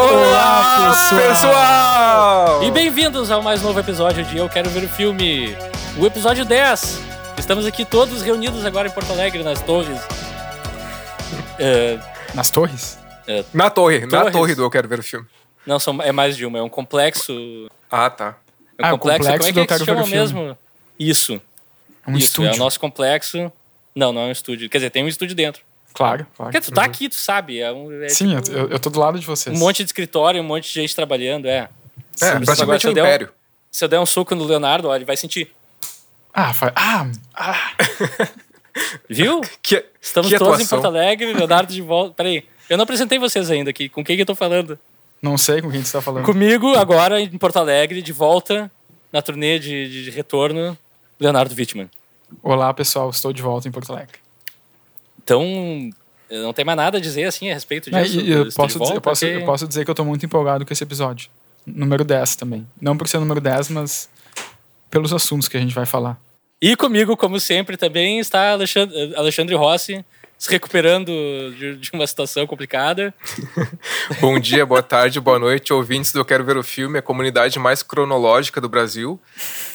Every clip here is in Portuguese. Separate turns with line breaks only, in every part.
Olá, pessoal!
E bem-vindos ao mais novo episódio de Eu Quero Ver o Filme, o episódio 10. Estamos aqui todos reunidos agora em Porto Alegre, nas torres.
Uh, nas torres?
Uh, na torre, torres. na torre do Eu Quero Ver o Filme.
Não, são, é mais de uma, é um complexo.
Ah, tá.
É um ah, complexo, complexo como é que, é que se chama mesmo? Isso.
Um
Isso,
estúdio.
é o nosso complexo. Não, não é um estúdio. Quer dizer, tem um estúdio dentro.
Claro, claro.
Porque tu tá uhum. aqui, tu sabe. É um, é
Sim,
tipo,
eu, eu tô do lado de vocês.
Um monte de escritório, um monte de gente trabalhando, é.
É, Sim, praticamente um império.
Um, se eu der um soco no Leonardo, ó, ele vai sentir.
Ah, vai. Ah! ah.
Viu?
Que,
Estamos
que
todos em Porto Alegre, Leonardo de volta. Peraí, eu não apresentei vocês ainda aqui. Com quem que eu tô falando?
Não sei com quem você tá falando.
Comigo, agora, em Porto Alegre, de volta, na turnê de, de, de retorno, Leonardo Wittmann.
Olá, pessoal. Estou de volta em Porto Alegre.
Então, não tem mais nada a dizer assim a respeito
disso. É, eu, posso dizer, eu, posso, eu posso dizer que eu estou muito empolgado com esse episódio. Número 10 também. Não por ser o número 10, mas pelos assuntos que a gente vai falar.
E comigo, como sempre, também está Alexandre, Alexandre Rossi, se recuperando de, de uma situação complicada.
Bom dia, boa tarde, boa noite, ouvintes do Eu Quero Ver o Filme, a comunidade mais cronológica do Brasil.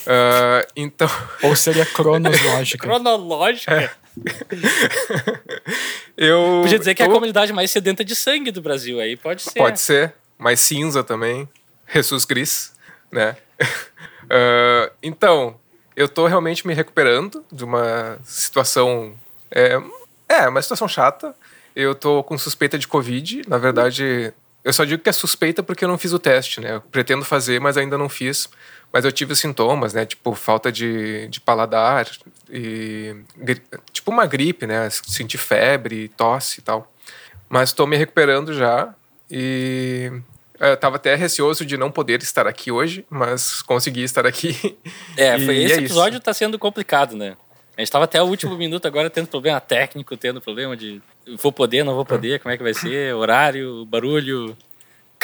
Uh, então...
Ou seria cronológica.
cronológica? É.
Eu
Podia dizer que é a comunidade mais sedenta de sangue do Brasil, aí pode ser.
Pode ser, mais cinza também. Jesus Cris, né? Uh, então, eu tô realmente me recuperando de uma situação... É, é, uma situação chata. Eu tô com suspeita de Covid. Na verdade, eu só digo que é suspeita porque eu não fiz o teste, né? Eu pretendo fazer, mas ainda não fiz. Mas eu tive sintomas, né? Tipo, falta de, de paladar e... Tipo uma gripe, né? Sentir febre, tosse e tal. Mas estou me recuperando já e... Eu tava até receoso de não poder estar aqui hoje, mas consegui estar aqui.
É, foi, esse é episódio está sendo complicado, né? A gente estava até o último minuto agora tendo problema técnico, tendo problema de vou poder, não vou poder, como é que vai ser, horário, barulho,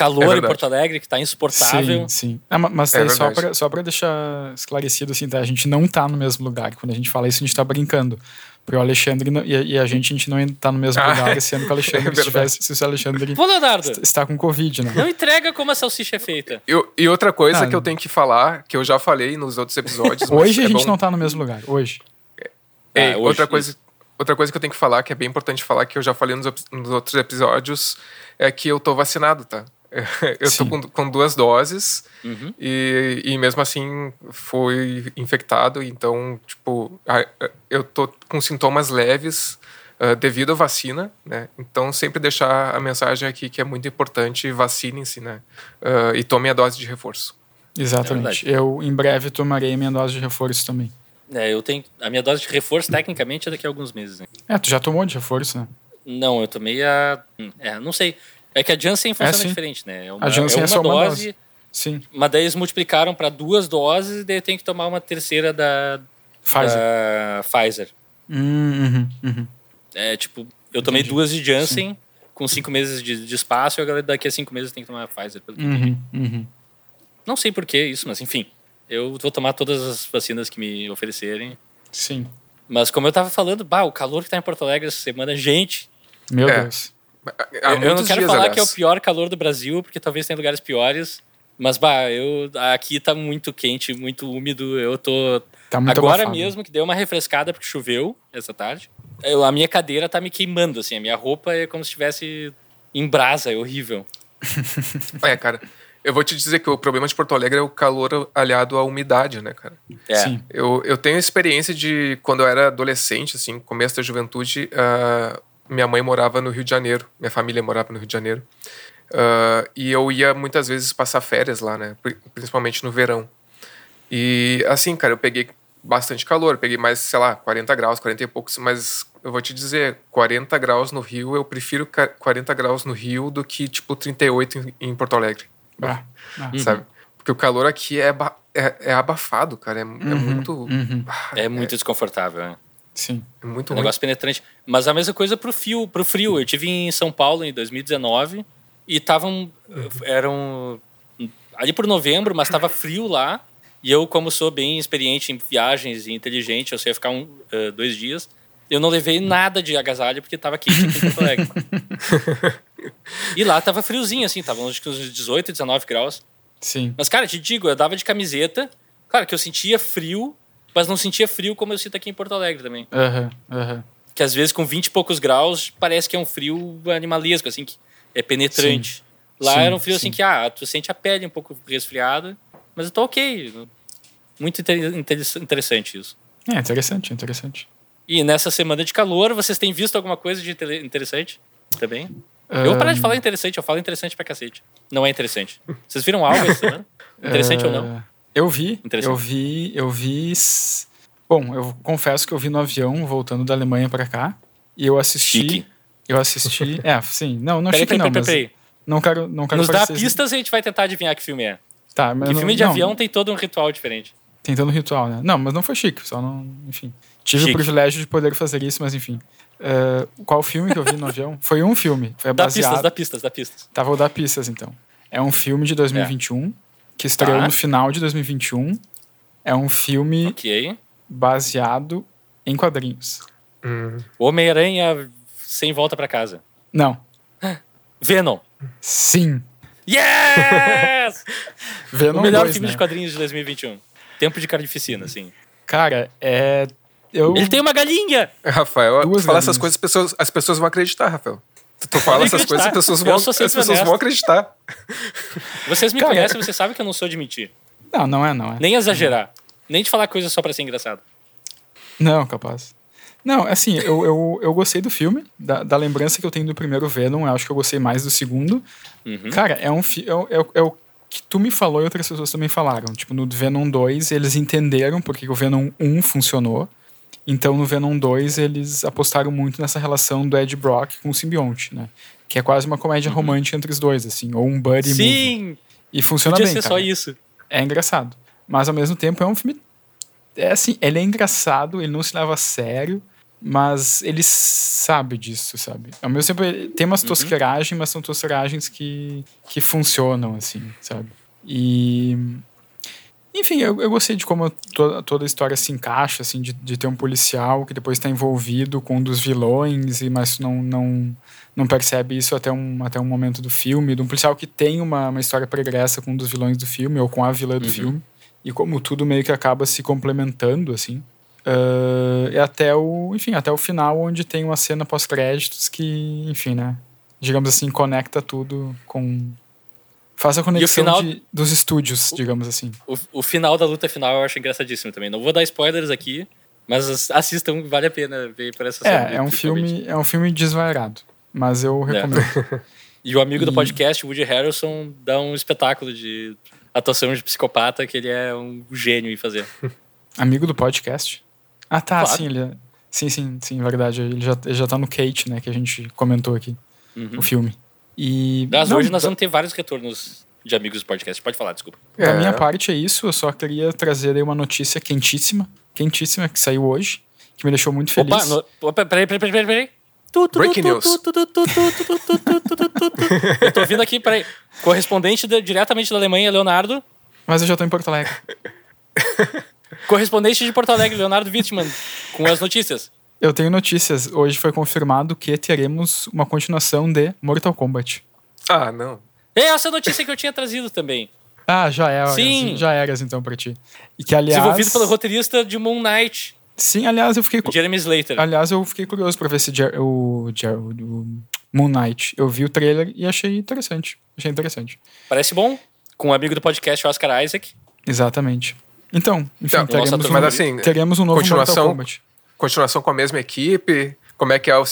calor é em Porto Alegre que está insuportável.
Sim, sim. Ah, mas é só para só deixar esclarecido assim, tá? a gente não está no mesmo lugar. Quando a gente fala isso, a gente está brincando. Porque o Alexandre e a gente, a gente não está no mesmo ah, lugar, sendo que o Alexandre é estivesse, se o Alexandre
Pô, Leonardo,
está com Covid, né?
Não entrega como a salsicha é feita.
E, e outra coisa ah, que eu tenho que falar, que eu já falei nos outros episódios.
Hoje
a
é gente
bom...
não está no mesmo lugar. Hoje.
É, hoje, outra coisa. Outra coisa que eu tenho que falar, que é bem importante falar, que eu já falei nos, nos outros episódios, é que eu tô vacinado, tá? Eu tô com, com, duas doses uhum. e, e mesmo assim fui infectado, então, tipo, eu tô com sintomas leves uh, devido à vacina, né? Então, sempre deixar a mensagem aqui que é muito importante, vacinem-se, né? Uh, e tomem a dose de reforço.
Exatamente. É eu, em breve, tomarei minha dose de reforço também.
É, eu tenho. A minha dose de reforço, tecnicamente, é daqui a alguns meses. Né?
É, tu já tomou de reforço, né?
Não, eu tomei a. Hum, é, não sei. É que a Janssen funciona é, diferente, né? É uma,
a Janssen
é
uma, é uma
dose,
dose. Sim.
Mas daí eles multiplicaram para duas doses e daí eu tenho que tomar uma terceira da
Pfizer.
Da Pfizer.
Uhum, uhum.
É tipo, eu tomei Entendi. duas de Janssen Sim. com cinco meses de, de espaço e agora daqui a cinco meses tem que tomar a Pfizer. Pelo
uhum, uhum.
Não sei por que isso, mas enfim. Eu vou tomar todas as vacinas que me oferecerem.
Sim.
Mas como eu tava falando, bah, o calor que tá em Porto Alegre essa semana, gente.
Meu é. Deus.
Há eu não quero dias, falar aliás. que é o pior calor do Brasil, porque talvez tenha lugares piores. Mas, bah, eu, aqui tá muito quente, muito úmido. Eu tô.
Tá muito
Agora
abafado.
mesmo que deu uma refrescada porque choveu essa tarde. Eu, a minha cadeira tá me queimando, assim. A minha roupa é como se estivesse em brasa, é horrível.
é, cara. Eu vou te dizer que o problema de Porto Alegre é o calor aliado à umidade, né, cara?
É. Sim.
Eu, eu tenho experiência de quando eu era adolescente, assim, começo da juventude, uh, minha mãe morava no Rio de Janeiro, minha família morava no Rio de Janeiro. Uh, e eu ia muitas vezes passar férias lá, né? Principalmente no verão. E assim, cara, eu peguei bastante calor, peguei mais, sei lá, 40 graus, 40 e poucos, mas eu vou te dizer, 40 graus no Rio, eu prefiro 40 graus no Rio do que tipo 38 em Porto Alegre.
Ah, ah.
Sabe? Porque o calor aqui é, é, é abafado, cara. É, é
uhum,
muito.
Uhum.
É muito desconfortável, né?
Sim.
É muito
um negócio penetrante. Mas a mesma coisa pro frio, pro frio. Eu tive em São Paulo em 2019 e estavam. Eram. Ali por novembro, mas estava frio lá. E eu, como sou bem experiente em viagens e inteligente, eu sei ficar um, uh, dois dias. Eu não levei nada de agasalho porque estava quente aqui em Porto Alegre. E lá tava friozinho, assim, tava uns 18, 19 graus.
Sim.
Mas, cara, te digo, eu dava de camiseta. Claro que eu sentia frio, mas não sentia frio como eu sinto aqui em Porto Alegre também.
Aham, uhum, aham. Uhum.
Que às vezes com 20 e poucos graus parece que é um frio animalesco, assim, que é penetrante. Sim. Lá sim, era um frio assim sim. assim que, ah, tu sente a pele um pouco resfriada, mas eu tô ok. Muito interessante isso.
É, interessante, interessante.
E nessa semana de calor, vocês têm visto alguma coisa de interessante também? Eu vou parar de falar interessante, eu falo interessante pra cacete. Não é interessante. Vocês viram algo essa semana? Interessante uh, ou não?
Eu vi, eu vi, eu vi. Bom, eu confesso que eu vi no avião voltando da Alemanha para cá e eu assisti. Chique. Eu assisti. é, sim. Não, não peraí, chique peraí, não. Peraí, peraí. Não quero, não quero
Nos dá pistas e a gente vai tentar adivinhar que filme é.
Tá, mas.
Que filme de não, avião tem todo um ritual diferente.
Tem todo um ritual, né? Não, mas não foi chique, só não. Enfim. Tive chique. o privilégio de poder fazer isso, mas enfim. Uh, qual filme que eu vi no avião? Foi um filme. Foi
dá
baseado...
pistas, dá pistas, dá pistas.
Tá, vou dar pistas então. É um filme de 2021, é. Que estreou tá. no final de 2021. É um filme
okay.
baseado em quadrinhos.
Hum. Homem-Aranha sem volta para casa.
Não.
Venom.
Sim.
Yes!
Venom
o melhor
2,
filme
né?
de quadrinhos de 2021. Tempo de carnificina, assim.
Cara, é eu...
Ele tem uma galinha!
Rafael, Duas tu fala essas coisas, as pessoas, as pessoas vão acreditar, Rafael. Tu, fala essas coisas, as pessoas vão, as pessoas vão acreditar.
Vocês me Cara, conhecem, vocês sabem que eu não sou de mentir.
Não, não é, não é.
Nem exagerar. Nem de falar coisas só pra ser engraçado.
Não, capaz. Não, assim, eu, eu, eu gostei do filme, da, da lembrança que eu tenho do primeiro Venom, eu acho que eu gostei mais do segundo. Uhum. Cara, é um é, é, é, o que tu me falou e outras pessoas também falaram. Tipo, no Venom 2, eles entenderam porque o Venom 1 funcionou. Então, no Venom 2, eles apostaram muito nessa relação do Ed Brock com o simbionte, né? Que é quase uma comédia uhum. romântica entre os dois, assim, ou um buddy
Sim!
Movie. E funciona
Podia
bem,
ser
cara.
só isso.
É engraçado. Mas, ao mesmo tempo, é um filme... É assim, ele é engraçado, ele não se leva a sério, mas ele sabe disso, sabe? Ao mesmo tempo, tem umas uhum. tosqueiragens, mas são tosqueiragens que, que funcionam, assim, sabe? E enfim, eu, eu gostei de como toda, toda a história se encaixa, assim, de, de ter um policial que depois está envolvido com um dos vilões, e mas não, não, não percebe isso até um, até um momento do filme, de um policial que tem uma, uma história pregressa com um dos vilões do filme, ou com a vilã do uhum. filme, e como tudo meio que acaba se complementando, assim. Uh, até o, enfim, até o final, onde tem uma cena pós-créditos que, enfim, né, digamos assim, conecta tudo com Faz a conexão final, de, dos estúdios, digamos assim.
O, o, final da luta final eu acho engraçadíssimo também. Não vou dar spoilers aqui, mas assistam, vale a pena ver por essa
É, é um filme, é um filme desvairado, mas eu é. recomendo. É.
e o amigo e... do podcast, Woody Harrelson, dá um espetáculo de atuação de psicopata que ele é um gênio em fazer.
Amigo do podcast? Ah, tá, claro. sim, ele é... Sim, sim, sim, verdade. Ele já, ele já tá no Kate, né, que a gente comentou aqui, uhum. o filme. E.
Mas não, hoje nós vamos ter vários retornos de amigos do podcast. Pode falar, desculpa.
É. Da minha parte é isso. Eu só queria trazer aí uma notícia quentíssima, quentíssima, que saiu hoje, que me deixou muito feliz.
Opa, no, opa peraí, peraí, peraí, peraí.
Breaking news.
eu tô vindo aqui, peraí. Correspondente de, diretamente da Alemanha, Leonardo.
Mas eu já tô em Porto Alegre.
Correspondente de Porto Alegre, Leonardo Wittmann, com as notícias.
Eu tenho notícias. Hoje foi confirmado que teremos uma continuação de Mortal Kombat.
Ah, não.
É essa notícia que eu tinha trazido também.
Ah, já era. Sim. Já eras então pra ti. E que, aliás...
Desenvolvido pelo roteirista de Moon Knight.
Sim, aliás, eu fiquei...
O Jeremy Slater.
Aliás, eu fiquei curioso pra ver se Jer o, Jer o Moon Knight. Eu vi o trailer e achei interessante. Achei interessante.
Parece bom. Com um amigo do podcast, Oscar Isaac.
Exatamente. Então, enfim, então, teremos, um,
mas assim,
teremos um novo
continuação,
Mortal Kombat
continuação com a mesma equipe? Como é que é o.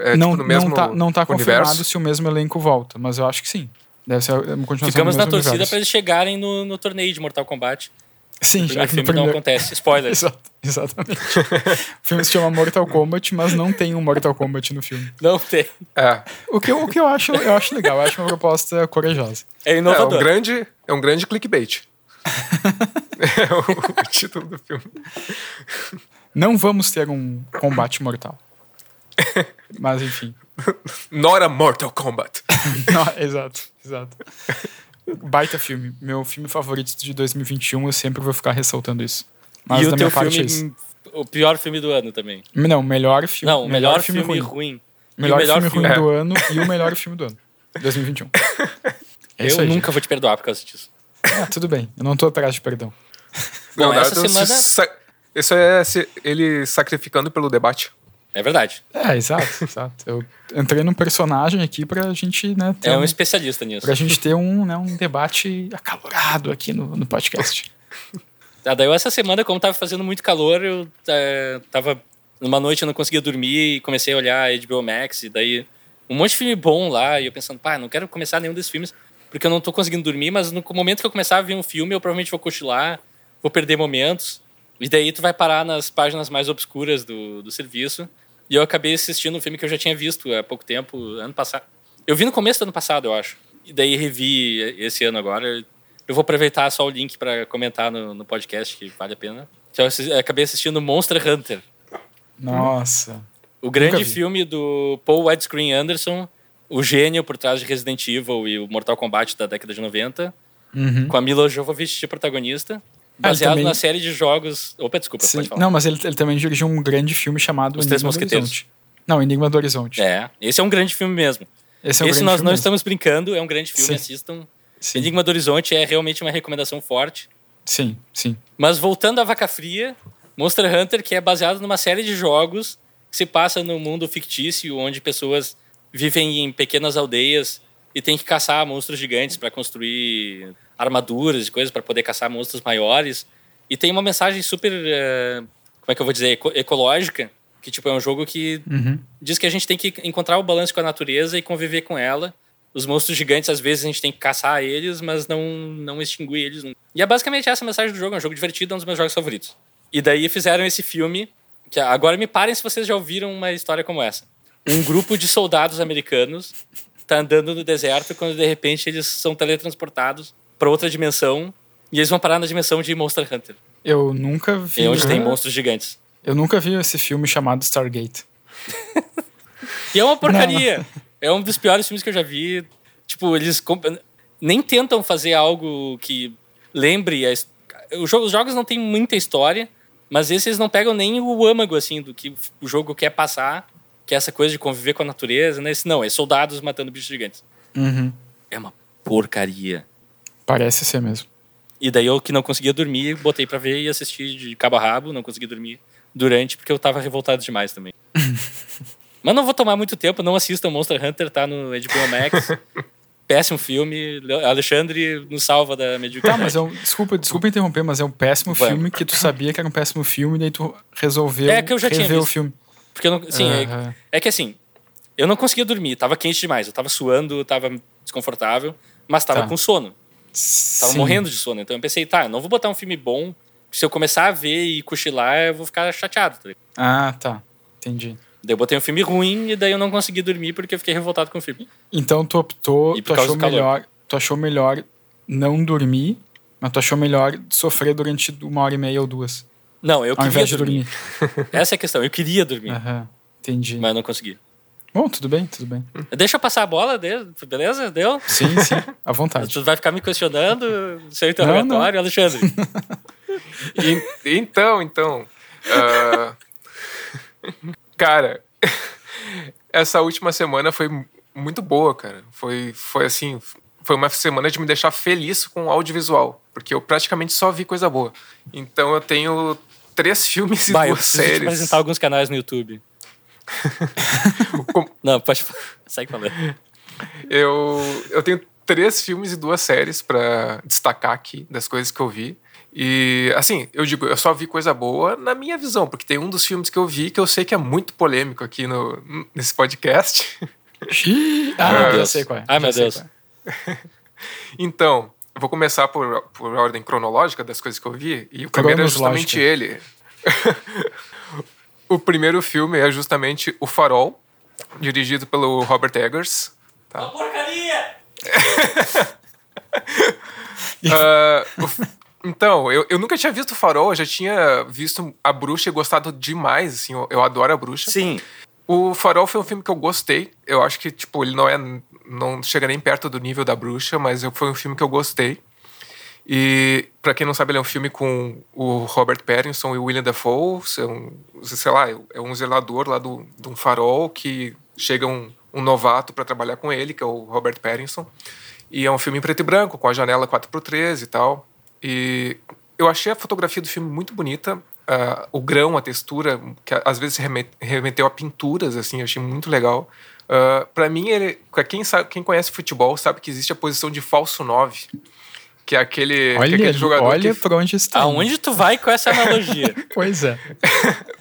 É,
não,
tipo, no mesmo
não tá, não tá confirmado se o mesmo elenco volta, mas eu acho que sim. Deve ser uma continuação
Ficamos
na
torcida para eles chegarem no, no torneio de Mortal Kombat.
Sim,
já que no filme não acontece. Spoiler.
Exato, exatamente. o filme se chama Mortal Kombat, mas não tem um Mortal Kombat no filme.
Não tem.
É.
O que, eu, o que eu, acho, eu acho legal, eu acho uma proposta corajosa.
É inovador.
É um grande, é um grande clickbait. é o, o título do filme.
Não vamos ter um combate mortal. Mas enfim.
Not a Mortal Kombat.
Não, exato, exato. Baita filme. Meu filme favorito de 2021, eu sempre vou ficar ressaltando isso. Mas
e
o
teu filme, é o pior filme do ano também.
Não, melhor filme.
Não, melhor, melhor filme, filme, ruim. ruim.
Melhor, melhor filme, filme, ruim é. do ano e o melhor filme do ano. 2021.
É eu aí, nunca gente. vou te perdoar por causa disso.
Ah, tudo bem. Eu não tô atrás de perdão.
Bom, essa semana... Sa... Isso é ele sacrificando pelo debate.
É verdade.
É, exato, exato. Eu entrei num personagem aqui pra gente, né?
é um, um, especialista nisso.
Pra gente ter um, né, um debate acalorado aqui no, no podcast.
ah, daí eu, essa semana, como tava fazendo muito calor, eu é, tava. Numa noite eu não conseguia dormir e comecei a olhar HBO Max, e daí um monte de filme bom lá, e eu pensando, pá, não quero começar nenhum desses filmes, porque eu não tô conseguindo dormir, mas no momento que eu começar a ver um filme, eu provavelmente vou cochilar, vou perder momentos. E daí tu vai parar nas páginas mais obscuras do, do serviço. E eu acabei assistindo um filme que eu já tinha visto há pouco tempo, ano passado. Eu vi no começo do ano passado, eu acho. E daí revi esse ano agora. Eu vou aproveitar só o link para comentar no, no, podcast, que vale a pena. Então, eu acabei assistindo Monster Hunter.
Nossa.
O grande filme do Paul Widescreen Anderson, o gênio por trás de Resident Evil e o Mortal Kombat da década de 90, uhum. com a Mila Jovovich de protagonista. Ah, baseado também... na série de jogos. Opa, desculpa, Sim. pode falar.
Não, mas ele, ele também dirigiu um grande filme chamado
Os Três Mosqueteiros.
Não, Enigma do Horizonte.
É, esse é um grande filme mesmo. Esse, é um esse nós não mesmo. estamos brincando, é um grande filme, sim. assistam. Sim. Enigma do Horizonte é realmente uma recomendação forte.
Sim, sim.
Mas voltando à Vaca Fria, Monster Hunter, que é baseado numa série de jogos que se passa no mundo fictício, onde pessoas vivem em pequenas aldeias e têm que caçar monstros gigantes para construir armaduras e coisas para poder caçar monstros maiores. E tem uma mensagem super, uh, como é que eu vou dizer, eco ecológica, que tipo é um jogo que uhum. diz que a gente tem que encontrar o balanço com a natureza e conviver com ela. Os monstros gigantes, às vezes, a gente tem que caçar eles, mas não, não extinguir eles. E é basicamente essa a mensagem do jogo. É um jogo divertido, é um dos meus jogos favoritos. E daí fizeram esse filme, que agora me parem se vocês já ouviram uma história como essa. Um grupo de soldados americanos tá andando no deserto quando de repente eles são teletransportados para outra dimensão e eles vão parar na dimensão de Monster Hunter.
Eu nunca vi.
É onde tem monstros gigantes.
Eu nunca vi esse filme chamado Stargate.
e é uma porcaria. Não. É um dos piores filmes que eu já vi. Tipo, eles nem tentam fazer algo que lembre a... Os jogos não têm muita história, mas esses não pegam nem o âmago, assim, do que o jogo quer passar, que é essa coisa de conviver com a natureza, né? Esse não, é soldados matando bichos gigantes.
Uhum.
É uma porcaria.
Parece ser mesmo.
E daí eu que não conseguia dormir, botei para ver e assisti de cabo a rabo, não consegui dormir durante porque eu tava revoltado demais também. Mas não vou tomar muito tempo, não assistam Monster Hunter, tá no HBO Max. péssimo filme. Alexandre nos salva da mediocridade.
Tá, mas é um, desculpa, desculpa interromper, mas é um péssimo Vamos. filme que tu sabia que era um péssimo filme e daí tu resolveu
é que eu já tinha visto.
o filme.
Porque não, sim, uh -huh. é, é, que assim, eu não conseguia dormir, tava quente demais, eu tava suando, tava desconfortável, mas tava tá. com sono. Tava Sim. morrendo de sono. Então eu pensei, tá, eu não vou botar um filme bom. Se eu começar a ver e cochilar, eu vou ficar chateado. Tá
ah, tá. Entendi.
Daí eu botei um filme ruim e daí eu não consegui dormir porque eu fiquei revoltado com o filme.
Então tu optou, tu achou melhor, tu achou melhor não dormir, mas tu achou melhor sofrer durante uma hora e meia ou duas.
Não, eu Ao queria dormir. dormir. Essa é a questão, eu queria dormir.
Uhum, entendi.
Mas eu não consegui.
Bom, tudo bem, tudo bem.
Deixa eu passar a bola, beleza? Deu?
Sim, sim, à vontade.
Tu vai ficar me questionando, seu interrogatório, não, não. Alexandre.
e, então, então. Uh... cara, essa última semana foi muito boa, cara. Foi, foi assim, foi uma semana de me deixar feliz com o audiovisual, porque eu praticamente só vi coisa boa. Então eu tenho três filmes e Vai, duas eu séries. Te
apresentar alguns canais no YouTube. Não, pode. Segue falando.
Eu, eu tenho três filmes e duas séries para destacar aqui das coisas que eu vi. E, assim, eu digo, eu só vi coisa boa na minha visão, porque tem um dos filmes que eu vi que eu sei que é muito polêmico aqui no, nesse podcast.
ah, meu Deus, sei qual é.
Ah, meu Deus.
É. então, eu vou começar por, por ordem cronológica das coisas que eu vi. E o primeiro é justamente ele. O primeiro filme é justamente O Farol, dirigido pelo Robert Eggers.
Tá? Uma porcaria!
uh, então, eu, eu nunca tinha visto o Farol, eu já tinha visto A Bruxa e gostado demais, assim, eu, eu adoro A Bruxa.
Sim.
O Farol foi um filme que eu gostei. Eu acho que, tipo, ele não é. não chega nem perto do nível da bruxa, mas foi um filme que eu gostei. E, para quem não sabe, ele é um filme com o Robert Pattinson e o William Dafoe. São, sei lá, é um zelador lá do, de um farol que chega um, um novato para trabalhar com ele, que é o Robert Pattinson. E é um filme em preto e branco, com a janela 4x3 e tal. E eu achei a fotografia do filme muito bonita. Uh, o grão, a textura, que às vezes remeteu a pinturas, assim, eu achei muito legal. Uh, para mim, ele, quem, sabe, quem conhece futebol sabe que existe a posição de falso 9, que é aquele,
olha,
que é aquele jogador.
Olha
que...
pra onde está.
Aonde tu vai com essa analogia?
pois é.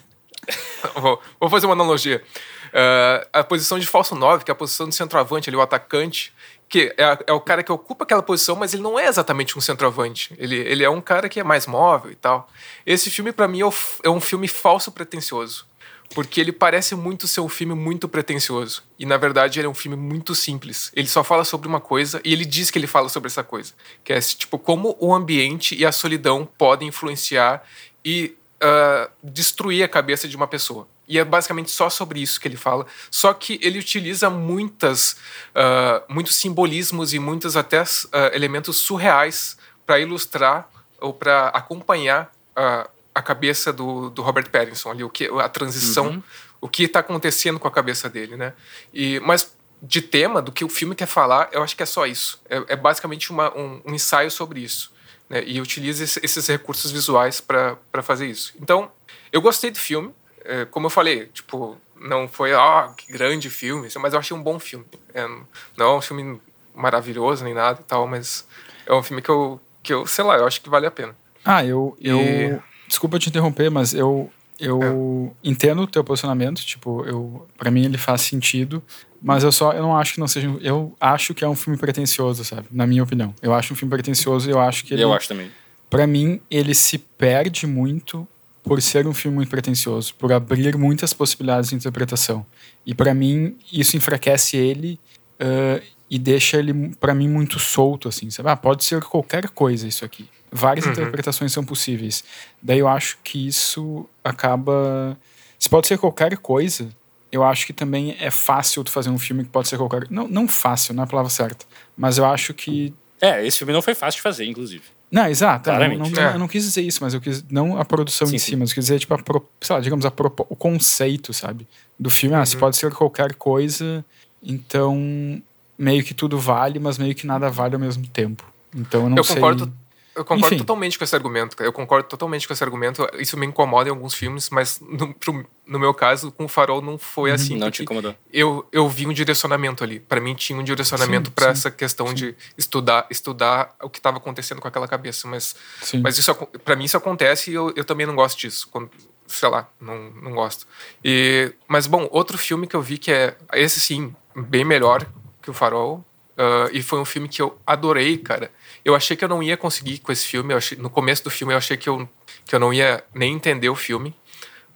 vou, vou, fazer uma analogia. Uh, a posição de falso 9, que é a posição do centroavante, ali, o atacante, que é, é, o cara que ocupa aquela posição, mas ele não é exatamente um centroavante. Ele, ele é um cara que é mais móvel e tal. Esse filme, para mim, é, é um filme falso pretencioso. Porque ele parece muito ser um filme muito pretencioso. E na verdade ele é um filme muito simples. Ele só fala sobre uma coisa e ele diz que ele fala sobre essa coisa. Que é tipo como o ambiente e a solidão podem influenciar e uh, destruir a cabeça de uma pessoa. E é basicamente só sobre isso que ele fala. Só que ele utiliza muitas, uh, muitos simbolismos e muitos até uh, elementos surreais para ilustrar ou para acompanhar uh, a cabeça do, do Robert Pattinson ali, o que, a transição, uhum. o que está acontecendo com a cabeça dele, né? E, mas de tema, do que o filme quer falar, eu acho que é só isso. É, é basicamente uma, um, um, ensaio sobre isso. Né? E utiliza esses recursos visuais para fazer isso. Então, eu gostei do filme. É, como eu falei, tipo, não foi, ah, que grande filme, mas eu achei um bom filme. É, não é um filme maravilhoso nem nada e tal, mas é um filme que eu, que eu sei lá, eu acho que vale a pena.
Ah, eu. eu e... Desculpa te interromper, mas eu, eu é. entendo o teu posicionamento, tipo, eu para mim ele faz sentido, mas eu só eu não acho que não seja, eu acho que é um filme pretensioso, sabe? Na minha opinião. Eu acho um filme pretensioso e eu acho que ele
Eu acho também.
Para mim ele se perde muito por ser um filme muito pretensioso, por abrir muitas possibilidades de interpretação. E para mim isso enfraquece ele uh, e deixa ele para mim muito solto assim, sabe? Ah, pode ser qualquer coisa isso aqui. Várias uhum. interpretações são possíveis. Daí eu acho que isso acaba se pode ser qualquer coisa, eu acho que também é fácil tu fazer um filme que pode ser qualquer não não fácil, não é a palavra certa, mas eu acho que
é, esse filme não foi fácil de fazer, inclusive.
Não, exato. Não, não, é. Eu não quis dizer isso, mas eu quis. Não a produção sim, em si, sim. mas eu quis dizer, tipo, a, sei lá, digamos, a, o conceito, sabe? Do filme. Ah, uhum. se pode ser qualquer coisa, então meio que tudo vale, mas meio que nada vale ao mesmo tempo. Então eu não
eu
sei.
Concordo, eu concordo Enfim. totalmente com esse argumento. Eu concordo totalmente com esse argumento. Isso me incomoda em alguns filmes, mas no, pro, no meu caso, com o Farol não foi uhum, assim.
Não te incomodou.
Eu, eu vi um direcionamento ali. Para mim tinha um direcionamento para essa questão sim. de estudar estudar o que estava acontecendo com aquela cabeça. Mas, mas isso para mim isso acontece e eu, eu também não gosto disso. Quando, sei lá, não, não gosto. E, mas bom, outro filme que eu vi que é esse sim, bem melhor que o Farol. Uh, e foi um filme que eu adorei, cara. Eu achei que eu não ia conseguir com esse filme. Achei, no começo do filme eu achei que eu, que eu não ia nem entender o filme.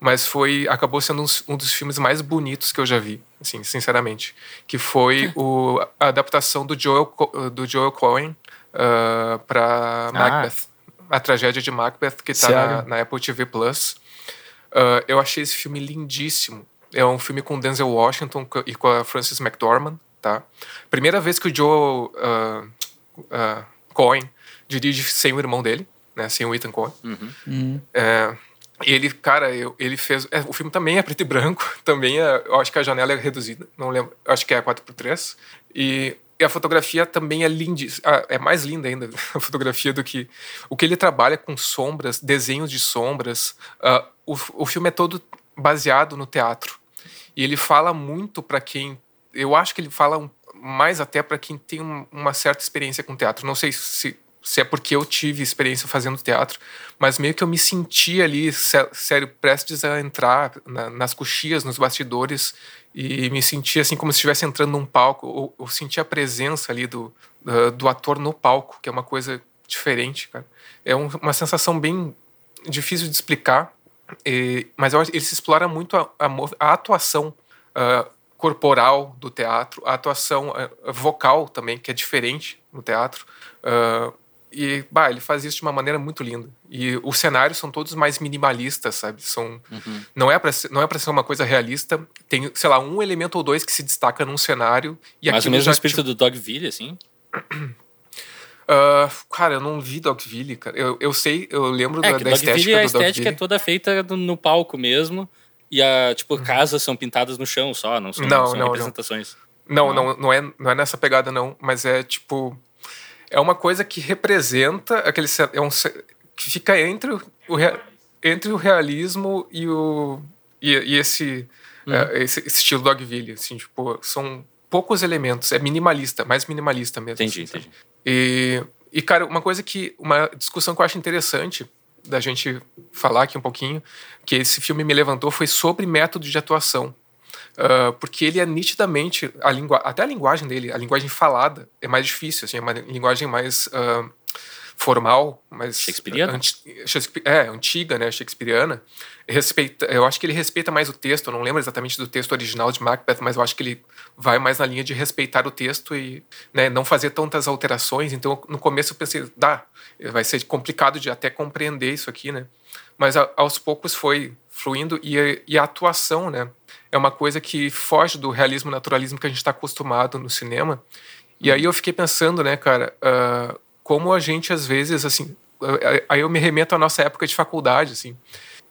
Mas foi acabou sendo um, um dos filmes mais bonitos que eu já vi, assim, sinceramente. Que foi o, a adaptação do Joel, do Joel Cohen uh, para ah. Macbeth. A tragédia de Macbeth, que está na, na, Apple TV Plus. Uh, eu achei esse filme lindíssimo. É um filme com Denzel Washington e com a Frances McDormand, tá? Primeira vez que o Joel uh, uh, Cohen dirige sem o irmão dele, né? Sem o Ethan Cohen.
Uhum. Uhum.
É, e ele, cara, eu, ele fez. É, o filme também é preto e branco, também é. Eu acho que a janela é reduzida, não lembro. Acho que é 4x3. E, e a fotografia também é linda. Ah, é mais linda ainda a fotografia do que. O que ele trabalha com sombras, desenhos de sombras. Uh, o, o filme é todo baseado no teatro. E ele fala muito para quem. Eu acho que ele fala um mais até para quem tem uma certa experiência com teatro. Não sei se, se é porque eu tive experiência fazendo teatro, mas meio que eu me senti ali, sério, prestes a entrar na, nas coxias, nos bastidores, e me senti assim como se estivesse entrando num palco. ou eu senti a presença ali do, do, ator no palco, que é uma coisa diferente, cara. É um, uma sensação bem difícil de explicar, e, mas eu, ele se explora muito a, a, a atuação. Uh, corporal do teatro, a atuação eh, vocal também, que é diferente no teatro. Uh, e, bah, ele faz isso de uma maneira muito linda. E os cenários são todos mais minimalistas, sabe? São, uhum. não é para não é para ser uma coisa realista. Tem, sei lá, um elemento ou dois que se destaca num cenário
e Mas o mesmo espírito do Dogville, assim?
Uh, cara, eu não vi Dogville, cara. Eu, eu sei, eu lembro
é,
da, da estética
a estética é toda feita no palco mesmo. E a, tipo, uhum. casas são pintadas no chão só, não são,
não,
são
não,
representações.
Não. Não, não, não, é, não é nessa pegada, não. Mas é tipo. É uma coisa que representa aquele. É um, que fica entre o, entre o realismo e o. E, e esse, uhum. é, esse estilo Dogville. Assim, tipo, são poucos elementos. É minimalista, mais minimalista mesmo.
Entendi, assim, entendi.
E, e, cara, uma coisa que. Uma discussão que eu acho interessante da gente falar aqui um pouquinho, que esse filme me levantou, foi sobre método de atuação. Uh, porque ele é nitidamente, a até a linguagem dele, a linguagem falada, é mais difícil, assim, é uma linguagem mais uh, formal, mais
Shakespeareana?
é, antiga, né, shakespeariana. Respeita, eu acho que ele respeita mais o texto, eu não lembro exatamente do texto original de Macbeth, mas eu acho que ele vai mais na linha de respeitar o texto e né, não fazer tantas alterações. Então, no começo eu pensei, dá, vai ser complicado de até compreender isso aqui, né? Mas a, aos poucos foi fluindo e, e a atuação, né, é uma coisa que foge do realismo naturalismo que a gente está acostumado no cinema. E aí eu fiquei pensando, né, cara, uh, como a gente às vezes assim, aí eu me remeto à nossa época de faculdade, assim,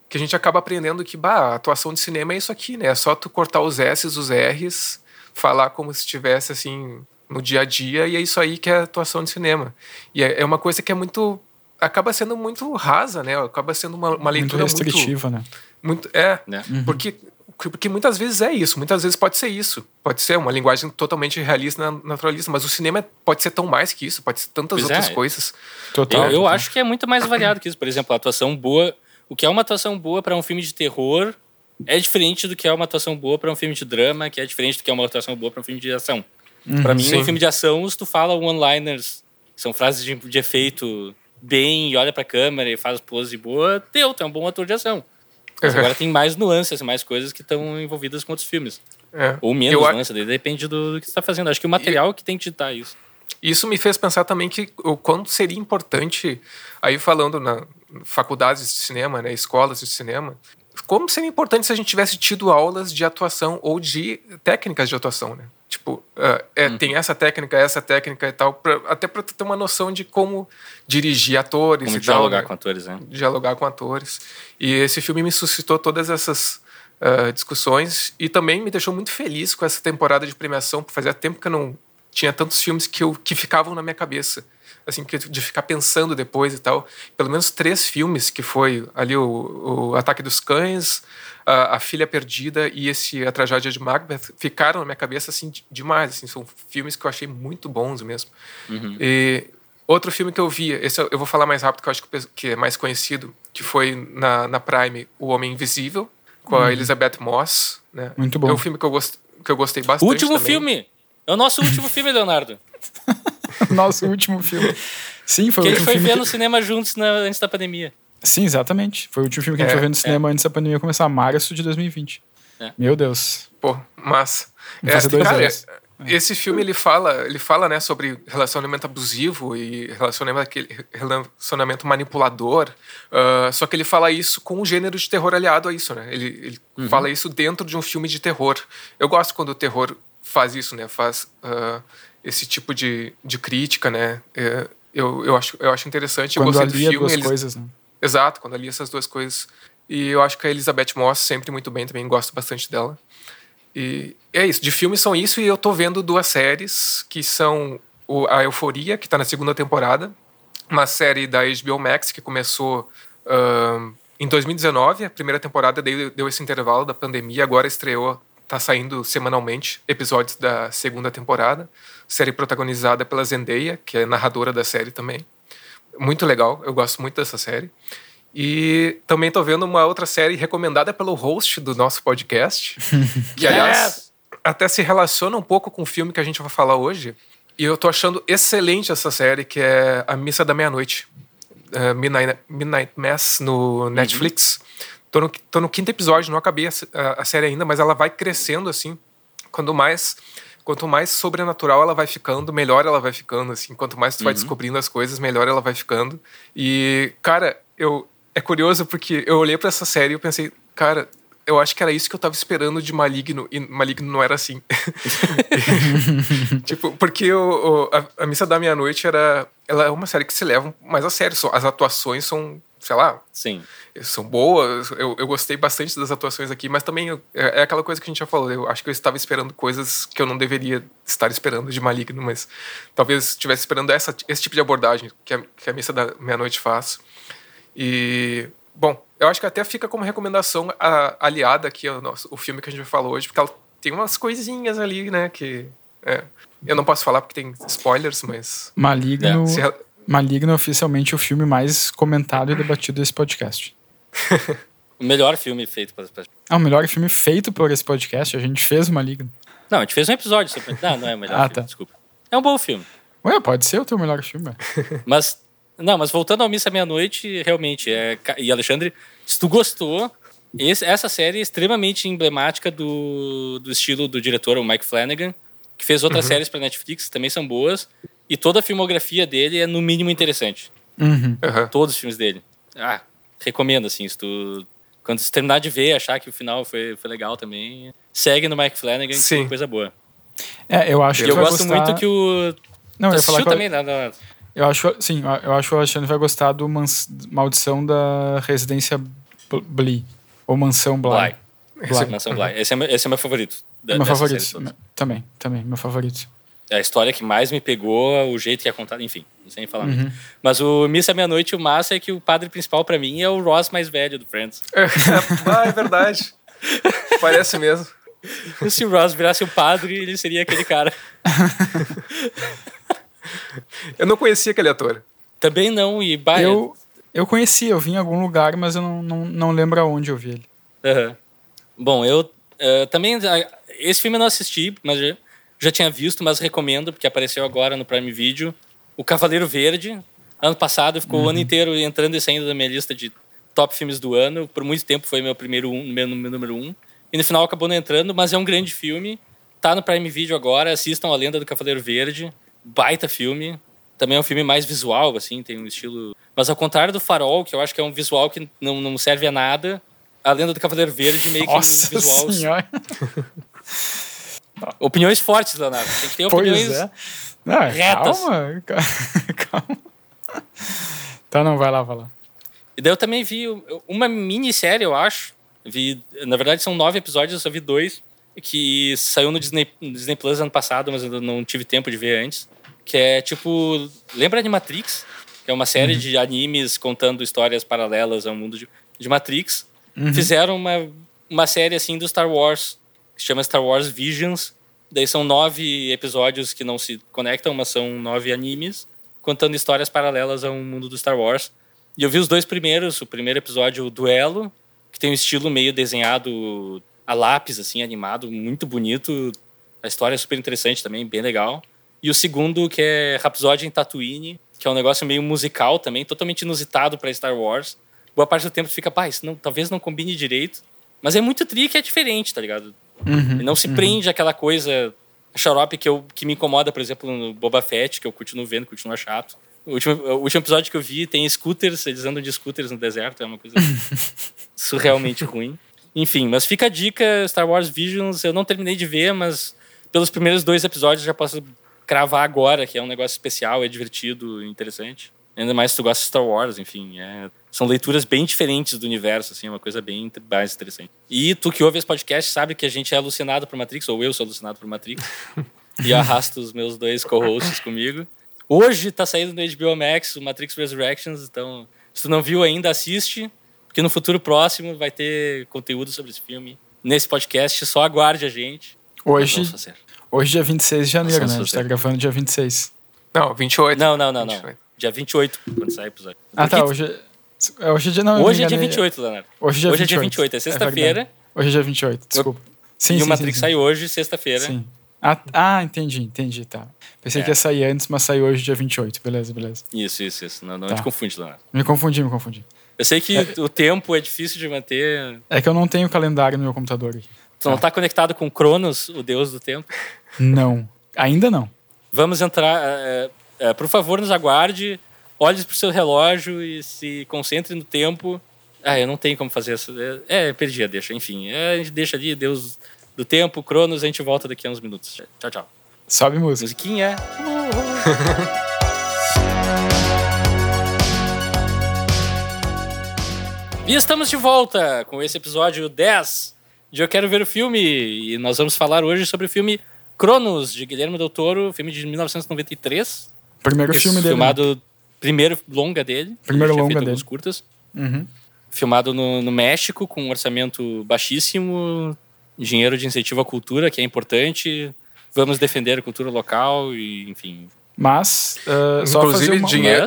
que a gente acaba aprendendo que, bah, a atuação de cinema é isso aqui, né? É só tu cortar os S's, os R's, falar como se estivesse assim no dia a dia e é isso aí que é atuação de cinema. E é, é uma coisa que é muito acaba sendo muito rasa, né? Acaba sendo uma, uma leitura
muito restritiva,
muito,
né?
Muito é, né? Uhum. porque porque muitas vezes é isso, muitas vezes pode ser isso. Pode ser uma linguagem totalmente realista, naturalista, mas o cinema pode ser tão mais que isso, pode ser tantas pois outras é. coisas.
Total. Eu, eu acho que é muito mais variado que isso. Por exemplo, a atuação boa. O que é uma atuação boa para um filme de terror é diferente do que é uma atuação boa para um filme de drama, que é diferente do que é uma atuação boa para um filme de ação. Uhum, para mim, sim. um filme de ação, se tu fala one-liners, são frases de, de efeito bem e olha pra câmera e faz pose boa, teu, tu é um bom ator de ação. Mas agora tem mais nuances, mais coisas que estão envolvidas com outros filmes. É. Ou menos eu, nuances, depende do, do que você está fazendo. Acho que o material que tem que ditar isso.
Isso me fez pensar também que o quanto seria importante, aí falando na faculdades de cinema, né, escolas de cinema, como seria importante se a gente tivesse tido aulas de atuação ou de técnicas de atuação, né? Tipo, uh, é, uhum. tem essa técnica, essa técnica e tal, pra, até para ter uma noção de como dirigir atores
como
e
dialogar
tal,
né? com atores, né?
Dialogar com atores. E esse filme me suscitou todas essas uh, discussões e também me deixou muito feliz com essa temporada de premiação, porque fazia tempo que eu não tinha tantos filmes que, eu, que ficavam na minha cabeça assim, de ficar pensando depois e tal. Pelo menos três filmes, que foi ali o, o Ataque dos Cães, a, a, Filha Perdida e esse A Tragédia de Macbeth, ficaram na minha cabeça, assim, demais, assim, são filmes que eu achei muito bons mesmo. Uhum. E outro filme que eu vi, esse eu vou falar mais rápido, que eu acho que é mais conhecido, que foi na, na Prime, O Homem Invisível, com uhum. a Elizabeth Moss, né?
Muito bom.
É um filme que eu, gost, que eu gostei bastante
Último
também.
filme! É o nosso último filme, Leonardo.
Nosso último filme. Sim, foi
que
o
último
filme.
Que a gente foi ver no cinema juntos na, antes da pandemia.
Sim, exatamente. Foi o último filme que a gente é, foi ver no cinema é. antes da pandemia começar, março de 2020. É. Meu Deus.
Pô, massa. É, cara, esse filme ele fala, ele fala, né, sobre relacionamento abusivo e relacionamento relacionamento manipulador. Uh, só que ele fala isso com um gênero de terror aliado a isso, né? Ele, ele uhum. fala isso dentro de um filme de terror. Eu gosto quando o terror faz isso, né? Faz uh, esse tipo de, de crítica, né? É, eu, eu, acho, eu acho interessante.
Quando
eu
alia duas eles... coisas, né?
Exato, quando ali essas duas coisas. E eu acho que a Elizabeth Moss sempre muito bem, também gosto bastante dela. E é isso, de filmes são isso, e eu tô vendo duas séries que são o, a Euforia, que tá na segunda temporada, uma série da HBO Max que começou uh, em 2019, a primeira temporada deu, deu esse intervalo da pandemia, agora estreou Tá saindo semanalmente episódios da segunda temporada. Série protagonizada pela Zendaya, que é narradora da série também. Muito legal, eu gosto muito dessa série. E também estou vendo uma outra série recomendada pelo host do nosso podcast, que aliás até se relaciona um pouco com o filme que a gente vai falar hoje. E eu estou achando excelente essa série, que é A Missa da Meia-Noite. Uh, Midnight, Midnight Mass no Netflix. Uhum. Tô no, tô no quinto episódio, não acabei a, a, a, série ainda, mas ela vai crescendo assim. Quando mais, quanto mais sobrenatural ela vai ficando, melhor ela vai ficando assim. Quanto mais tu uhum. vai descobrindo as coisas, melhor ela vai ficando. E cara, eu é curioso porque eu olhei para essa série e eu pensei, cara, eu acho que era isso que eu tava esperando de Maligno, e Maligno não era assim. tipo, porque o, o a, a, Missa da Meia-Noite era. Ela é uma série que se leva mais a sério. As atuações são sei lá.
Sim.
São boas, eu, eu gostei bastante das atuações aqui, mas também é, é aquela coisa que a gente já falou. Eu acho que eu estava esperando coisas que eu não deveria estar esperando de Maligno, mas talvez estivesse esperando essa, esse tipo de abordagem que a, que a Missa da Meia-Noite faz. E, bom, eu acho que até fica como recomendação a, aliada aqui ao nosso, o filme que a gente falou hoje, porque ela tem umas coisinhas ali, né, que. É, eu não posso falar porque tem spoilers, mas.
Maligno. É, Maligno é oficialmente o filme mais comentado e debatido desse podcast.
O melhor filme feito por esse podcast.
Ah, o melhor filme feito por esse podcast. A gente fez o Maligno.
Não, a gente fez um episódio sobre. Não, não é o melhor ah, filme, tá. desculpa. É um bom filme.
Ué, pode ser o teu melhor filme.
mas, não, mas voltando ao Missa Meia-Noite, realmente, é... e Alexandre, se tu gostou, esse, essa série é extremamente emblemática do, do estilo do diretor, o Mike Flanagan, que fez outras uhum. séries para Netflix, também são boas, e toda a filmografia dele é no mínimo interessante.
Uhum.
Uhum. Todos os filmes dele. Ah, recomendo, assim, se tu. Quando você terminar de ver, achar que o final foi, foi legal também, segue no Mike Flanagan, Sim. que é coisa boa.
É, eu acho
e
que
eu gosto
gostar...
muito que o.
Não,
tu
eu falar
também, eu... Nada,
Eu acho, sim, eu acho que o Alexandre vai gostar do Mans... Maldição da Residência Bly. Ou Mansão Bly.
Bly. Bly. Mansão Bly. Esse é, esse é meu favorito.
Da, meu favorito. Também, também, meu favorito.
É a história que mais me pegou, o jeito que é contado, enfim, sem falar uhum. muito. Mas o Missa Meia-Noite, o massa é que o padre principal para mim é o Ross mais velho do Friends.
ah, é verdade. Parece mesmo.
Se o Ross virasse o padre, ele seria aquele cara.
eu não conhecia aquele ator.
Também não, e bah,
eu, eu conheci, eu vi em algum lugar, mas eu não, não, não lembro aonde eu vi ele.
Uhum. Bom, eu uh, também. Esse filme eu não assisti, mas já tinha visto, mas recomendo, porque apareceu agora no Prime Video. O Cavaleiro Verde. Ano passado ficou uhum. o ano uhum. inteiro entrando e saindo da minha lista de top filmes do ano. Por muito tempo foi meu primeiro um, meu, meu número um. E no final acabou não entrando, mas é um grande filme. Tá no Prime Video agora. Assistam A Lenda do Cavaleiro Verde. Baita filme. Também é um filme mais visual, assim, tem um estilo. Mas ao contrário do Farol, que eu acho que é um visual que não, não serve a nada, A Lenda do Cavaleiro Verde meio que
Nossa
um visual.
Senhora.
Opiniões fortes, Leonardo. Tem que ter opiniões pois é. não, retas.
Calma, calma. Tá, não, vai lá, vai lá.
E daí eu também vi uma minissérie, eu acho. Vi, na verdade, são nove episódios, eu só vi dois. Que saiu no Disney, no Disney Plus ano passado, mas eu não tive tempo de ver antes. Que é tipo. Lembra de Matrix? Que é uma série uhum. de animes contando histórias paralelas ao mundo de, de Matrix. Uhum. Fizeram uma, uma série assim do Star Wars que se chama Star Wars Visions. Daí são nove episódios que não se conectam, mas são nove animes, contando histórias paralelas ao mundo do Star Wars. E eu vi os dois primeiros. O primeiro episódio, o Duelo, que tem um estilo meio desenhado a lápis, assim, animado, muito bonito. A história é super interessante também, bem legal. E o segundo, que é Rhapsody em Tatooine, que é um negócio meio musical também, totalmente inusitado para Star Wars. Boa parte do tempo fica, pá, isso não, talvez não combine direito. Mas é muito tri que é diferente, tá ligado?
Uhum,
e não se uhum. prende aquela coisa xarope que, eu, que me incomoda, por exemplo, no Boba Fett, que eu continuo vendo, continua chato. O último, o último episódio que eu vi tem scooters, eles andam de scooters no deserto, é uma coisa surrealmente ruim. Enfim, mas fica a dica, Star Wars Visions, eu não terminei de ver, mas pelos primeiros dois episódios já posso cravar agora, que é um negócio especial, é divertido, interessante. Ainda mais se tu gosta de Star Wars, enfim. É, são leituras bem diferentes do universo, assim, é uma coisa bem mais interessante. E tu que ouve esse podcast sabe que a gente é alucinado por Matrix, ou eu sou alucinado por Matrix. e arrasto os meus dois co-hosts comigo. Hoje tá saindo no HBO Max o Matrix Resurrections, então se tu não viu ainda, assiste, porque no futuro próximo vai ter conteúdo sobre esse filme nesse podcast, só aguarde a gente.
Hoje, hoje dia 26 de janeiro, né? A gente tá gravando dia 26.
Não, 28.
Não, não, não, 28. não. Dia 28, quando sai o episódio.
Ah, tá. Hoje, é, hoje é dia não.
Hoje é dia 28, Leonardo.
Hoje, é dia,
hoje
28.
é dia 28, é sexta-feira. É
hoje é dia 28, desculpa.
Sim, e sim, o Matrix sim, sai hoje, sexta-feira. Sim.
Ah, ah, entendi, entendi, tá. Pensei é. que ia sair antes, mas saiu hoje dia 28. Beleza, beleza.
Isso, isso, isso. Não, não tá. te confunde, Leonardo.
Me confundi, me confundi.
Eu sei que é. o tempo é difícil de manter.
É que eu não tenho calendário no meu computador.
Tu não tá conectado com Cronos, o deus do tempo?
Não, ainda não.
Vamos entrar. É, é, por favor, nos aguarde olhe para o seu relógio e se concentre no tempo. Ah, eu não tenho como fazer isso. É, é perdi a deixa. Enfim, é, a gente deixa ali, Deus do tempo, Cronos, a gente volta daqui a uns minutos. Tchau, tchau.
Sobe música.
Musiquinha. E estamos de volta com esse episódio 10 de Eu Quero Ver o Filme. E nós vamos falar hoje sobre o filme Cronos, de Guilherme Del Toro, filme de 1993.
Primeiro filme dele.
Filmado, primeiro longa dele.
Primeiro longa dele.
curtas.
Uhum.
Filmado no, no México, com um orçamento baixíssimo, dinheiro de incentivo à cultura, que é importante. Vamos defender a cultura local e, enfim.
Mas, uh,
só Inclusive, fazer uma... dinheiro,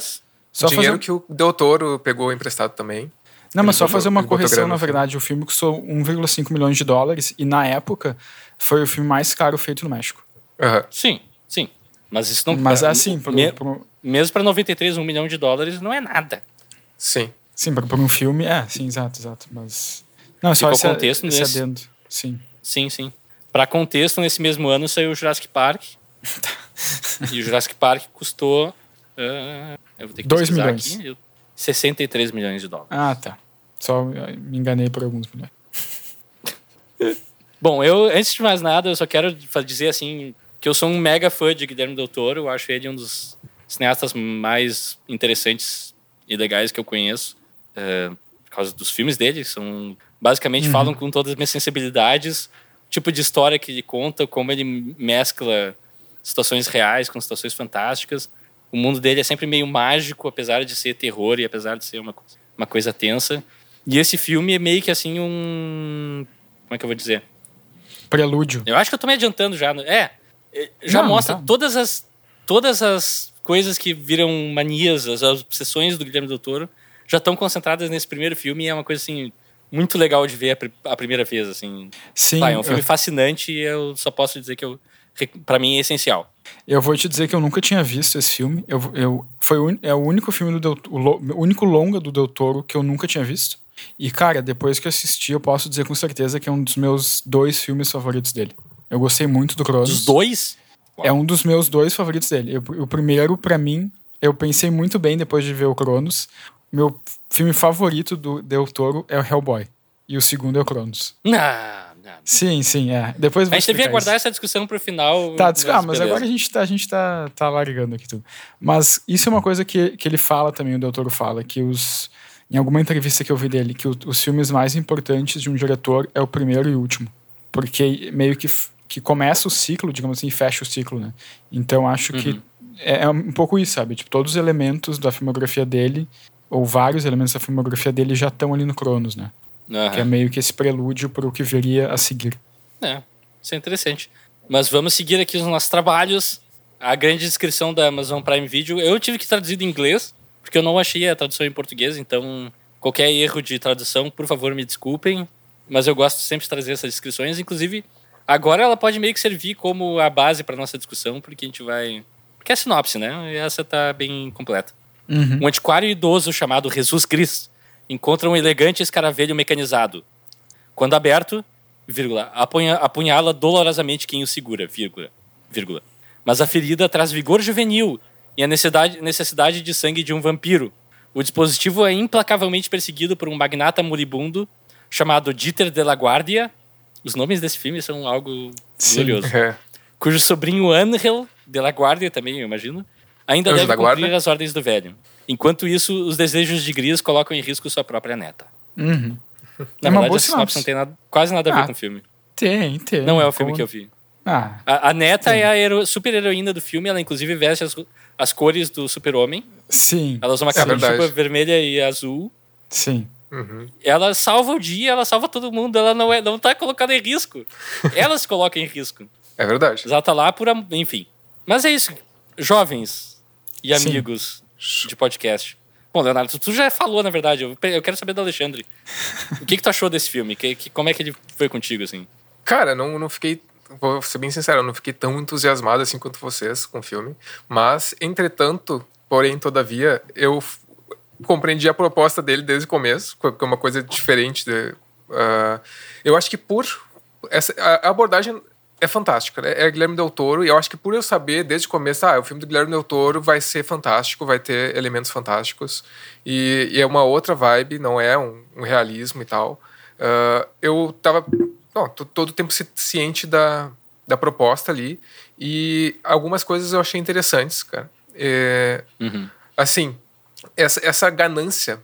só
dinheiro fazer... que o Del Toro pegou emprestado também.
Não, mas só fazer uma correção, na verdade. O filme custou 1,5 milhões de dólares e, na época, foi o filme mais caro feito no México.
Uhum.
Sim, sim. Mas isso não...
Mas é assim...
Pro, me, pro... Mesmo para 93, um milhão de dólares não é nada.
Sim.
Sim, por um filme, é, sim, exato, exato. Mas... Não, é só esse, contexto esse nesse... adendo. Sim.
Sim, sim. Para contexto, nesse mesmo ano saiu o Jurassic Park. e o Jurassic Park custou... Uh, eu vou ter que
2 milhões. Aqui,
63 milhões de dólares.
Ah, tá. Só me enganei por alguns milhões.
Bom, eu, antes de mais nada, eu só quero dizer assim que eu sou um mega fã de Guilherme Del Toro. Eu acho ele um dos cineastas mais interessantes e legais que eu conheço. Uh, por causa dos filmes dele, que são basicamente uhum. falam com todas as minhas sensibilidades, tipo de história que ele conta, como ele mescla situações reais com situações fantásticas. O mundo dele é sempre meio mágico, apesar de ser terror e apesar de ser uma, uma coisa tensa. E esse filme é meio que assim um. Como é que eu vou dizer?
Prelúdio.
Eu acho que eu tô me adiantando já. É. é já Não, mostra tá. todas as. Todas as coisas que viram manias, as obsessões do Guilherme Del Toro, já estão concentradas nesse primeiro filme e é uma coisa assim muito legal de ver a, primeira vez assim.
Sim.
é um filme eu... fascinante e eu só posso dizer que eu para mim é essencial.
Eu vou te dizer que eu nunca tinha visto esse filme. Eu, eu foi o, é o único filme do Del, o, o único longa do Del Toro que eu nunca tinha visto. E, cara, depois que eu assisti, eu posso dizer com certeza que é um dos meus dois filmes favoritos dele. Eu gostei muito do Cronos.
Dos dois?
É um dos meus dois favoritos dele. Eu, o primeiro, para mim, eu pensei muito bem depois de ver o Cronos. Meu filme favorito do Del Toro é o Hellboy. E o segundo é o Cronos.
Não, não.
Sim, sim, é. Depois
a gente devia guardar essa discussão pro final.
Tá, mas, ah, mas agora a gente tá, a gente tá, tá largando aqui tudo. Mas isso é uma coisa que, que ele fala também, o Del Toro fala, que os em alguma entrevista que eu vi dele, que o, os filmes mais importantes de um diretor é o primeiro e o último. Porque meio que, que começa o ciclo, digamos assim, e fecha o ciclo, né? Então acho uhum. que é, é, um pouco isso, sabe? Tipo, todos os elementos da filmografia dele, ou vários elementos da filmografia dele já estão ali no Cronos, né? Uhum. Que é meio que esse prelúdio para o que viria a seguir.
É, isso é interessante. Mas vamos seguir aqui os nossos trabalhos. A grande descrição da Amazon Prime Video. Eu tive que traduzir em inglês, porque eu não achei a tradução em português, então qualquer erro de tradução, por favor, me desculpem. Mas eu gosto sempre de trazer essas descrições. Inclusive, agora ela pode meio que servir como a base para nossa discussão, porque a gente vai. Porque é a sinopse, né? E essa tá bem completa.
Uhum.
Um antiquário idoso chamado Jesus Cristo encontra um elegante escaravelho mecanizado. Quando aberto, vírgula, apunha, apunhala dolorosamente quem o segura, vírgula, vírgula. Mas a ferida traz vigor juvenil e a necessidade, necessidade de sangue de um vampiro. O dispositivo é implacavelmente perseguido por um magnata moribundo chamado Dieter de la Guardia. Os nomes desse filme são algo Sim, glorioso. É. Cujo sobrinho Angel de la Guardia, também, eu imagino, ainda Anjo deve cumprir guarda? as ordens do velho. Enquanto isso, os desejos de Gris colocam em risco sua própria neta.
Uhum.
Na é verdade, a sinopse não tem nada, quase nada a ver ah, com o filme.
Tem, tem.
Não é o filme Como... que eu vi.
Ah,
a, a neta sim. é a hero, super heroína do filme, ela inclusive veste as, as cores do super-homem.
Sim.
Ela usa uma é camisa vermelha e azul.
Sim.
Uhum.
Ela salva o dia, ela salva todo mundo, ela não, é, não tá colocada em risco. ela se coloca em risco.
É verdade.
Ela tá lá por. Enfim. Mas é isso. Jovens e amigos Sim. de podcast. Bom, Leonardo, tu já falou, na verdade. Eu, quero saber do Alexandre. o que, que tu achou desse filme? Que, que, como é que ele foi contigo, assim?
Cara, não, não fiquei vou ser bem sincero, eu não fiquei tão entusiasmado assim quanto vocês com o filme. Mas, entretanto, porém, todavia, eu compreendi a proposta dele desde o começo, que é uma coisa diferente. De, uh, eu acho que por. Essa, a abordagem é fantástica, né? É Guilherme Del Toro, e eu acho que por eu saber desde o começo, ah, o filme do Guilherme Del Toro vai ser fantástico, vai ter elementos fantásticos, e, e é uma outra vibe, não é um, um realismo e tal. Uh, eu tava não, todo o tempo ciente da, da proposta ali. E algumas coisas eu achei interessantes, cara. É,
uhum.
Assim, essa, essa ganância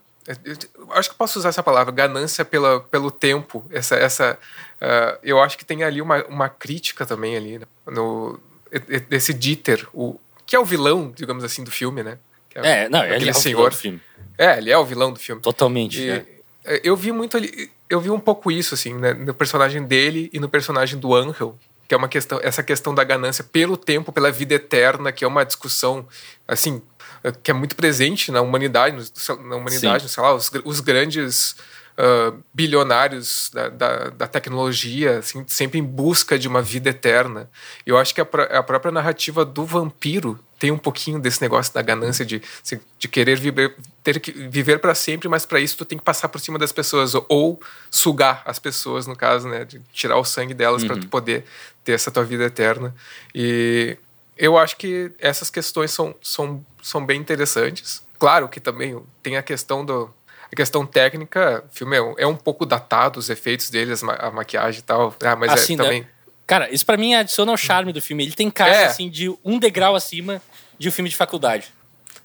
acho que posso usar essa palavra, ganância pela, pelo tempo. Essa, essa, uh, eu acho que tem ali uma, uma crítica também ali né, no desse Dieter, o que é o vilão, digamos assim, do filme, né?
É, é, não, ele é o senhor. vilão do filme.
É, ele é o vilão do filme.
Totalmente.
E, é. Eu vi muito ali, eu vi um pouco isso assim, né, no personagem dele e no personagem do Angel, que é uma questão, essa questão da ganância pelo tempo, pela vida eterna, que é uma discussão assim que é muito presente na humanidade, na humanidade, sei lá, os, os grandes uh, bilionários da, da, da, tecnologia, assim, sempre em busca de uma vida eterna. Eu acho que a, a própria narrativa do vampiro tem um pouquinho desse negócio da ganância de, assim, de querer viver, ter que viver para sempre, mas para isso tu tem que passar por cima das pessoas ou sugar as pessoas, no caso, né, de tirar o sangue delas uhum. para tu poder ter essa tua vida eterna. E eu acho que essas questões são, são, são bem interessantes. Claro que também tem a questão do a questão técnica, o filme é, é um pouco datado, os efeitos deles, a maquiagem e tal. Ah, mas é
assim,
é também.
Né? Cara, isso para mim adiciona o charme do filme. Ele tem cara, é. assim, de um degrau acima de um filme de faculdade.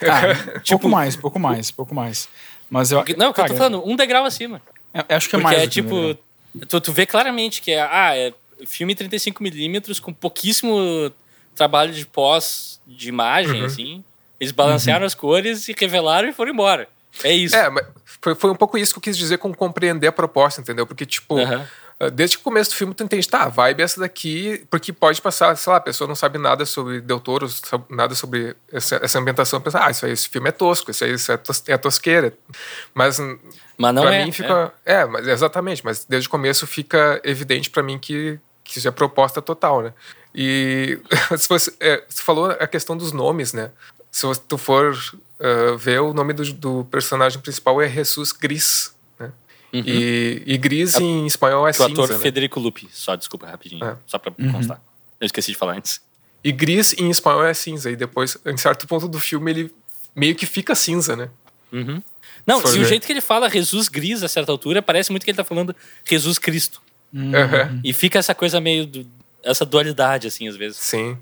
Ah, tipo, pouco mais, pouco mais, pouco mais. Mas eu,
não, o que eu tô falando, um degrau acima.
Eu acho que é Porque mais.
é tipo. Tu, tu vê claramente que é, ah, é filme 35mm com pouquíssimo trabalho de pós de imagem, uhum. assim. Eles balancearam uhum. as cores e revelaram e foram embora. É isso.
É, mas foi, foi um pouco isso que eu quis dizer com compreender a proposta, entendeu? Porque, tipo, uhum. desde o começo do filme tu entende, tá, a vibe é essa daqui, porque pode passar, sei lá, a pessoa não sabe nada sobre Del Toro, nada sobre essa, essa ambientação, pensa, ah, isso aí, esse filme é tosco, isso aí isso é, tos, é tosqueira. Mas,
mas não
pra
é,
mim fica. É. é, mas exatamente, mas desde o começo fica evidente para mim que, que isso é proposta total, né? E se você, é, você falou a questão dos nomes, né? Se tu for uh, ver, o nome do, do, personagem principal é Jesus Gris. Né? Uhum. E, e, Gris é, em espanhol é cinza. O ator né?
Federico Lupi, só desculpa rapidinho, é. só pra uhum. constar. Eu esqueci de falar antes.
E Gris em espanhol é cinza. E depois, em certo ponto do filme, ele meio que fica cinza, né?
Uhum. Não, se o jeito que ele fala Jesus Gris a certa altura, parece muito que ele tá falando Jesus Cristo.
Uhum.
E fica essa coisa meio do, essa dualidade, assim, às vezes.
Sim.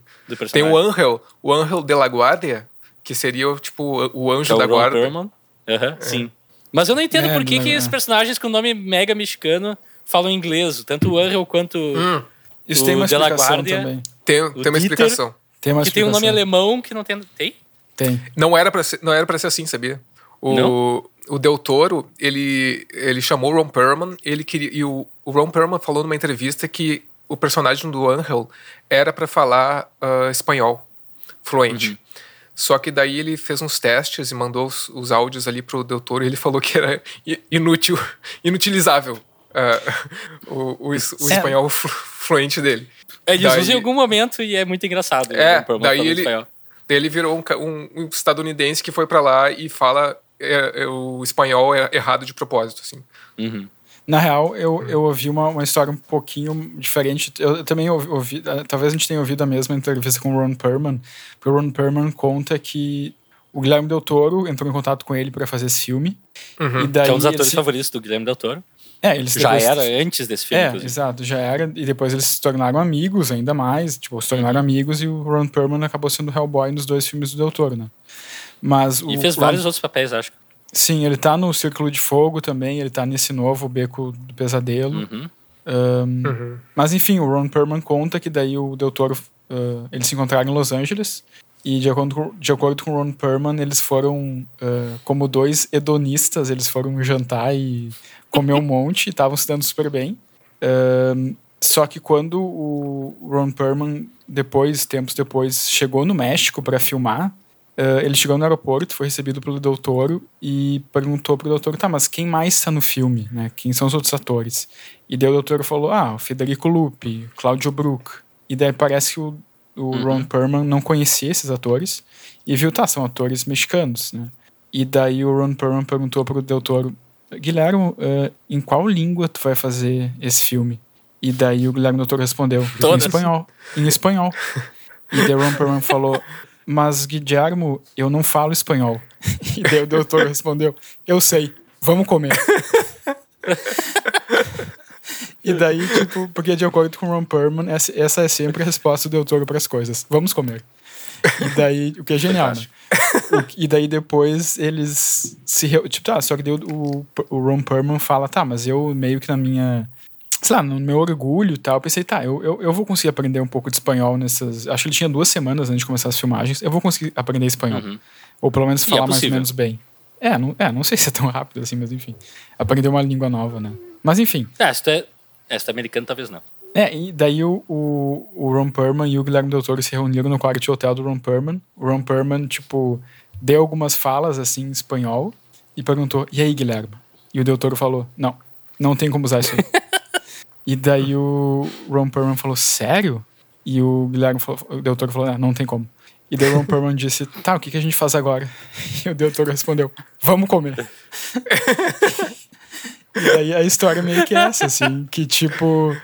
Tem o Angel, o Angel de la Guardia, que seria, tipo, o anjo é da guarda.
Uhum, é. Sim. Mas eu não entendo é, por que, que esses personagens com nome mega mexicano falam inglês. Tanto o Angel quanto hum.
Isso o tem uma
de la
Guardia. Também.
Tem, tem uma explicação.
Tem uma
que
explicação.
tem um nome alemão que não tem... Tem?
Tem.
Não era pra ser, não era pra ser assim, sabia? O, não? o Del Toro, ele, ele chamou o Ron Perlman, ele queria, e o, o Ron Perlman falou numa entrevista que o personagem do Angel era para falar uh, espanhol fluente. Uhum. Só que daí ele fez uns testes e mandou os, os áudios ali pro doutor e ele falou que era inútil, inutilizável uh, o, o, o espanhol fluente dele.
Ele daí, usa em algum momento e é muito engraçado.
É, daí ele, ele virou um, um, um, estadunidense que foi para lá e fala é, é, o espanhol é errado de propósito, assim.
Uhum.
Na real, eu, eu ouvi uma, uma história um pouquinho diferente. Eu também ouvi, ouvi, eh, talvez a gente tenha ouvido a mesma entrevista com o Ron Perlman, porque o Ron Perlman conta que o Guilherme Del Toro entrou em contato com ele para fazer esse filme.
Uhum. E daí, que é um dos atores favoritos do Guilherme Del Toro.
É, eles
já era antes desse filme.
É, inclusive. exato, já era. E depois eles se tornaram amigos ainda mais. Tipo, se tornaram uhum. amigos e o Ron Perlman acabou sendo Hellboy nos dois filmes do Del Toro, né? Mas
e fez vários outros papéis, acho.
Sim, ele tá no Círculo de Fogo também, ele tá nesse novo Beco do Pesadelo.
Uhum.
Um, uhum. Mas enfim, o Ron Perlman conta que daí o Del Toro, uh, eles se encontraram em Los Angeles e de acordo com, de acordo com o Ron Perlman, eles foram, uh, como dois hedonistas, eles foram jantar e comer um monte e estavam se dando super bem. Uh, só que quando o Ron Perlman, depois, tempos depois, chegou no México para filmar, ele chegou no aeroporto, foi recebido pelo doutor e perguntou pro doutor, tá, mas quem mais está no filme, né? Quem são os outros atores? E daí o doutor falou, ah, o Federico Lupi, Claudio Brook. E daí parece que o, o uhum. Ron Perlman não conhecia esses atores e viu, tá, são atores mexicanos, né? E daí o Ron Perlman perguntou pro doutor, Guilherme, uh, em qual língua tu vai fazer esse filme? E daí o Guilherme Doutor respondeu,
Todas.
em espanhol. Em espanhol. e daí o Ron Perlman falou, mas Guilhermo, eu não falo espanhol. E daí o doutor respondeu: Eu sei, vamos comer. e daí, tipo, porque de acordo com Ron Perlman, essa é sempre a resposta do doutor para as coisas: Vamos comer. E daí, o que é genial, né? e daí depois eles se. Tipo, tá, só que daí o, o Ron Perlman fala, tá, mas eu meio que na minha sei lá, no meu orgulho e tal, eu pensei, tá, eu, eu, eu, vou conseguir aprender um pouco de espanhol nessas. Acho que ele tinha duas semanas antes de começar as filmagens. Eu vou conseguir aprender espanhol. Uhum. Ou pelo menos é falar é mais ou menos bem. É não, é, não sei se é tão rápido assim, mas enfim. Aprender uma língua nova, né? Mas enfim.
É, esta é, esta é americano talvez não.
É, e daí o, o, o Ron Perlman e o Guilherme Del Toro se reuniram no quarto de hotel do Ron Perlman. O Ron Perlman, tipo, deu algumas falas, assim, em espanhol e perguntou, e aí, Guilherme? E o Del Toro falou, não, não tem como usar isso aí. e daí o Ron Perlman falou, sério? E o Guilherme falou, o Del Toro falou, ah, não tem como. E daí o Ron Perlman disse, tá, o que, que a gente faz agora? E o Del Toro respondeu, vamos comer. e daí a história meio que é essa, assim, que tipo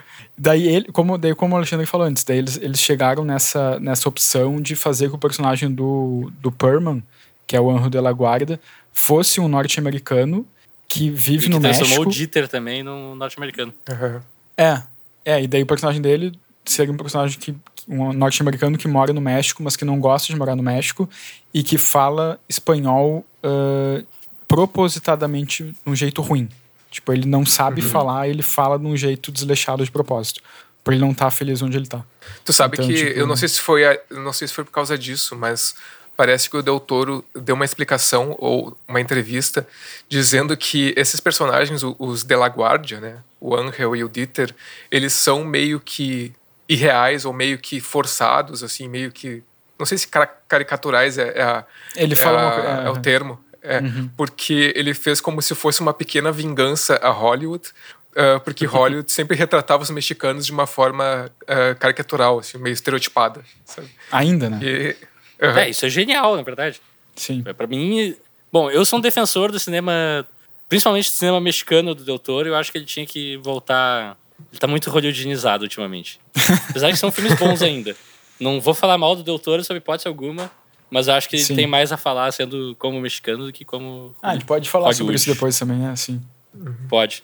Daí, ele, como, daí, como o Alexandre falou antes, daí eles, eles chegaram nessa, nessa opção de fazer que o personagem do, do Perman, que é o Anjo de la Guarda, fosse um norte-americano que vive e que no México. transformou
o Dieter também no norte-americano.
Uhum. É, é, e daí o personagem dele seria um personagem que um norte-americano que mora no México, mas que não gosta de morar no México e que fala espanhol uh, propositadamente de um jeito ruim. Tipo, ele não sabe uhum. falar, ele fala de um jeito desleixado de propósito. Por ele não estar tá feliz onde ele está.
Tu sabe então, que tipo, eu não sei se foi, a, não sei se foi por causa disso, mas parece que o Del Toro deu uma explicação ou uma entrevista dizendo que esses personagens, os de la Guardia, né, o Angel e o Dieter, eles são meio que irreais ou meio que forçados, assim, meio que não sei se caricaturais é, é, a,
ele fala
é, a, é, é o termo, é, uhum. porque ele fez como se fosse uma pequena vingança a Hollywood, uh, porque. Hollywood sempre retratava os mexicanos de uma forma uh, caricatural, assim, meio estereotipada. Sabe?
Ainda, né?
E, uhum. É, isso é genial, na verdade.
Sim.
É, para mim, bom, eu sou um defensor do cinema, principalmente do cinema mexicano do Del Toro, eu acho que ele tinha que voltar... Ele tá muito hollywoodinizado ultimamente. Apesar que são filmes bons ainda. Não vou falar mal do Del Toro sob hipótese alguma, mas eu acho que Sim. tem mais a falar sendo como mexicano do que como.
Ah, gente pode falar Hollywood. sobre isso depois também, é assim.
Uhum. Pode.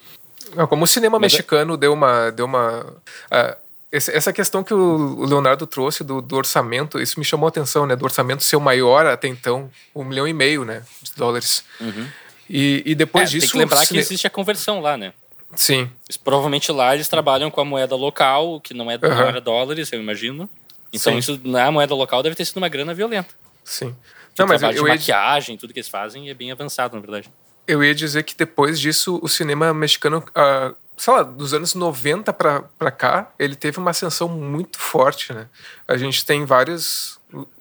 Como o cinema mas é- mexicano é... deu uma. Deu uma uh, essa questão que o Leonardo trouxe do, do, orçamento, isso me chamou a atenção, né? Do orçamento ser o maior até então, um milhão e meio, né? De dólares.
Uhum.
E, e depois
é,
disso.
Tem que lembrar que existe a conversão lá, né?
Sim.
Eles, provavelmente lá eles trabalham com a moeda local, que não é, uhum. dólares, eu imagino. Então Sim. isso na moeda local deve ter sido uma grana violenta.
Sim.
Não, mas eu, eu de maquiagem, tudo que eles fazem é bem avançado, na verdade.
Eu ia dizer que depois disso, o cinema mexicano, uh, sei lá, dos anos 90 pra, pra cá, ele teve uma ascensão muito forte, né? A gente tem vários.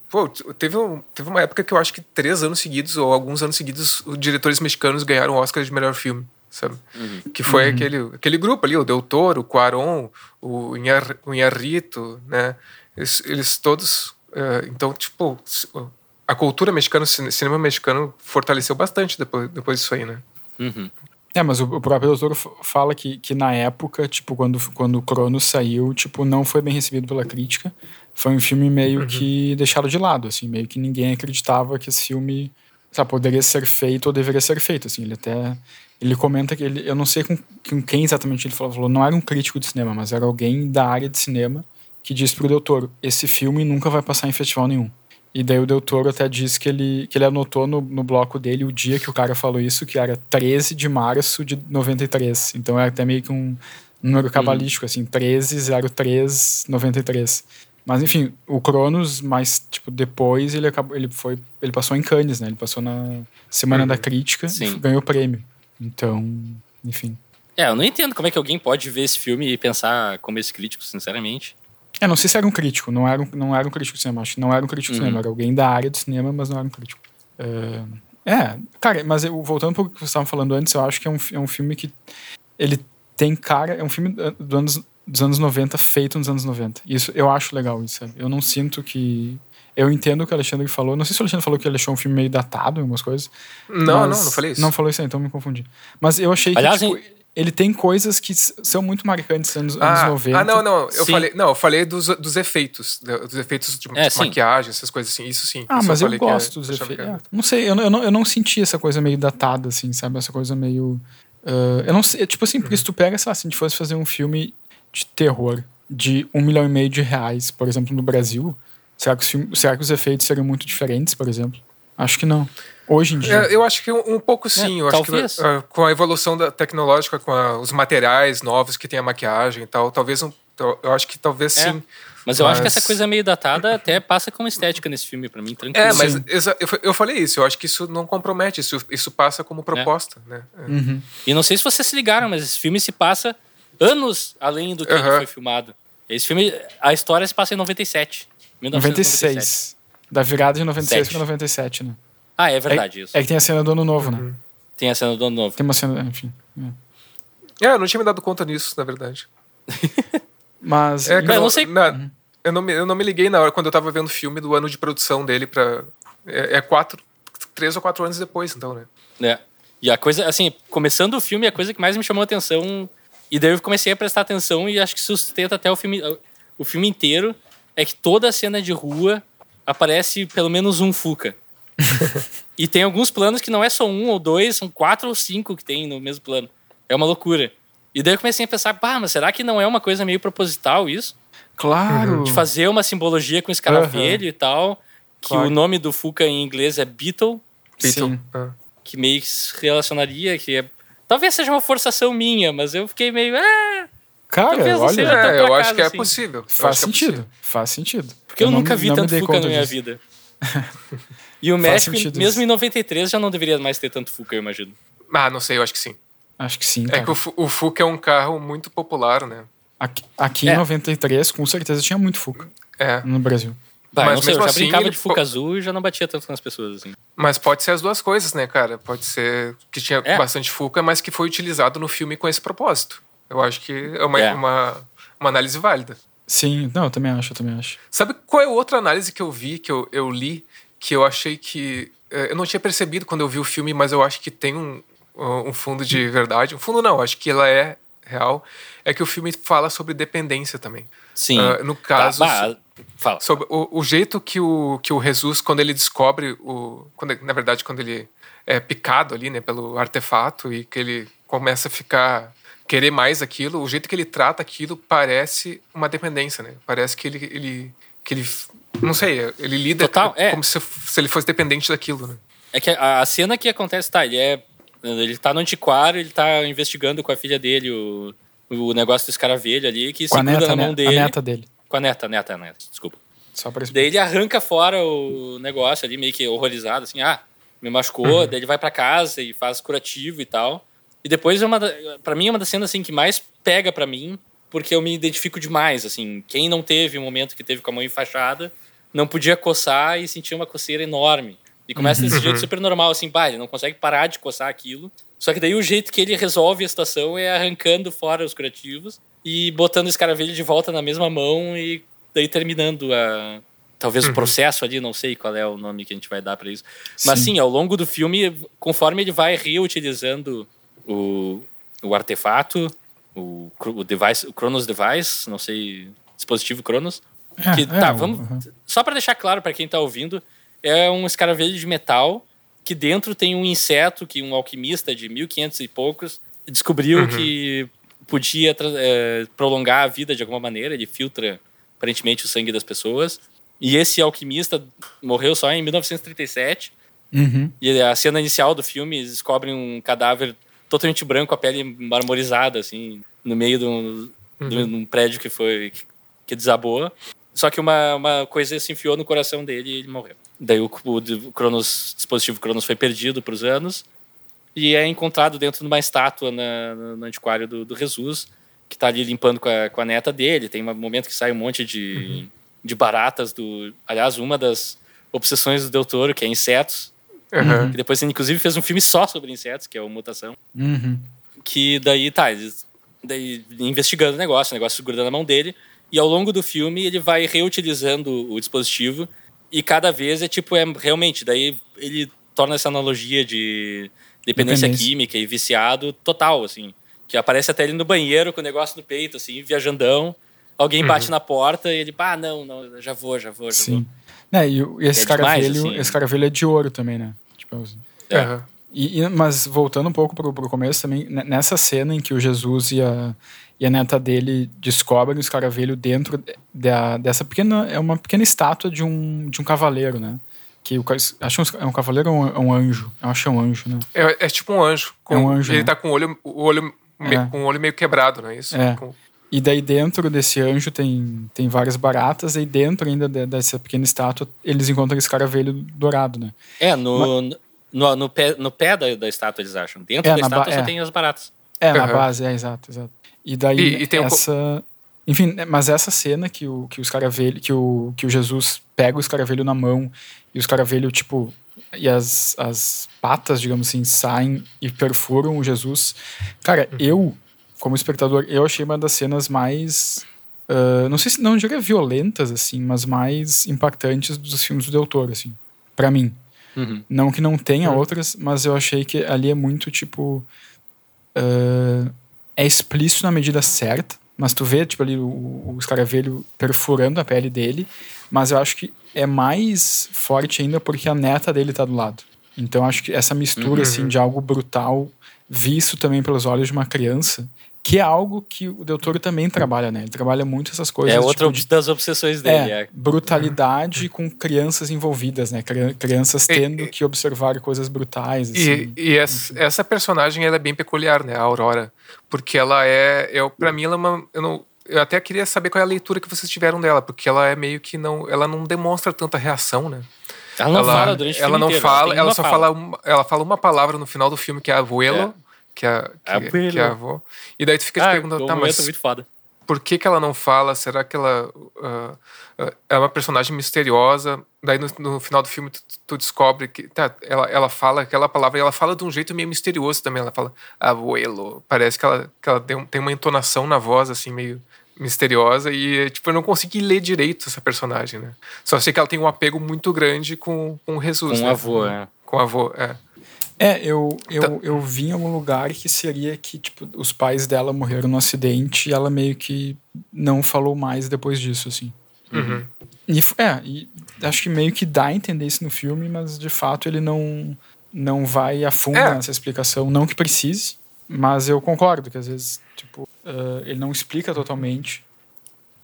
Pô, teve, um, teve uma época que eu acho que três anos seguidos, ou alguns anos seguidos, os diretores mexicanos ganharam o Oscar de melhor filme. Sabe? Uhum. Que foi uhum. aquele, aquele grupo ali, o Del Toro, o Cuarón, o Inharrito, né? Eles, eles todos é, então, tipo, a cultura mexicana, o cinema mexicano fortaleceu bastante depois, depois disso aí, né?
Uhum.
É, mas o, próprio doutor fala que, que na época, tipo, quando, quando o Cronos saiu, tipo, não foi bem recebido pela crítica. Foi um filme meio uhum. que deixado de lado, assim, meio que ninguém acreditava que esse filme sabe, poderia ser feito ou deveria ser feito, assim. Ele até ele comenta que ele, eu não sei com, com quem exatamente ele falou, falou, não era um crítico de cinema, mas era alguém da área de cinema que diz pro Del Toro, esse filme nunca vai passar em festival nenhum. E daí o Del Toro até disse que ele, que ele anotou no, no bloco dele o dia que o cara falou isso, que era 13 de março de 93. Então era até meio que um número cabalístico, uhum. assim, 13, 03, 93. Mas enfim, o Cronos, mais tipo depois ele acabou, ele foi, ele passou em Cannes, né? Ele passou na Semana uhum. da Crítica Sim. e ganhou o prêmio. Então, enfim.
É, eu não entendo como é que alguém pode ver esse filme e pensar como esse crítico, sinceramente.
É, não sei se era um crítico, não era um, não era um crítico de cinema, acho que não era um crítico de cinema, uhum. era alguém da área de cinema, mas não era um crítico. Uh, é, cara, mas eu, voltando para o que você estava falando antes, eu acho que é um, é um filme que ele tem cara, é um filme do anos, dos anos 90 feito nos anos 90. Isso, eu acho legal isso, sabe? Eu não sinto que eu entendo o que o Alexandre falou. Não sei se o Alexandre falou que ele achou um filme meio datado em algumas coisas.
Não, não, não falei isso.
Não falou isso aí, então me confundi. Mas eu achei Aliás, que. Tipo, ele tem coisas que são muito marcantes nos anos, ah, 90.
Ah, não, não. Eu falei, não, eu falei dos, dos efeitos. Dos efeitos de é, maquiagem, essas coisas assim. Isso sim.
Ah,
isso
mas eu, eu gosto dos efeitos. É, não sei, eu, eu, não, eu não senti essa coisa meio datada, assim, sabe? Essa coisa meio. Uh, eu não sei. Tipo assim, porque se tu pega, sei lá, se a gente fosse fazer um filme de terror de um milhão e meio de reais, por exemplo, no Brasil, será que os, será que os efeitos seriam muito diferentes, por exemplo? Acho que não. Hoje em dia.
É, eu acho que um, um pouco sim. É, eu talvez. acho que uh, com a evolução da tecnológica, com a, os materiais novos que tem a maquiagem e tal, talvez um, eu acho que talvez é. sim.
Mas eu mas... acho que essa coisa meio datada até passa como estética nesse filme, para mim, tranquilo.
É, mas eu, eu falei isso, eu acho que isso não compromete, isso, isso passa como proposta, é. né? É.
Uhum.
E não sei se vocês se ligaram, mas esse filme se passa anos além do que uhum. foi filmado. Esse filme, a história se passa em 97.
96. Da virada de 96 para 97, né?
Ah, é verdade
é,
isso.
É que tem a cena do Ano Novo, né? uhum. né?
Tem a cena do Ano Novo.
Tem uma cena, enfim.
É, é eu não tinha me dado conta disso, na verdade.
Mas.
É eu, não sei. Na, uhum. eu, não me, eu não me liguei na hora quando eu tava vendo o filme do ano de produção dele pra. É, é quatro. Três ou quatro anos depois, então, né?
É. E a coisa, assim, começando o filme, a coisa que mais me chamou a atenção. E daí eu comecei a prestar atenção e acho que sustenta até o filme, o filme inteiro. É que toda a cena de rua aparece pelo menos um Fuca. e tem alguns planos que não é só um ou dois, são quatro ou cinco que tem no mesmo plano. É uma loucura. E daí eu comecei a pensar, pá, mas será que não é uma coisa meio proposital isso?
Claro.
De fazer uma simbologia com escaravelho uhum. e tal. Que claro. o nome do Fuca em inglês é Beetle.
Beetle.
Que meio que se relacionaria, que é... Talvez seja uma forçação minha, mas eu fiquei meio... Ah,
Cara, olha,
é, eu acho que é assim. possível.
Faz
é
sentido, é faz sentido.
Porque eu, eu nunca vi tanto Fuca na minha disso. vida. e o México, mesmo isso. em 93, já não deveria mais ter tanto Fuca, eu imagino.
Ah, não sei, eu acho que sim.
Acho que sim.
Cara. É que o, o Fuca é um carro muito popular, né?
Aqui, aqui é. em 93, com certeza, tinha muito Fuca.
É.
No Brasil.
Bah, mas não sei, eu já assim, brincava de Fuca azul e já não batia tanto nas pessoas, assim.
Mas pode ser as duas coisas, né, cara? Pode ser que tinha é. bastante Fuca, mas que foi utilizado no filme com esse propósito. Eu acho que é uma, é. uma, uma análise válida.
Sim, não, eu também acho, eu também acho.
Sabe qual é outra análise que eu vi, que eu, eu li, que eu achei que. Eh, eu não tinha percebido quando eu vi o filme, mas eu acho que tem um, um fundo de verdade. Um fundo não, acho que ela é real. É que o filme fala sobre dependência também.
Sim. Uh,
no caso.
Tá, fala.
Sobre o, o, jeito que o, que o Jesus, quando ele descobre o. Quando, na verdade, quando ele é picado ali, né, pelo artefato e que ele começa a ficar. Querer mais aquilo, o jeito que ele trata aquilo parece uma dependência, né? Parece que ele. ele que ele não sei, ele lida
Total,
como, é. se, se ele fosse dependente daquilo, né?
É que a, a cena que acontece, tá, ele é ele tá no antiquário, ele tá investigando com a filha dele o, o negócio do escaravelho ali, que
com
segura
neta,
na mão
né?
dele.
A neta dele.
Com a neta, neta, neta, desculpa.
Só pra
daí ele arranca fora o negócio ali, meio que horrorizado, assim, ah, me machucou, uhum. daí ele vai para casa e faz curativo e tal. E depois, é uma para mim, é uma das cenas assim, que mais pega para mim, porque eu me identifico demais, assim. Quem não teve o momento que teve com a mão enfaixada, não podia coçar e sentia uma coceira enorme. E começa desse jeito uhum. super normal, assim, pá, ele não consegue parar de coçar aquilo. Só que daí o jeito que ele resolve a situação é arrancando fora os curativos e botando o escaravelho de volta na mesma mão e daí terminando a. Talvez uhum. o processo ali, não sei qual é o nome que a gente vai dar para isso. Sim. Mas sim, ao longo do filme, conforme ele vai reutilizando o, o artefato, o, o device, o Cronos Device, não sei, dispositivo Cronos.
É,
que,
é,
tá, vamos. Uhum. Só para deixar claro para quem tá ouvindo, é um escaravelho de metal que dentro tem um inseto que um alquimista de 1500 e poucos descobriu uhum. que podia é, prolongar a vida de alguma maneira. Ele filtra aparentemente o sangue das pessoas. E esse alquimista morreu só em 1937.
Uhum.
E a cena inicial do filme eles descobrem um cadáver totalmente branco, a pele marmorizada, assim, no meio de um, uhum. de um prédio que foi que, que desabou. Só que uma, uma coisa se enfiou no coração dele e ele morreu. Daí o, o Cronos, dispositivo Cronos foi perdido para os anos e é encontrado dentro de uma estátua na, no, no antiquário do, do Jesus, que está ali limpando com a, com a, neta dele. Tem um momento que sai um monte de, uhum. de baratas do. Aliás, uma das obsessões do Del Toro, que é insetos.
Uhum.
Que depois, inclusive, fez um filme só sobre insetos, que é o Mutação.
Uhum.
Que daí, tá, daí, investigando o negócio, o negócio grudando na mão dele. E ao longo do filme, ele vai reutilizando o dispositivo e cada vez é tipo, é realmente, daí ele torna essa analogia de dependência, dependência. química e viciado total, assim. Que aparece até ele no banheiro com o negócio no peito, assim, viajandão. Alguém uhum. bate na porta e ele, pá, ah, não, não, já vou, já vou, já
Sim. vou. É, e, e esse, é cara demais, velho, assim. esse cara velho é de ouro também, né? Tipo, assim.
é.
E, e, mas voltando um pouco pro, pro começo também, nessa cena em que o Jesus e a, e a neta dele descobrem o escaravelho dentro da, dessa pequena. É uma pequena estátua de um, de um cavaleiro, né? que o, acho que é um cavaleiro ou é um anjo? Eu acho que é um anjo, né?
É, é tipo um anjo.
Com, é um anjo.
Ele
né?
tá com o olho, o olho, é. com o olho meio quebrado, não é isso?
É.
Com...
E daí dentro desse anjo tem, tem várias baratas, e dentro ainda dessa pequena estátua eles encontram esse caravelho dourado, né?
É, no, Mas... no, no, pé, no pé da, da estátua eles acham. Dentro
é,
da estátua
só
é. tem as baratas.
É, na uhum. base, é, exato, exato. E daí e, e essa... Um... Enfim, né, mas essa cena que o, que os caravelho, que o, que o Jesus pega os caravelho na mão e os caravelho, tipo, e as, as patas, digamos assim, saem e perfuram o Jesus. Cara, uhum. eu, como espectador, eu achei uma das cenas mais. Uh, não sei se não diria violentas, assim, mas mais impactantes dos filmes do Del Toro, assim, para mim.
Uhum.
Não que não tenha uhum. outras, mas eu achei que ali é muito, tipo. Uh, é explícito na medida certa, mas tu vê, tipo, ali o, o escaravelho perfurando a pele dele, mas eu acho que é mais forte ainda porque a neta dele tá do lado. Então acho que essa mistura, uhum. assim, de algo brutal, visto também pelos olhos de uma criança, que é algo que o Del Toro também trabalha, né? Ele trabalha muito essas coisas.
É outra tipo, das obsessões dele.
É, é. brutalidade com crianças envolvidas, né? Crianças tendo e, que observar coisas brutais.
Assim. E, e essa, essa, personagem ela é bem peculiar, né? A Aurora. Porque ela é. Eu, pra mim, ela é uma. Eu, não, eu até queria saber qual é a leitura que vocês tiveram dela, porque ela é meio que não. Ela não demonstra tanta reação, né?
Ela não ela, fala durante
ela
o filme
não
inteiro,
fala,
ela,
ela só
fala.
fala uma, ela fala uma palavra no final do filme que é abuelo. É que a, que, que a avó. E daí tu fica
ah,
te perguntando, tá, mas
muito foda.
por que, que ela não fala? Será que ela uh, uh, é uma personagem misteriosa? Daí no, no final do filme tu, tu, descobre que tá, ela, ela fala aquela palavra e ela fala de um jeito meio misterioso também. Ela fala abuelo. Parece que ela, que ela tem, tem uma entonação na voz assim meio misteriosa e tipo eu não consegui ler direito essa personagem, né? Só sei que ela tem um apego muito grande com, com Jesus,
com
né?
o avô, é.
Com o avô, é.
É, eu, eu, tá. eu vi em algum lugar que seria que, tipo, os pais dela morreram no acidente e ela meio que não falou mais depois disso, assim.
Uhum.
E, é, e acho que meio que dá a entender isso no filme, mas de fato ele não, não vai a fundo é. nessa explicação. Não que precise, mas eu concordo que às vezes, tipo, uh, ele não explica totalmente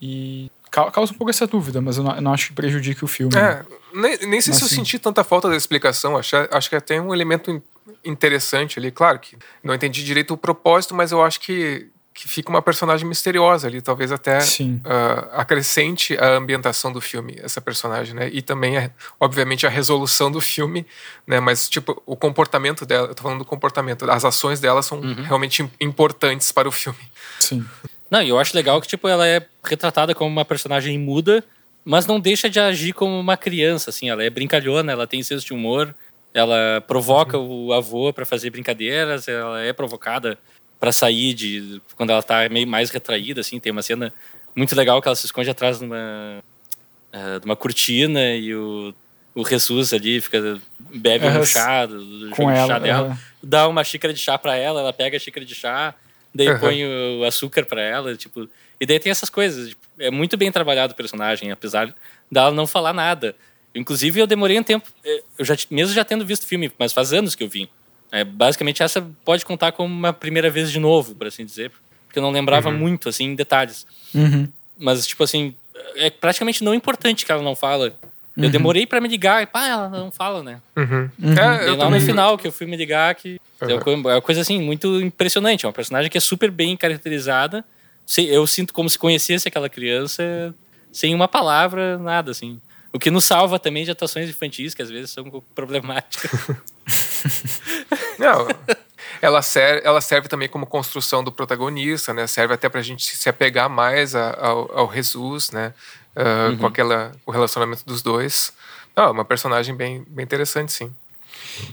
e causa um pouco essa dúvida, mas eu não, eu não acho que prejudique o filme.
É, né? Nem, nem sei Mas, se eu sim. senti tanta falta da explicação. Acho, acho que tem um elemento interessante ali. Claro que não entendi direito o propósito, mas eu acho que, que fica uma personagem misteriosa ali. Talvez até uh, acrescente a ambientação do filme, essa personagem, né? E também, obviamente, a resolução do filme, né? Mas, tipo, o comportamento dela, eu tô falando do comportamento, as ações dela são uhum. realmente importantes para o filme.
Sim.
Não, e eu acho legal que, tipo, ela é retratada como uma personagem muda, mas não deixa de agir como uma criança, assim. Ela é brincalhona, ela tem senso de humor, ela provoca uhum. o avô para fazer brincadeiras, ela é provocada para sair de quando ela tá meio mais retraída, assim. Tem uma cena muito legal que ela se esconde atrás de uma, uh, de uma cortina e o, o Jesus ali fica bebe uhum. um chá,
com ela,
chá dela, uhum. dá uma xícara de chá para ela, ela pega a xícara de chá, daí põe o açúcar para ela, tipo e daí tem essas coisas. Tipo, é muito bem trabalhado o personagem, apesar dela não falar nada. Inclusive, eu demorei um tempo, é, eu já, mesmo já tendo visto o filme, mas faz anos que eu vim. É, basicamente, essa pode contar como uma primeira vez de novo, por assim dizer. Porque eu não lembrava uhum. muito, assim, em detalhes.
Uhum.
Mas, tipo assim, é praticamente não importante que ela não fala. Eu uhum. demorei para me ligar e, pá, ela não fala, né?
Uhum.
Uhum. É, e lá também... no final que eu fui me ligar que é uma coisa assim, muito impressionante. É uma personagem que é super bem caracterizada eu sinto como se conhecesse aquela criança sem uma palavra, nada, assim. O que nos salva também de atuações infantis, que às vezes são um pouco problemáticas.
Não, ela serve, ela serve também como construção do protagonista, né? Serve até pra gente se apegar mais ao, ao Jesus, né? Uh, uhum. Com aquela, o relacionamento dos dois. Não, uma personagem bem, bem interessante, sim.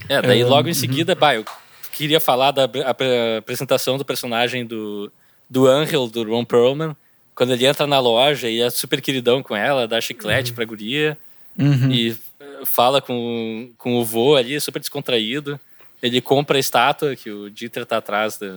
É, daí logo em seguida, uhum. bah, eu queria falar da apresentação do personagem do do Angel, do Ron Perlman, quando ele entra na loja e é super queridão com ela, dá chiclete uhum. pra guria
uhum.
e eh, fala com, com o vô ali, super descontraído. Ele compra a estátua que o Dieter tá atrás. Da...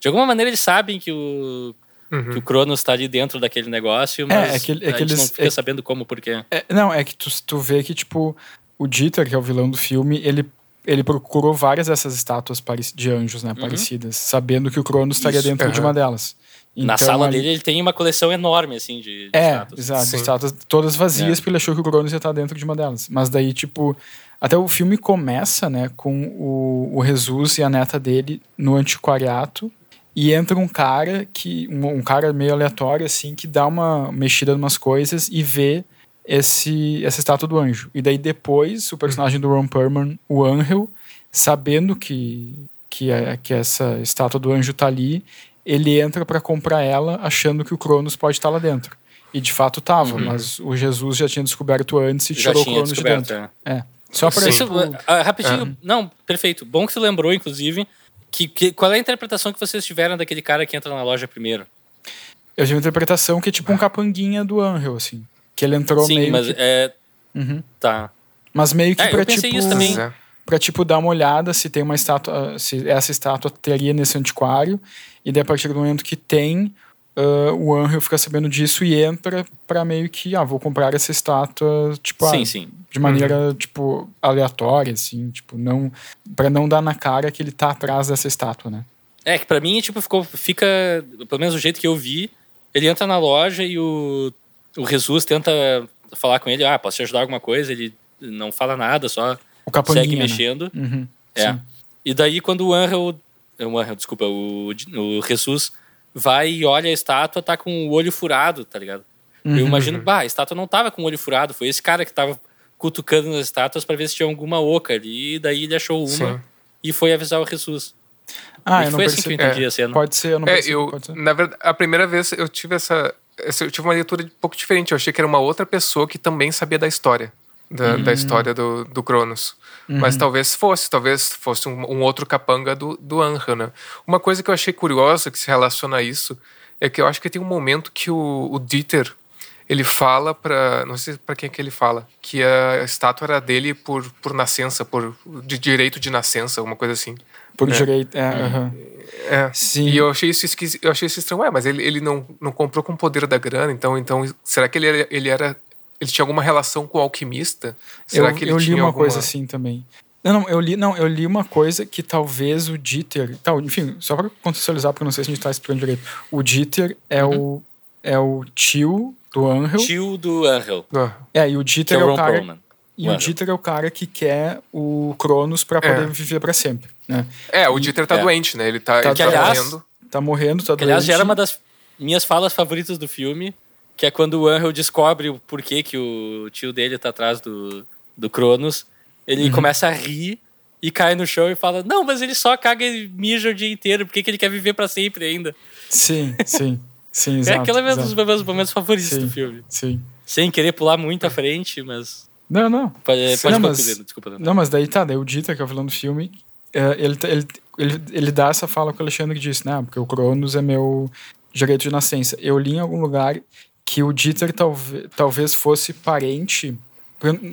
De alguma maneira eles sabem que o, uhum. que o Cronos tá ali dentro daquele negócio, mas é, é que, é que a gente eles, não fica é, sabendo como, por quê.
É, não, é que tu, tu vê que, tipo, o Dieter, que é o vilão do filme, ele ele procurou várias dessas estátuas de anjos, né, uhum. parecidas, sabendo que o Cronos estaria Isso, dentro uhum. de uma delas.
Então, Na sala dele ele tem uma coleção enorme, assim, de, de
é, estátuas. exato, Sim. estátuas todas vazias, é. porque ele achou que o Cronos ia estar dentro de uma delas. Mas daí, tipo, até o filme começa, né, com o, o Jesus e a neta dele no antiquariato, e entra um cara que um, um cara meio aleatório assim que dá uma mexida em umas coisas e vê esse essa estátua do anjo. E daí depois o personagem do Ron Perlman, o Angel, sabendo que que, é, que essa estátua do anjo tá ali, ele entra para comprar ela achando que o Cronos pode estar tá lá dentro. E de fato tava, uhum. mas o Jesus já tinha descoberto antes e já tirou o Cronos de dentro. É. é.
Só para isso. Uh, rapidinho, é. não, perfeito. Bom que você lembrou, inclusive, que, que, qual é a interpretação que vocês tiveram daquele cara que entra na loja primeiro?
Eu tive uma interpretação que é tipo um capanguinha do Angel, assim. Que ele entrou
Sim,
meio.
mas
que...
é.
Uhum.
Tá.
Mas meio que
é,
pra tipo.
Isso também. É.
Pra tipo dar uma olhada se tem uma estátua. Se essa estátua teria nesse antiquário. E daí a partir do momento que tem, uh, o Angel fica sabendo disso e entra para meio que, ah, vou comprar essa estátua, tipo,
sim,
ah,
sim.
de maneira, uhum. tipo, aleatória, assim, tipo, não, para não dar na cara que ele tá atrás dessa estátua, né?
É, que pra mim, tipo, ficou, fica, pelo menos do jeito que eu vi, ele entra na loja e o, o Jesus tenta falar com ele, ah, posso te ajudar alguma coisa? Ele não fala nada, só segue né? mexendo.
Né? Uhum,
é. Sim. E daí, quando o Angel, o Angel, desculpa, o, o Jesus vai e olha a estátua, tá com o olho furado, tá ligado? Uhum. Eu imagino, bah, a estátua não tava com o olho furado, foi esse cara que tava cutucando nas estátuas para ver se tinha alguma oca ali, e daí ele achou uma Sim. e foi avisar o Jesus.
Ah, e eu não
foi assim que eu entendi
é,
a cena.
Pode ser, eu não
é, eu, Na verdade, a primeira vez eu tive essa. Eu tive uma leitura um pouco diferente. Eu achei que era uma outra pessoa que também sabia da história. Da, uhum. da história do, do Cronos. Uhum. Mas talvez fosse, talvez fosse um, um, outro capanga do, do Anra, né? Uma coisa que eu achei curiosa que se relaciona a isso é que eu acho que tem um momento que o, o Dieter ele fala para não sei para quem é que ele fala que a estátua era dele por, por nascença por de direito de nascença uma coisa assim
por né? direito, é, uhum.
é. Sim. E eu achei isso eu achei isso estranho. Ué, mas ele, ele não, não comprou com o poder da grana, então, então será que ele era, ele era. Ele tinha alguma relação com o alquimista? Será
eu,
que ele
eu
li
uma
alguma...
coisa assim também. Não, não, eu li, não, eu li uma coisa que talvez o Dieter. Tal, enfim, só para contextualizar, porque não sei se a gente tá explicando direito. O Dieter é, uhum. o, é o tio do Angel.
Tio do Angel.
Ah. É, e o Dieter é, é o cara. Perlman. E o Dieter é o cara que quer o Cronos para poder é. viver para sempre, né?
É, o Dieter tá e, doente, né? Ele tá, tá, ele
tá aliás, morrendo.
Tá morrendo, tá
que, doente. Aliás, já era uma das minhas falas favoritas do filme, que é quando o Angel descobre o porquê que o tio dele tá atrás do, do Cronos. Ele uhum. começa a rir e cai no chão e fala: Não, mas ele só caga e mija o dia inteiro, por que, que ele quer viver para sempre ainda?
Sim, sim. Sim,
é
exato,
é aquele dos meus momentos favoritos
sim,
do filme.
Sim.
Sem querer pular muito à frente, mas.
Não, não.
Pode, pode não, mas, desculpa.
Não. não, mas daí tá, daí o Dita, que é o vilão do filme, é, ele, ele, ele, ele dá essa fala que o Alexandre disse, né? Porque o Cronos é meu direito de nascença. Eu li em algum lugar que o Dieter talvez, talvez fosse parente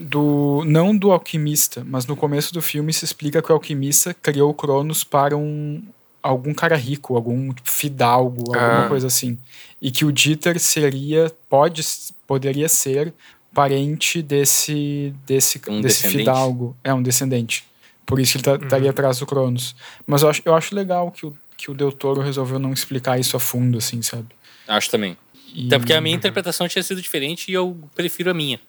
do não do alquimista, mas no começo do filme se explica que o alquimista criou o Cronos para um algum cara rico, algum fidalgo, alguma ah. coisa assim. E que o Dieter seria pode poderia ser parente desse desse um desse fidalgo, é um descendente. Por isso ele tá, uhum. estaria atrás do Cronos. Mas eu acho, eu acho legal que o que o Del Toro resolveu não explicar isso a fundo assim, sabe?
Acho também. E... Até porque a minha interpretação tinha sido diferente e eu prefiro a minha.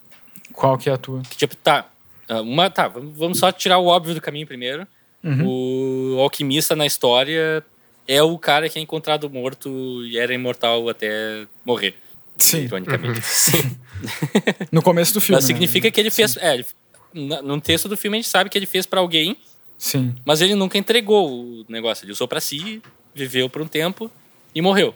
Qual que é a tua?
Que, tipo, tá. Ah, uma, tá, vamos só tirar o óbvio do caminho primeiro. Uhum. O alquimista na história é o cara que é encontrado morto e era imortal até morrer.
Sim.
Ironicamente. Uhum.
Sim. no começo do filme.
Mas significa né? que ele fez. Sim. É, no texto do filme a gente sabe que ele fez para alguém.
Sim.
Mas ele nunca entregou o negócio. Ele usou para si, viveu por um tempo e morreu.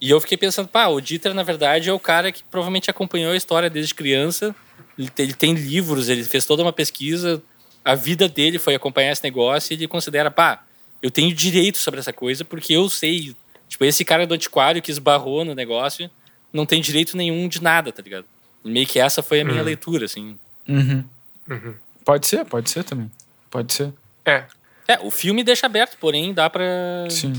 E eu fiquei pensando, pá, o Dieter, na verdade, é o cara que provavelmente acompanhou a história desde criança. Ele tem, ele tem livros, ele fez toda uma pesquisa. A vida dele foi acompanhar esse negócio e ele considera, pá, eu tenho direito sobre essa coisa porque eu sei. Tipo, esse cara do antiquário que esbarrou no negócio não tem direito nenhum de nada, tá ligado? E meio que essa foi a minha uhum. leitura, assim.
Uhum. Uhum. Pode ser, pode ser também. Pode ser.
É.
É, o filme deixa aberto, porém dá pra.
Sim.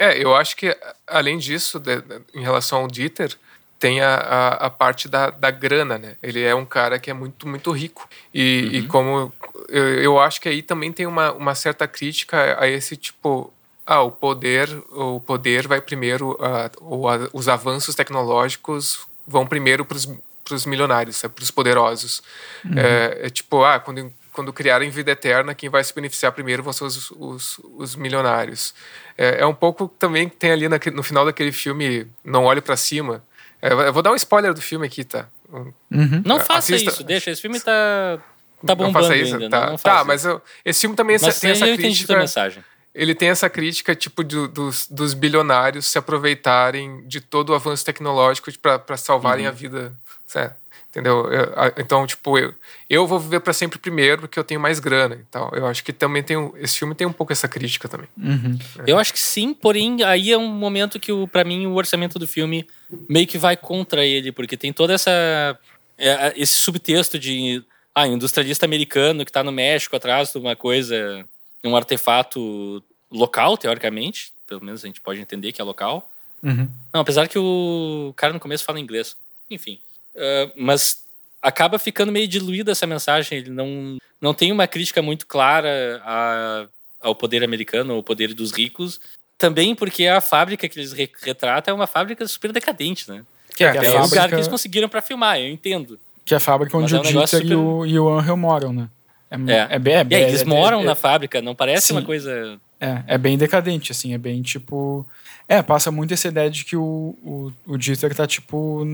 É, eu acho que, além disso, de, de, em relação ao Dieter, tem a, a, a, parte da, da grana, né? Ele é um cara que é muito, muito rico. E, uhum. e como eu, eu acho que aí também tem uma, uma certa crítica a esse tipo. Ah, o poder, o poder vai primeiro, ou a, os avanços tecnológicos vão primeiro para os milionários, é, para os poderosos. Uhum. É, é, tipo, ah, quando, quando criarem vida eterna, quem vai se beneficiar primeiro vão ser os, os, os milionários. É, é, um pouco também que tem ali na, no final daquele filme Não Olhe para Cima. É, eu vou dar um spoiler do filme aqui, tá?
Uhum. Não faça Assista. isso, deixa. Esse filme tá, tá bombando não isso, ainda.
Tá,
não, não
tá mas eu, esse filme também
mas
tem essa
eu
crítica.
mensagem.
Ele tem essa crítica, tipo, do, dos, dos bilionários se aproveitarem de todo o avanço tecnológico para salvarem uhum. a vida. Certo? Entendeu? Eu, então, tipo, eu, eu vou viver para sempre primeiro porque eu tenho mais grana. Então, eu acho que também tem. Esse filme tem um pouco essa crítica também.
Uhum.
É. Eu acho que sim, porém, aí é um momento que, para mim, o orçamento do filme meio que vai contra ele, porque tem toda essa. É, esse subtexto de. Ah, industrialista americano que está no México atrás de uma coisa. um artefato local, teoricamente. Pelo menos a gente pode entender que é local.
Uhum.
Não, apesar que o cara no começo fala inglês. Enfim. Uh, mas acaba ficando meio diluída essa mensagem. Ele não, não tem uma crítica muito clara a, ao poder americano, ao poder dos ricos. Também porque a fábrica que eles retratam é uma fábrica super decadente, né?
Que é, é, é
fábrica... o lugar que eles conseguiram para filmar, eu entendo.
Que é a fábrica onde é um o Dieter super... e, o, e o Angel moram, né?
É, é. é é eles moram na fábrica, não parece sim. uma coisa...
É, é bem decadente, assim, é bem tipo... É, passa muito essa ideia de que o, o, o Dieter tá, tipo,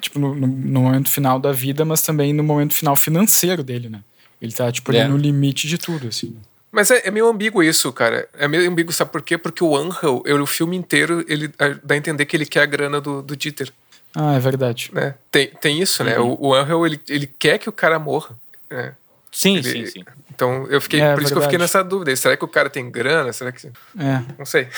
tipo no, no, momento final da vida, mas também no momento final financeiro dele, né? Ele tá, tipo, é. ali no limite de tudo, assim.
Mas é, é, meio ambíguo isso, cara. É meio ambíguo, sabe por quê? Porque o Angel, ele, o filme inteiro, ele dá a entender que ele quer a grana do, do Dieter.
Ah, é verdade.
Né? Tem, tem isso, né? uhum. né? O, o Angel, ele, ele quer que o cara morra. Né?
Sim,
ele,
sim, sim.
Então, eu fiquei, é, por isso que eu fiquei nessa dúvida. Será que o cara tem grana? Será que.
É.
Não sei.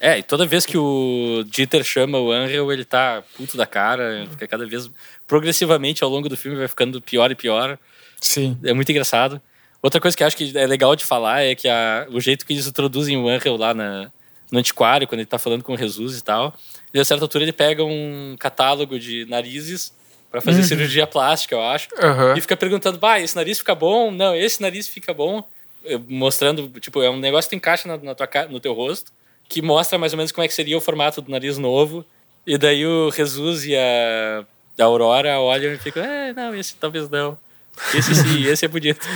É, e toda vez que o Dieter chama o Angel, ele tá puto da cara, fica cada vez progressivamente ao longo do filme vai ficando pior e pior.
Sim.
É muito engraçado. Outra coisa que eu acho que é legal de falar é que a, o jeito que eles introduzem o Angel lá na, no antiquário, quando ele tá falando com o Jesus e tal, e a certa altura ele pega um catálogo de narizes para fazer uhum. cirurgia plástica, eu acho.
Uhum.
E fica perguntando, bah, esse nariz fica bom? Não, esse nariz fica bom. Mostrando, tipo, é um negócio que encaixa na, na tua, no teu rosto, que mostra mais ou menos como é que seria o formato do nariz novo. E daí o Jesus e a, a Aurora olham e ficam, é, não, esse talvez não. Esse sim, esse é bonito.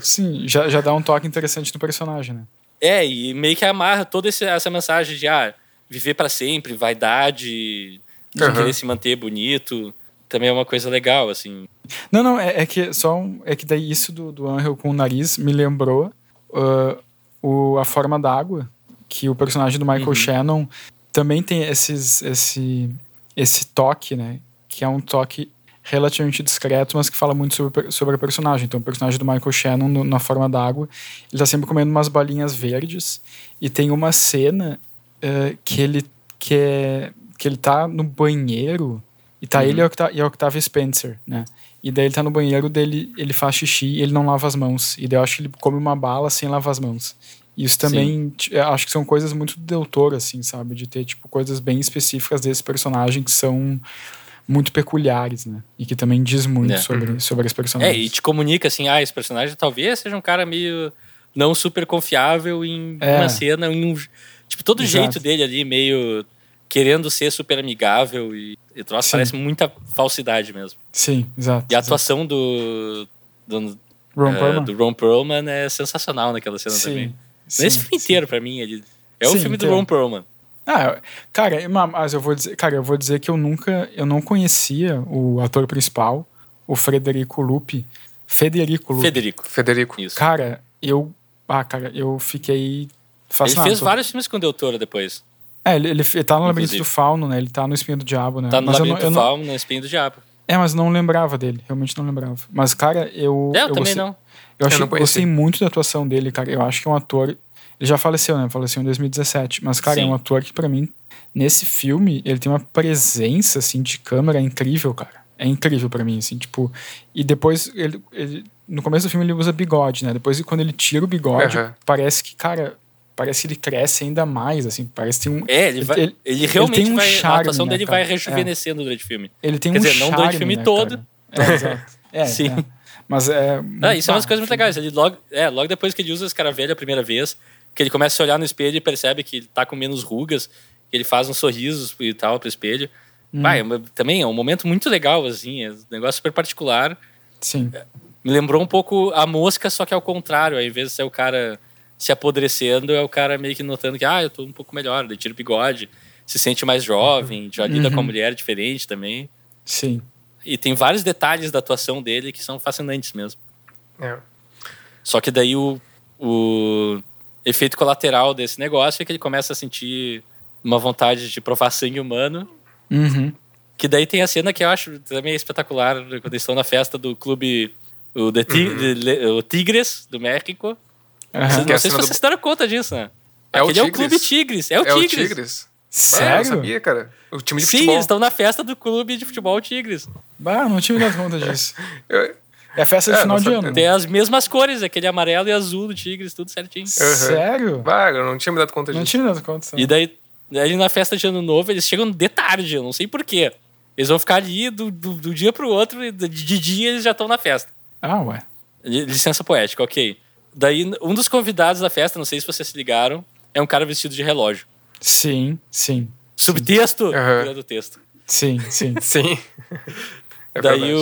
Sim, já, já dá um toque interessante no personagem, né?
É, e meio que amarra toda essa mensagem de, ah, viver para sempre, vaidade, uhum. querer se manter bonito também é uma coisa legal, assim.
Não, não, é, é que só um, é que daí isso do, do Angel com o nariz me lembrou uh, o, a forma d'água, que o personagem do Michael uhum. Shannon também tem esses, esse, esse toque, né? Que é um toque relativamente discreto, mas que fala muito sobre, sobre a personagem. Então, o personagem do Michael Shannon, no, na forma d'água, ele tá sempre comendo umas bolinhas verdes, e tem uma cena uh, que ele que, é, que ele tá no banheiro e tá uhum. ele e a Octavia Spencer, né? E daí ele tá no banheiro dele, ele faz xixi e ele não lava as mãos. E daí eu acho que ele come uma bala sem lavar as mãos. Isso também, acho que são coisas muito do autor, assim, sabe? De ter, tipo, coisas bem específicas desse personagem que são muito peculiares, né? E que também diz muito é. sobre, sobre esse personagem.
É, e te comunica, assim, ah, esse personagem talvez seja um cara meio não super confiável em é. uma cena, em um... Tipo, todo o jeito dele ali, meio querendo ser super amigável e, e troço parece muita falsidade mesmo.
Sim, exato.
E a atuação exato. do, do, Ron uh, do Ron Perlman é sensacional naquela cena sim, também. Sim, Nesse filme sim. inteiro, pra mim, ele é o filme inteiro. do Ron Perlman.
Ah, cara, mas eu vou dizer, cara, eu vou dizer que eu nunca, eu não conhecia o ator principal, o Frederico Lupi. Federico Lupi.
Federico.
Federico.
Isso. Cara, eu, ah, cara, eu fiquei fascinado.
Ele fez vários filmes com o Del Toro depois.
É, ele, ele, ele tá no Labirinto do Fauno, né? Ele tá no Espinho do Diabo, né?
Tá no mas Labirinto do Fauno, no Espinho do Diabo.
É, mas não lembrava dele. Realmente não lembrava. Mas, cara, eu...
É, eu,
eu
também
gostei,
não.
Eu, achei, eu gostei muito da atuação dele, cara. Eu acho que é um ator... Ele já faleceu, né? Faleceu em 2017. Mas, cara, Sim. é um ator que, para mim, nesse filme, ele tem uma presença, assim, de câmera incrível, cara. É incrível para mim, assim, tipo... E depois, ele, ele, no começo do filme, ele usa bigode, né? Depois, quando ele tira o bigode, uhum. parece que, cara parece que ele cresce ainda mais, assim, parece que tem um...
É, ele, vai, ele, ele realmente ele tem um vai, charme, a atuação né, dele
cara?
vai rejuvenescendo é. durante o filme.
Ele tem
Quer
um
dizer,
charme,
não durante o filme
né,
todo.
É, exato. É,
Sim.
É. Mas é...
Ah, isso é umas coisas muito legais. Ele logo, é, logo depois que ele usa esse cara velho a primeira vez, que ele começa a olhar no espelho e percebe que ele tá com menos rugas, que ele faz uns sorrisos e tal pro espelho. Hum. Vai, também é um momento muito legal, assim, é um negócio super particular.
Sim.
Me lembrou um pouco a mosca, só que ao contrário, ao invés de ser o cara se apodrecendo, é o cara meio que notando que, ah, eu tô um pouco melhor, daí tira o bigode, se sente mais jovem, já lida uhum. com a mulher diferente também.
Sim.
E tem vários detalhes da atuação dele que são fascinantes mesmo.
É.
Só que daí o, o efeito colateral desse negócio é que ele começa a sentir uma vontade de provar sangue humano.
Uhum.
Que daí tem a cena que eu acho também espetacular, quando eles estão na festa do clube o, The Tig uhum. Tigres, do México. Uhum. Não, não sei se vocês se deram conta disso, né?
É
Aquele
o
é o Clube Tigres. É o
é
Tigres.
O Tigres.
Sério?
Eu sabia, cara. O time de
Sim,
futebol.
eles estão na festa do clube de futebol Tigres.
Bah, não tinha me dado conta disso.
eu...
É a festa de
É,
final
não
de ano.
Tem as mesmas cores, aquele amarelo e azul do Tigres, tudo certinho.
Sério?
Ah, eu não tinha me dado conta
Não
disso.
tinha me dado conta.
E daí, daí na festa de ano novo, eles chegam de tarde, eu não sei porquê. Eles vão ficar ali do, do, do dia pro outro, e de, de dia eles já estão na festa.
Ah, ué.
Licença poética, ok. Daí, um dos convidados da festa, não sei se vocês se ligaram, é um cara vestido de relógio.
Sim, sim.
Subtexto,
Aham.
virando texto.
Sim, sim.
Sim. É
Daí
verdade.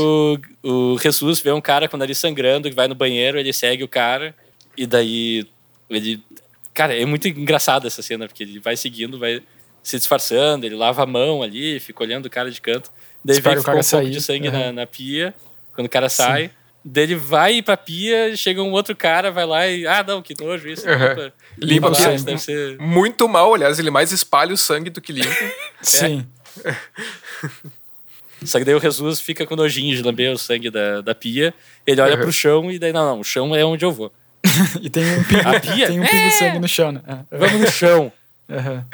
o, o Jesus vê um cara com o nariz sangrando que vai no banheiro, ele segue o cara, e daí ele. Cara, é muito engraçado essa cena, porque ele vai seguindo, vai se disfarçando, ele lava a mão ali, fica olhando o cara de canto. Daí
Espera
que
o cara
um pouco
sair.
de sangue
Aham.
na, na pia, quando o cara sai. Daí ele vai pra pia, chega um outro cara, vai lá e. Ah, não, que nojo isso.
Aham.
Limpa,
Limpa
lá,
sangue.
isso deve ser.
Muito mal, aliás, ele mais espalha o sangue do que limpa.
Sim.
Só que daí o Jesus fica com nojinho de lamber o sangue da, da pia. Ele olha
Uhum.
pro chão e daí, não, não, o chão é onde eu vou.
E tem um pingo,
A pia?
tem um pingo
É.
de sangue no chão, né? É.
Vamos no chão.
Aham.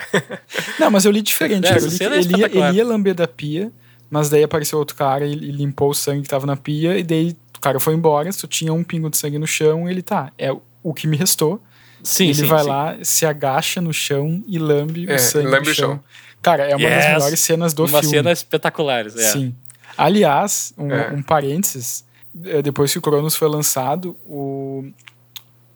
Não, mas eu li diferente.
É,
Eu li
é
ele, ia, ele ia lamber da pia, mas daí apareceu outro cara e, e limpou o sangue que tava na pia, e daí o cara foi embora, só tinha um pingo de sangue no chão, e ele tá, é o que me restou.
Sim,
ele
sim,
vai
sim.
lá, se agacha no chão e lambe
É,
o sangue
lambe
no
o
chão.
chão.
Cara, é uma das
Yes!
melhores cenas do
Uma
filme.
cena espetacular. É.
Sim. Aliás, um,
É.
um parênteses, eh, depois que o Cronos foi lançado, o,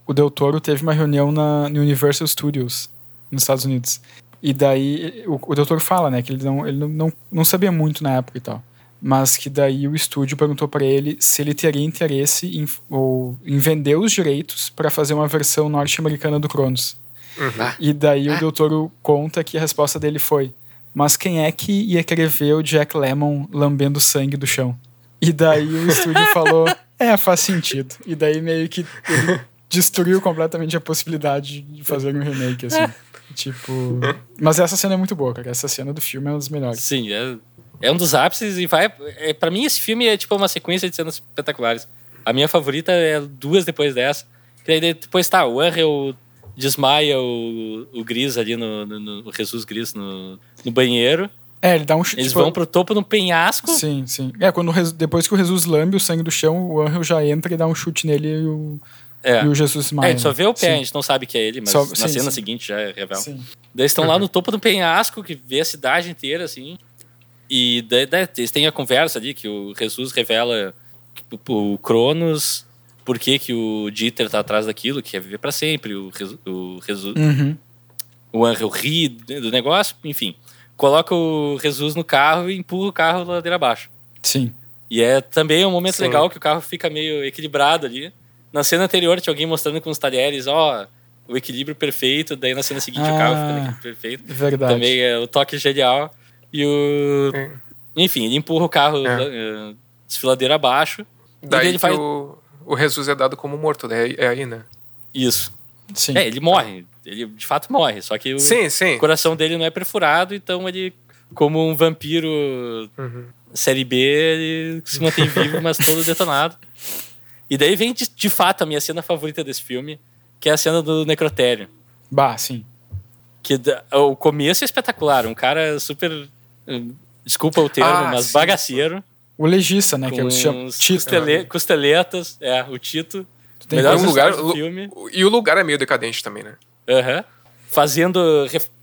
o Del Toro teve uma reunião na, no Universal Studios, nos Estados Unidos. E daí, o, o Del Toro fala, né, que ele, não, ele não, não, não sabia muito na época e tal. Mas que daí o estúdio perguntou pra ele se ele teria interesse em, ou, em vender os direitos para fazer uma versão norte-americana do Cronos.
Uhum.
E daí o Del Toro conta que a resposta dele foi: Mas quem é que ia querer ver o Jack Lemmon lambendo sangue do chão? E daí o estúdio falou: É, faz sentido. E daí meio que ele destruiu completamente a possibilidade de fazer um remake, assim. Tipo. Mas essa cena é muito boa, cara. Essa cena do filme é uma das melhores.
Sim, é, é um dos ápices e vai. É, para mim, esse filme é tipo uma sequência de cenas espetaculares. A minha favorita é duas depois dessa. Que daí depois tá, o Angel desmaia o, o Gris ali no, no, no- o Jesus Gris no, no banheiro.
É, ele dá um chute.
Eles vão pro topo no penhasco.
Sim, sim. É, quando depois que o Jesus lambe o sangue do chão, o Angel já entra e dá um chute nele e o,
É.
e o Jesus
É,
Maia.
a gente só vê o pé, a
Sim.
gente não sabe que é ele, mas
Só-
na
sim,
cena
sim.
seguinte já é revela.
Sim.
Daí estão lá no topo do penhasco, que vê a cidade inteira, assim. E daí, daí eles têm a conversa ali, que o Jesus revela o, Cronos, por que, que o Dieter tá atrás daquilo, que é viver para sempre. O, o, Resu-
Uhum.
o Angel ri do negócio, enfim. Coloca o Jesus no carro e empurra o carro ladeira abaixo.
Sim.
E é também um momento
Sim.
legal que o carro fica meio equilibrado ali. Na cena anterior tinha alguém mostrando com os talheres, ó, o equilíbrio perfeito. Daí na cena seguinte o carro fica
Ah.
perfeito.
Verdade.
Também é o toque genial. E o.
É.
Enfim, ele empurra o carro
É.
eh, desfiladeira abaixo. e
Daí
ele
que
faz.
o, o Jesus é dado como morto, né? É aí, né?
Isso.
Sim.
É, ele morre. Ele de fato morre. Só que o
Sim, sim.
coração dele não é perfurado, então ele, como um vampiro
Uhum.
série B, ele se mantém vivo, mas todo detonado. E daí vem de, de fato a minha cena favorita desse filme, que é a cena do necrotério.
Bah, sim.
Que o começo é espetacular, um cara super. Desculpa o termo,
Ah,
mas
sim.
bagaceiro.
O legista, né? que é o Tito.
costele- costeletas, é, o Tito.
tem
Melhor
E um lugar,
do filme.
e o lugar é meio decadente também, né?
Uhum. Fazendo,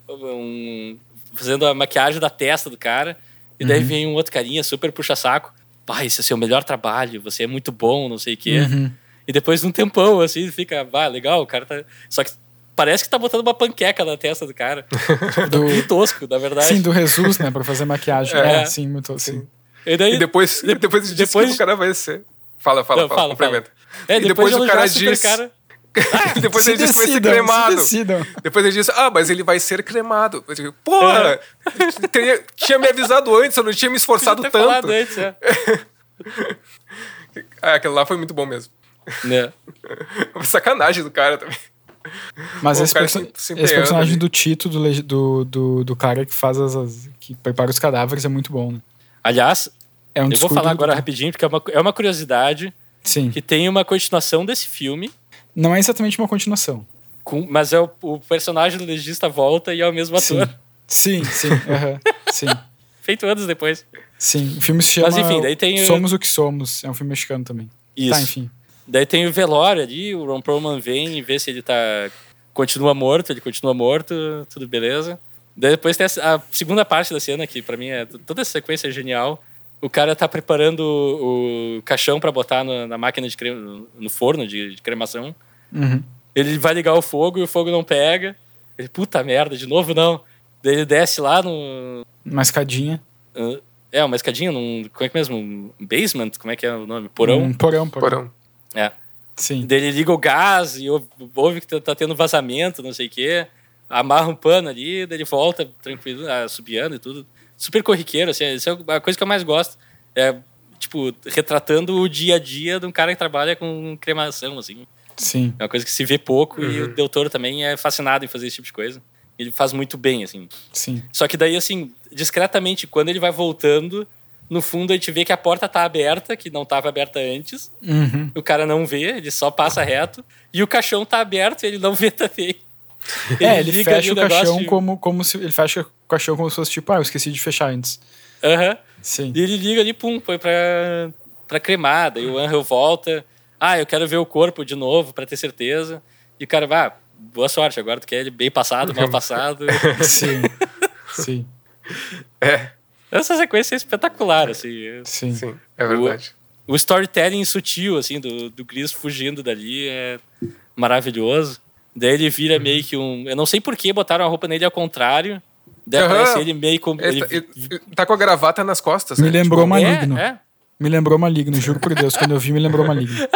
um, fazendo a maquiagem da testa do cara. E daí uhum. vem um outro carinha super puxa-saco. Pai, esse é seu melhor trabalho, você é muito bom, não sei o quê. Uhum. E depois de um tempão, assim, fica, ah, legal, o cara tá. Só que parece que tá botando uma panqueca na testa do cara. do... Muito tosco, na verdade.
Sim, do Jesus, né? Pra fazer maquiagem. É, é sim, muito assim.
E, daí, e depois, de, depois, depois... o cara vai ser. Fala, fala, não, fala, fala.
É, e depois, depois o cara diz. Cara...
Ah, depois ele disse que vai ser cremado. Depois ele disse, ah, mas ele vai ser cremado. Eu digo, porra, é. tinha me avisado antes, eu não tinha me esforçado tanto. Antes, é. ah, aquele lá foi muito bom mesmo. É. Sacanagem do cara também.
Mas esse, perso se, se esse, personagem ali. do Tito, do, do, do, do, cara que faz as, as, que prepara os cadáveres, é muito bom, né?
Aliás, é um eu vou falar agora rapidinho, porque é uma, é uma curiosidade
Sim.
que tem uma continuação desse filme.
Não é exatamente uma continuação.
Com, mas é o, o, personagem do legista volta e é o mesmo ator.
Sim, sim, sim. Uhum. sim.
Feito anos depois.
Sim, o filme se chama Mas, enfim, daí tem Somos o que Somos. É um filme mexicano também. Tá,
Isso. Tá, enfim. Daí tem o velório ali, o Ron Perlman vem e vê se ele tá. Continua morto, ele continua morto, tudo beleza. Daí depois tem a, segunda parte da cena, que para mim é. Toda essa sequência é genial. O cara tá preparando o, o caixão para botar no, na máquina de crema, no forno de, de cremação.
Uhum.
Ele vai ligar o fogo e o fogo não pega. Ele, puta merda, de novo não. Daí ele desce lá no.
Uma escadinha.
Uh, é, uma escadinha, num. Como é que é mesmo? Um basement? Como é que é o nome? Porão?
Um porão, porão. porão.
É.
Sim.
Daí ele liga o gás e ouve que tá, tá tendo vazamento, não sei o quê. Amarra um pano ali, daí ele volta tranquilo, ah, subiando e tudo. Super corriqueiro, assim. Isso é a coisa que eu mais gosto. É, tipo, retratando o dia a dia de um cara que trabalha com cremação, assim.
Sim.
É uma coisa que se vê pouco uhum. e o Del Toro também é fascinado em fazer esse tipo de coisa. Ele faz muito bem, assim.
Sim.
Só que daí, assim, discretamente, quando ele vai voltando, no fundo a gente vê que a porta tá aberta, que não estava aberta antes.
Uhum.
O cara não vê, ele só passa reto. E o caixão tá aberto, ele não vê também.
Ele é, ele fecha o caixão de... como, como se. Ele fecha o caixão como se fosse tipo, ah, eu esqueci de fechar antes.
Aham. Uhum.
Sim.
E ele liga ali, pum, foi pra, pra cremada. E o Angel volta. Ah, eu quero ver o corpo de novo para ter certeza. E o cara, vai, ah, boa sorte, agora tu quer ele bem passado, mal passado.
Sim. Sim.
É.
Essa sequência é espetacular, assim.
Sim,
Sim é verdade.
O, o storytelling sutil, assim, do, do Gris fugindo dali é maravilhoso. Daí ele vira uhum. meio que um. Eu não sei por que botaram a roupa nele ao contrário. Daí uhum. aparece ele meio como. Ele,
ele, ele, tá com a gravata nas costas.
Me né? lembrou tipo, Maligno. É, é. Me lembrou Maligno, juro por Deus. Quando eu vi, me lembrou Maligno.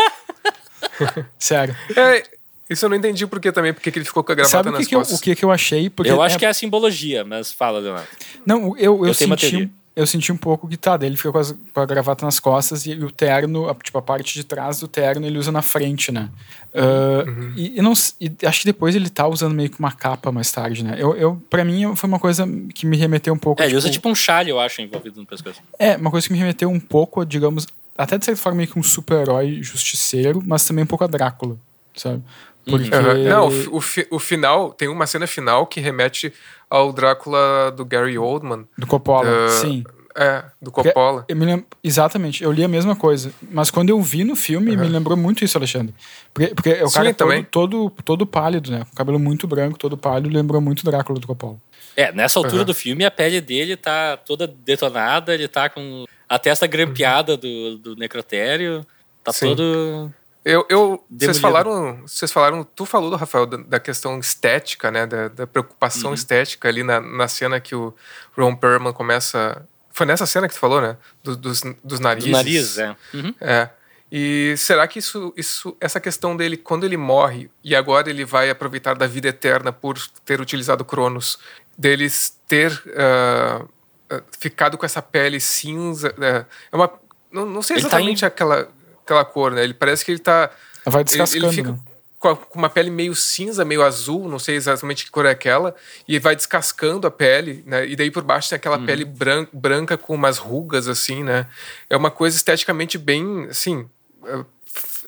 Sério.
É, isso eu não entendi por que também, porque que ele ficou com a gravata
Sabe
nas
que
costas.
Eu, o que, que eu achei? Porque
eu acho é... que é a simbologia, mas fala, Leonardo.
Não, eu, eu, eu senti eu senti um pouco que tá, ele fica com, as, com, a gravata nas costas e, o terno, a, tipo, a parte de trás do terno ele usa na frente, né? Uh, uhum. e, e, não, e acho que depois ele tá usando meio que uma capa mais tarde, né? Eu, eu, pra mim foi uma coisa que me remeteu um pouco.
É, ele tipo, usa tipo um chale, eu acho, envolvido no pescoço.
É, uma coisa que me remeteu um pouco, digamos, até de certa forma meio que um super-herói justiceiro, mas também um pouco a Drácula, sabe?
Porque... Uhum. Não, o, o, o, final, tem uma cena final que remete ao Drácula do Gary Oldman.
Do Coppola, sim.
É, do Coppola.
Eu me lembro, exatamente, eu li a mesma coisa. Mas quando eu vi no filme, uhum. me lembrou muito isso, Alexandre. Porque, porque o Sim, cara todo, todo, todo pálido, né? Com cabelo muito branco, todo pálido, lembrou muito Drácula do Coppola.
É, nessa altura uhum. do filme, a pele dele tá toda detonada, ele tá com a testa grampeada do, do necrotério, tá Sim. todo
eu, eu vocês falaram, vocês falaram, tu falou do Rafael da, da questão estética, né, da, da preocupação uhum. estética ali na, na cena que o Ron Perlman começa, foi nessa cena que tu falou, né, do, dos, dos narizes. Do
nariz, é. Uhum.
É. E será que isso, isso, essa questão dele, quando ele morre e agora ele vai aproveitar da vida eterna por ter utilizado Cronos, deles ter uh, ficado com essa pele cinza, uh, é uma, não, não sei exatamente tá em... aquela aquela cor, né? Ele parece que ele tá.
Vai descascando.
Ele, fica
né?
com, uma pele meio cinza, meio azul, não sei exatamente que cor é aquela, e vai descascando a pele, né? E daí por baixo tem aquela uhum. pele branca, branca com umas rugas, assim, né? É uma coisa esteticamente bem, assim. É,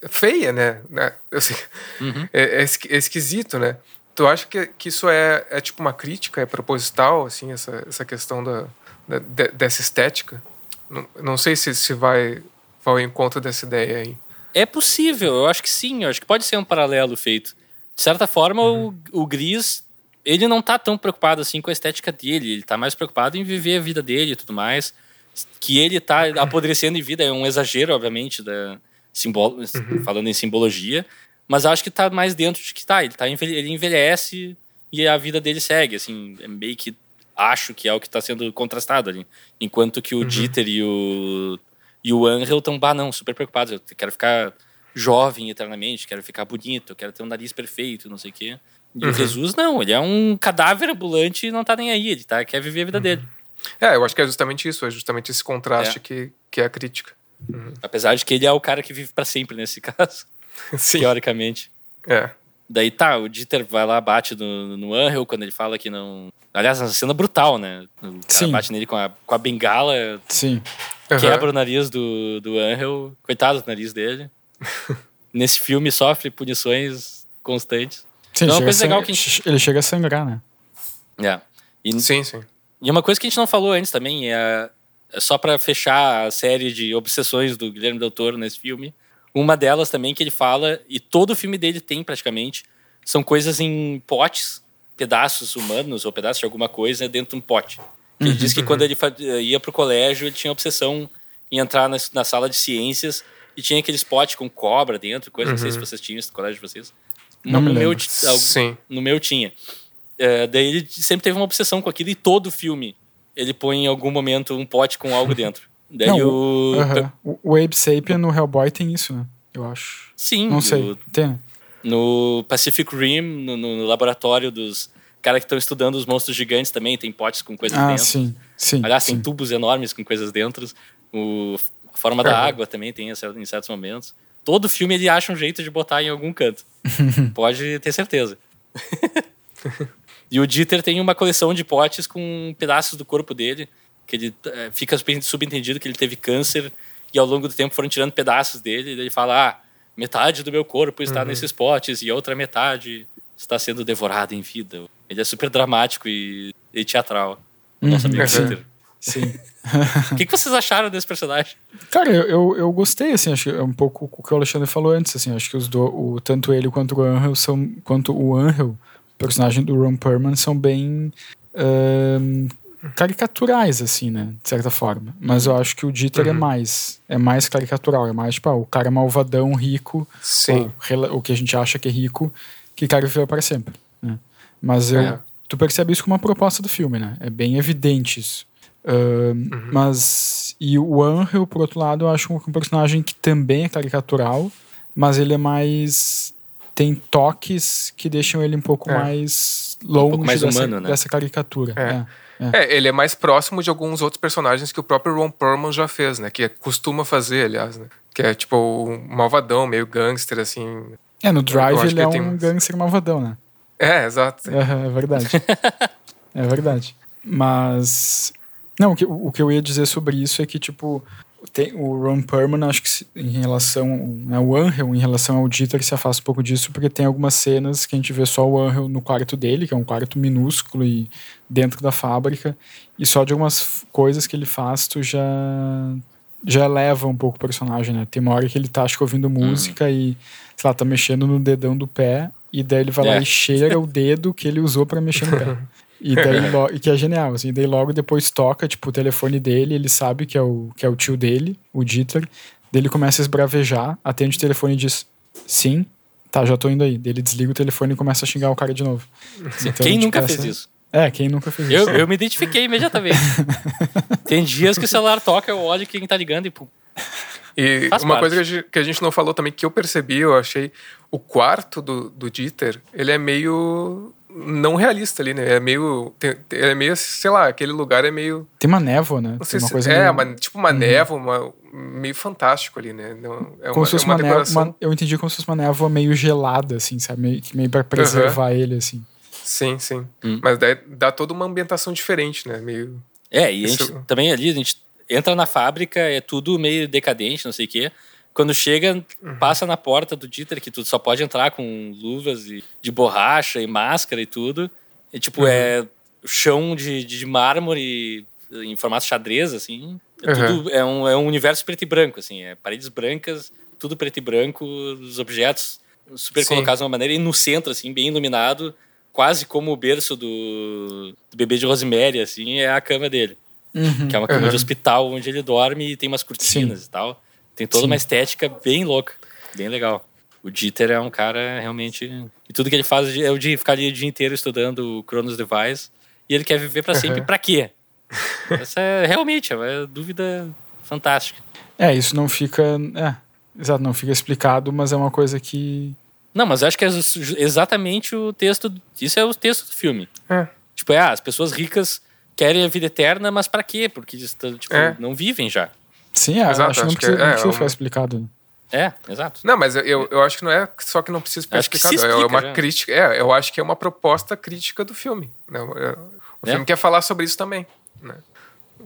feia, né? né? Assim, uhum. é, é, esquisito, né? Tu acha que, que isso é, é tipo uma crítica, é proposital, assim, essa, essa questão da, da dessa estética? Não, não sei se, se vai vai ao encontro dessa ideia aí.
É possível, eu acho que sim, eu acho que pode ser um paralelo feito. De certa forma, uhum. o, o Gris, ele não tá tão preocupado assim com a estética dele, ele tá mais preocupado em viver a vida dele e tudo mais. Que ele tá apodrecendo em vida é um exagero, obviamente, da simbolo, uhum. falando em simbologia, mas acho que tá mais dentro de que tá, ele tá ele envelhece e a vida dele segue, assim, é meio que acho que é o que está sendo contrastado ali. Enquanto que o uhum. Dieter e o, e o Angel estão, bah, não, super preocupados. Eu quero ficar jovem eternamente, quero ficar bonito, quero ter um nariz perfeito, não sei o quê. E uhum. o Jesus, não, ele é um cadáver ambulante e não tá nem aí, ele tá, quer viver a vida uhum. dele.
É, eu acho que é justamente isso, é justamente esse contraste é. Que, que é a crítica.
Uhum. Apesar de que ele é o cara que vive para sempre nesse caso. Sim. Teoricamente.
É.
Daí tá, o Dieter vai lá, bate no, no Angel quando ele fala que não. Aliás, uma cena brutal, né? O cara Sim. bate nele com a, com a bengala.
Sim.
Quebra uhum. o nariz do, do Angel. Coitado do nariz dele. Nesse filme sofre punições constantes.
Sim, então, é uma coisa legal que gente... Ele chega a sangrar, né?
É.
E, sim, sim.
E uma coisa que a gente não falou antes também é, é só para fechar a série de obsessões do Guilherme Del Toro nesse filme uma delas também que ele fala, e todo o filme dele tem praticamente, são coisas em potes, pedaços humanos ou pedaços de alguma coisa dentro de um pote. Ele uhum, diz que uhum. quando ele ia pro colégio, ele tinha obsessão em entrar na, na sala de ciências e tinha aqueles potes com cobra dentro, coisa, uhum. não sei se uhum. vocês tinham isso no colégio de vocês.
Não no, meu,
Sim.
no meu tinha. É, daí ele sempre teve uma obsessão com aquilo e todo filme ele põe em algum momento um pote com algo dentro. Daí
Não,
o...
Uh-huh. o Abe Sapien no Hellboy tem isso, né? Eu acho.
Sim.
Não sei. O... Tem.
No Pacific Rim, no, no laboratório dos caras que estão estudando os monstros gigantes também, tem potes com coisas
ah,
dentro.
sim, sim.
Aliás,
sim.
tem tubos enormes com coisas dentro. O, a forma da água também tem em certos momentos. Todo filme ele acha um jeito de botar em algum canto. Pode ter certeza. e o Dieter tem uma coleção de potes com pedaços do corpo dele que ele é, fica subentendido que ele teve câncer e ao longo do tempo foram tirando pedaços dele e ele fala, ah, metade do meu corpo está uhum. nesses potes e a outra metade está sendo devorada em vida. Ele é super dramático e, e teatral. Uhum. Nosso amigo Peter.
Sim.
O que, que, vocês acharam desse personagem?
Cara, eu, eu gostei, assim, acho que é um pouco o que o Alexandre falou antes, assim, acho que os do, o, tanto ele quanto o Angel são, quanto o Angel, personagem do Ron Perlman, são bem um, caricaturais, assim, né? De certa forma. Mas eu acho que o Dieter é uhum. é mais. É mais caricatural. É mais, tipo, ah, o cara malvadão, rico.
Sim.
o que a gente acha que é rico, que cara viveu para sempre. Mas eu, é. tu percebe isso como uma proposta do filme, né? É bem evidente isso. Uh, uhum. Mas. E o Angel, por outro lado, eu acho um, um personagem que também é caricatural, mas ele é mais. Tem toques que deixam ele um pouco é. mais longe um pouco mais dessa, humano, né? dessa caricatura.
É. é. É. é. ele é mais próximo de alguns outros personagens que o próprio Ron Perlman já fez, né? Que é, costuma fazer, aliás, né? Que é tipo um malvadão, meio gangster, assim.
É, no Drive ele é um tem... gangster malvadão, né?
É, exato.
É, é verdade. é verdade. Mas. Não, o que, o que eu ia dizer sobre isso é que, tipo, tem, o Ron Perlman, acho que em relação. Né, o Angel, em relação ao Dieter, se afasta um pouco disso, porque tem algumas cenas que a gente vê só o Angel no quarto dele, que é um quarto minúsculo e dentro da fábrica, e só de algumas coisas que ele faz, tu já. já eleva um pouco o personagem, né? Tem uma hora que ele tá, acho que, ouvindo música hum. e, sei lá, tá mexendo no dedão do pé, e daí ele vai é. lá e cheira o dedo que ele usou para mexer no pé. E daí, e que é genial, assim, daí logo depois toca, tipo, o telefone dele, ele sabe que é o, que é o tio dele, o Dieter, daí ele começa a esbravejar, atende o telefone e diz, sim, tá, já tô indo aí. Daí ele desliga o telefone e começa a xingar o cara de novo.
Então, quem tipo, nunca essa... fez isso?
É, quem nunca fez
eu,
isso.
Eu me identifiquei imediatamente. Tem dias que o celular toca, eu olho quem tá ligando e pum.
E Faz uma parte. coisa que a, gente, não falou também, que eu percebi, eu achei, o quarto do, do Dieter, ele é meio não realista ali, né? É meio. Tem, é meio, sei lá, aquele lugar é meio.
Tem uma névoa, né?
Não sei se, é, meio... uma, tipo uma uhum. névoa, uma, meio fantástico ali, né? Não, é
como uma, se fosse é uma, uma, decoração... névoa, eu entendi como se fosse uma névoa meio gelada, assim, sabe? Meio, meio pra preservar uhum. ele, assim.
Sim, sim. Hum. Mas daí dá toda uma ambientação diferente, né? Meio.
É, e a gente, também ali, a gente entra na fábrica, é tudo meio decadente, não sei o quê. Quando chega, uhum. passa na porta do Dieter, que tu só pode entrar com luvas e, de borracha e máscara e tudo. E, tipo, uhum. é chão de, de mármore em formato xadrez, assim. É, uhum. tudo, é, um, é um universo preto e branco, assim. É paredes brancas, tudo preto e branco, os objetos super Sim. colocados de uma maneira, e no centro, assim, bem iluminado, quase como o berço do, do bebê de Rosemary, assim, é a cama dele. Uhum, que é uma cama uhum. de hospital onde ele dorme e tem umas cortinas Sim. e tal. Tem toda Sim. uma estética bem louca, bem legal. O Dieter é um cara realmente. E tudo que ele faz é o de ficar ali o dia inteiro estudando o Chronos Device. E ele quer viver para sempre uhum. para quê? Essa é realmente é uma dúvida fantástica.
É, isso não fica. É, exato, não fica explicado, mas é uma coisa que.
Não, mas acho que é exatamente o texto. Isso é o texto do filme. É. Tipo, é, ah, as pessoas ricas querem a vida eterna, mas para quê? Porque tipo, é. não vivem já.
Sim, é, exato, acho que não precisa, que é, não precisa é ficar explicado.
É, exato.
Não, mas eu, eu acho que não é só que não precisa ficar acho explicado. Se é uma já. crítica. É, eu acho que é uma proposta crítica do filme. Né? O filme quer falar sobre isso também. Né?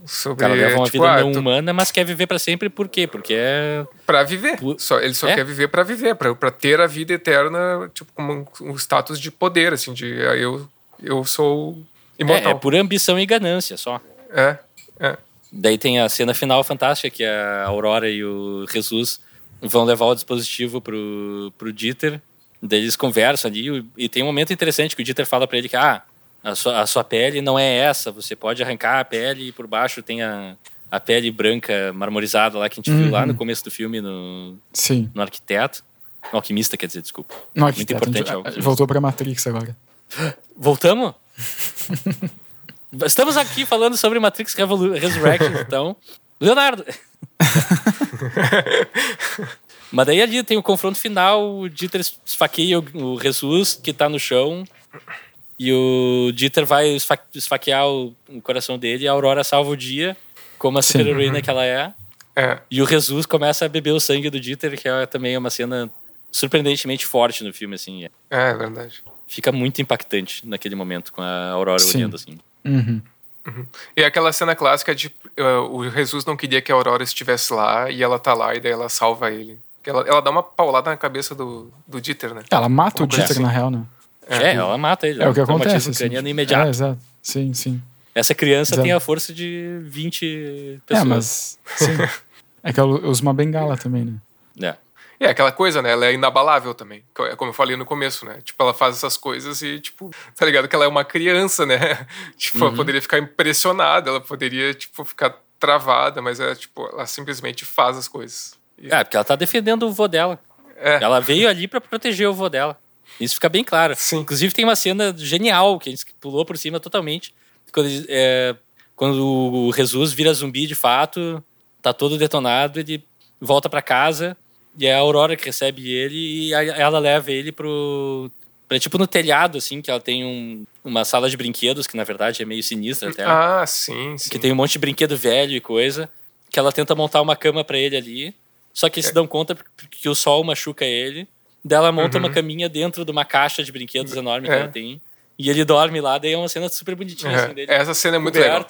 Sobre, o cara leva uma tipo, vida ah, não tu... humana, mas quer viver para sempre por quê? Porque é.
Pra viver. Só, ele só é? quer viver para viver, para ter a vida eterna, tipo, como um, um, status de poder, assim, de ah, eu, eu sou imortal.
É, é por ambição e ganância só.
É, é.
Daí tem a cena final fantástica, que a Aurora e o Jesus vão levar o dispositivo pro, pro Dieter. Daí eles conversam ali, e tem um momento interessante que o Dieter fala para ele que, ah, a sua, a sua pele não é essa, você pode arrancar a pele e por baixo tem a, a pele branca marmorizada lá que a gente uhum. viu lá no uhum. começo do filme no,
Sim.
no arquiteto. No alquimista, quer dizer, desculpa.
No arquiteto, Muito importante. Gente, voltou pra Matrix agora.
Voltamos? Estamos aqui falando sobre Matrix Revolu Resurrection, então. Leonardo! Mas daí ali tem o confronto final, o Dieter esfaqueia o, Jesus, que tá no chão, e o Dieter vai esfaquear o, o coração dele e a Aurora salva o dia, como a super-heroína que ela é.
é.
E o Jesus começa a beber o sangue do Dieter, que é também uma cena surpreendentemente forte no filme, assim.
É, é verdade.
Fica muito impactante naquele momento, com a Aurora Sim. olhando, assim.
Uhum.
Uhum. E aquela cena clássica de uh, o Jesus não queria que a Aurora estivesse lá e ela tá lá e daí ela salva ele. Ela, ela dá uma paulada na cabeça do, do Dieter, né?
Ela mata o Dieter, assim. na real, né?
É, é, ela mata ele.
É o que acontece.
Assim. imediato.
É, exato. Sim, sim.
Essa criança exato. tem a força de 20 pessoas.
É, mas. Sim. é que ela usa uma bengala também, né?
É.
É aquela coisa, né? Ela é inabalável também. É como eu falei no começo, né? Tipo, ela faz essas coisas e, tipo, tá ligado que ela é uma criança, né? Tipo, uhum. ela poderia ficar impressionada, ela poderia, tipo, ficar travada, mas é, tipo, ela simplesmente faz as coisas.
E... É, porque ela tá defendendo o vô dela. É. Ela veio ali para proteger o vô dela. Isso fica bem claro.
Sim.
Inclusive tem uma cena genial que a gente pulou por cima totalmente. Quando, é, quando o Jesus vira zumbi de fato, tá todo detonado, ele volta para casa e é a Aurora que recebe ele e ela leva ele pro. Pra, tipo no telhado, assim, que ela tem um, uma sala de brinquedos, que na verdade é meio sinistra até.
Ah, sim, sim.
Que tem um monte de brinquedo velho e coisa. Que ela tenta montar uma cama para ele ali. Só que eles é. se dão conta que o sol machuca ele. Dela monta uhum. uma caminha dentro de uma caixa de brinquedos enorme é. que ela tem. E ele dorme lá, daí é uma cena super bonitinha,
uhum.
assim, dele.
Essa cena é muito legal.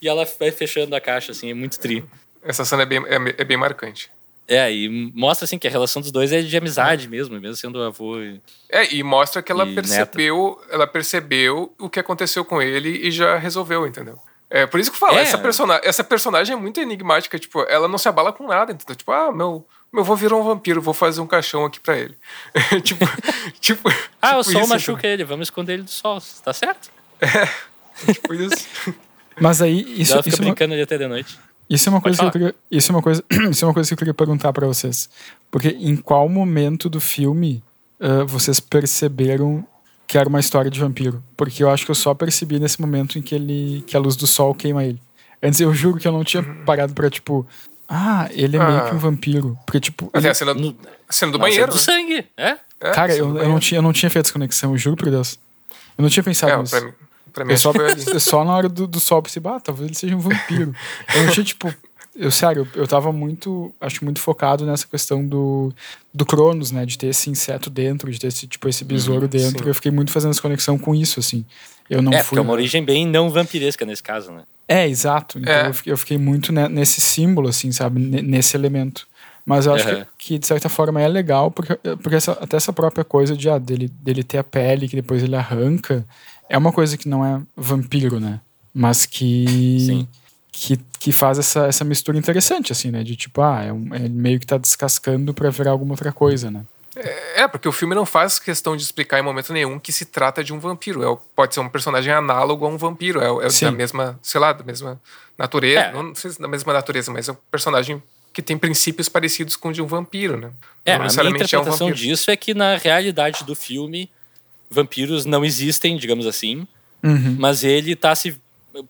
E ela vai fechando a caixa, assim, é muito tri.
Essa cena é bem, é, é bem marcante.
É, e mostra assim que a relação dos dois é de amizade mesmo, mesmo sendo avô. E...
É, e mostra que ela percebeu, ela percebeu o que aconteceu com ele e já resolveu, entendeu? É, por isso que eu falo, é. essa, persona essa personagem é muito enigmática, tipo, ela não se abala com nada, entendeu? Tipo, ah, meu, meu avô virou um vampiro, vou fazer um caixão aqui para ele. tipo, tipo,
Ah,
tipo
o sol machuca ele, vamos esconder ele do sol, tá certo?
É, tipo isso.
Mas aí, isso...
Ela fica
isso
é brincando ali até de noite.
Isso é uma coisa que eu queria, isso é uma coisa, isso é uma coisa que eu queria perguntar para vocês. Porque em qual momento do filme uh, vocês perceberam que era uma história de vampiro? Porque eu acho que eu só percebi nesse momento em que ele que a luz do sol queima ele. Antes eu juro que eu não tinha parado para tipo, ah, ele é ah. meio que um vampiro. Porque, tipo.
Ele... a cena, do, a cena do banheiro.
do né? sangue, é?
é Cara, eu, eu, não tinha, eu não tinha feito essa conexão, eu juro por Deus. Eu não tinha pensado é, nisso. Pra mim, pra mim eu só, só na hora do, do sol pensei, ah, talvez ele seja um vampiro. eu tinha, tipo, eu, sério, eu tava muito, acho muito focado nessa questão do, do Cronos, né? De ter esse inseto dentro, de ter esse, tipo, esse besouro uhum, dentro. Sim. Eu fiquei muito fazendo essa conexão com isso, assim. Eu não
é,
fui.
É uma origem bem não vampiresca nesse caso, né?
É, exato. Então é. Eu, fiquei, eu, fiquei, muito nesse símbolo, assim, sabe? nesse elemento. Mas eu acho uhum. que, que, de certa forma, é legal, porque, porque essa, até essa própria coisa de, ah, dele, dele ter a pele que depois ele arranca, é uma coisa que não é vampiro, né? Mas que. Sim que, que faz essa, essa mistura interessante, assim, né? De tipo, ah, é, um, é meio que tá descascando para virar alguma outra coisa, né?
É, É, porque o filme não faz questão de explicar em momento nenhum que se trata de um vampiro. É, pode ser um personagem análogo a um vampiro. É, é da mesma, sei lá, da mesma natureza. É. Não sei se da mesma natureza, mas é um personagem que tem princípios parecidos com o de um vampiro, né?
É, a minha interpretação é um disso é que na realidade do filme, vampiros não existem, digamos assim, uhum. mas ele tá se...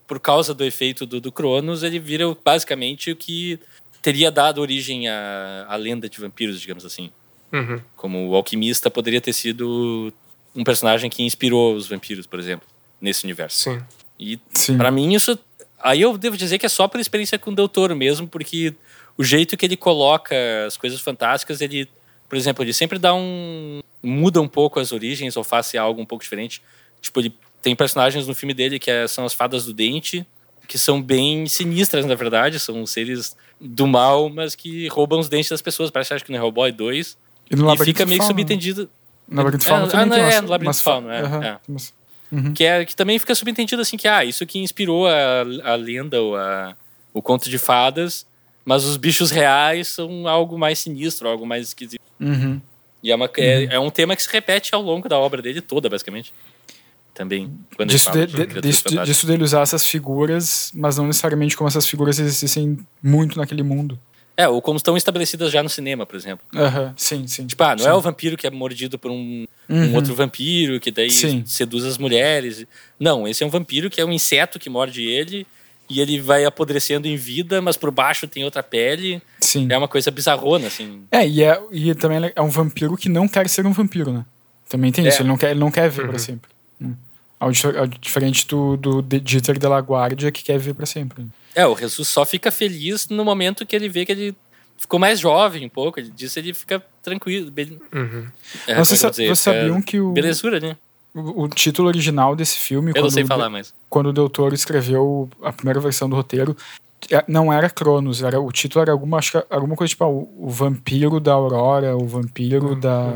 Por causa do efeito do, do Cronos, ele vira basicamente o que teria dado origem à, à lenda de vampiros, digamos assim. Uhum. Como o alquimista poderia ter sido um personagem que inspirou os vampiros, por exemplo, nesse universo.
Sim.
E para mim isso aí eu devo dizer que é só por experiência com o Del Toro mesmo, porque o jeito que ele coloca as coisas fantásticas, ele, por exemplo, ele sempre dá um muda um pouco as origens ou faz algo um pouco diferente. Tipo, ele tem personagens no filme dele que é, são as fadas do dente, que são bem sinistras, na verdade, são seres do mal, mas que roubam os dentes das pessoas. Parece acho que no Hellboy 2 e, no e fica meio que subentendido.
No Labirinto Fauna é, também ah, tem
é, no Labirinto Fauna, é, uhum, é. Uhum. Que, é, que também fica subentendido assim que, ah, isso que inspirou a, a lenda ou a, o conto de fadas, mas os bichos reais são algo mais sinistro, algo mais esquisito.
Uhum.
E é, uma, é, uhum. é, um tema que se repete ao longo da obra dele toda, basicamente. Também. Quando
disso, de, de, disso, disso dele usar essas figuras, mas não necessariamente como essas figuras existissem muito naquele mundo.
É, ou como estão estabelecidas já no cinema, por exemplo.
Uhum, sim, sim.
Tipo, ah, não
sim.
é o vampiro que é mordido por um, uhum. um outro vampiro que daí sim. seduz as mulheres. Não, esse é um vampiro que é um inseto que morde ele e ele vai apodrecendo em vida, mas por baixo tem outra pele.
Sim.
É uma coisa bizarrona, assim.
É, e, é, e também é um vampiro que não quer ser um vampiro, né? Também tem é. isso, ele não quer, ele não quer ver uhum. para sempre. Hum. Ao, ao, diferente do, do Dieter de La Guardia, que quer ver para sempre.
É, o Jesus só fica feliz no momento que ele vê que ele ficou mais jovem um pouco. Ele disse ele fica tranquilo. Bem,
uhum.
é, você, sa dizer, você sabiam que o.
Belezura, né?
O, título original desse filme.
Eu não sei falar mais.
Quando o Del Toro escreveu a primeira versão do roteiro, é, não era Cronos, era, o título era alguma, acho que alguma coisa tipo ah, o, o vampiro da Aurora, o vampiro uhum. da.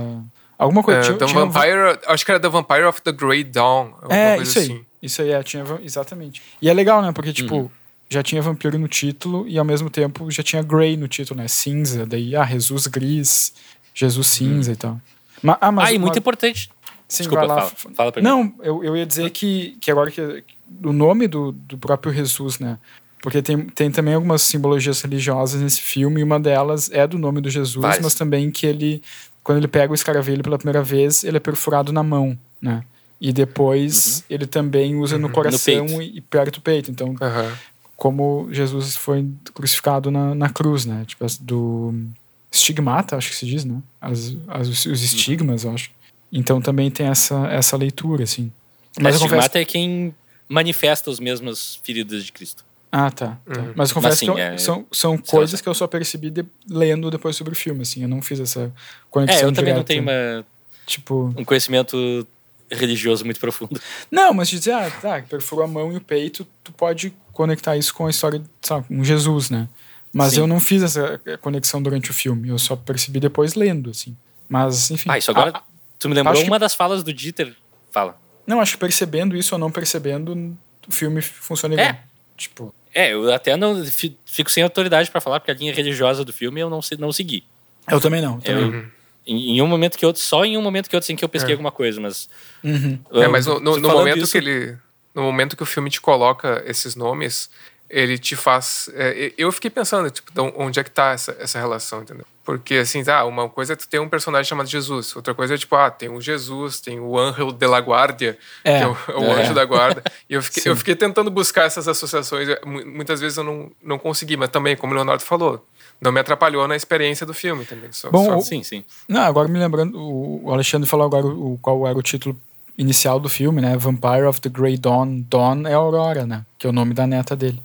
Alguma coisa.
É, tinha, the tinha Vampire, um... acho que era The Vampire of the Grey Dawn.
É, isso aí. Assim. Isso aí, é, tinha, exatamente. E é legal, né? Porque, tipo, uhum já tinha vampiro no título e ao mesmo tempo já tinha Grey no título, né? Cinza, daí, ah, Jesus gris, Jesus cinza hum. e tal.
Mas, ah, mas, ah, e muito importante.
Sim,
Desculpa,
lá,
fala, fala pra
mim. Não, eu, eu ia dizer que, que agora que o nome do, do próprio Jesus, né? Porque tem, tem também algumas simbologias religiosas nesse filme, e uma delas é do nome do Jesus, Várias. mas também que ele, quando ele pega o escaravelho pela primeira vez, ele é perfurado na mão, né? E depois uhum. ele também usa no coração no e, e perto do peito. Então,
uhum
como Jesus foi crucificado na, na cruz, né? Tipo, do estigmata, acho que se diz, né? As, as, os uhum. estigmas, eu acho. Então também tem essa, essa leitura, assim.
Mas o confesso... é quem manifesta os mesmos feridos de Cristo.
Ah, tá. tá. Uhum. Mas eu confesso Mas, assim, que eu, é... são, são coisas que eu só percebi de, lendo depois sobre o filme, assim. Eu não fiz essa conexão
É, eu
também
não tenho uma, tipo... um conhecimento religioso muito profundo.
Não, mas dizer, ah, tá, perfurou a mão e o peito, tu pode conectar isso com a história de, sabe, com Jesus, né? Mas Sim. eu não fiz essa conexão durante o filme, eu só percebi depois lendo, assim. Mas, enfim.
Ah, isso agora. Ah, tu me lembrou uma que... das falas do Dieter. Fala.
Não, acho que percebendo isso ou não percebendo, o filme funciona igual.
É. Tipo. É, eu até não fico sem autoridade para falar, porque a linha religiosa do filme eu não, não segui.
Eu também não. Também. Eu,
uhum. em, em, um momento que outro, só em um momento que outro, assim, que eu pesquei é. alguma coisa, mas.
Uhum.
é, mas no, no, no momento que ele no momento que o filme te coloca esses nomes, ele te faz. É, eu fiquei pensando, tipo, onde é que tá essa, essa relação, entendeu? Porque, assim, tá, uma coisa é tu ter um personagem chamado Jesus, outra coisa é, tipo, ah, tem o Jesus, tem o Ángel de la Guardia, é, que é o, é o é. anjo da guarda. E eu fiquei, eu fiquei tentando buscar essas associações, muitas vezes eu não, não consegui, mas também, como o Leonardo falou, não me atrapalhou na experiência do filme, entendeu?
Só, Bom, só... sim, sim. Não, agora me lembrando, o Alexandre falou agora o, qual era o título inicial do filme, né? Vampire of the Grey Dawn. Dawn é Aurora, né? Que é o nome da neta dele.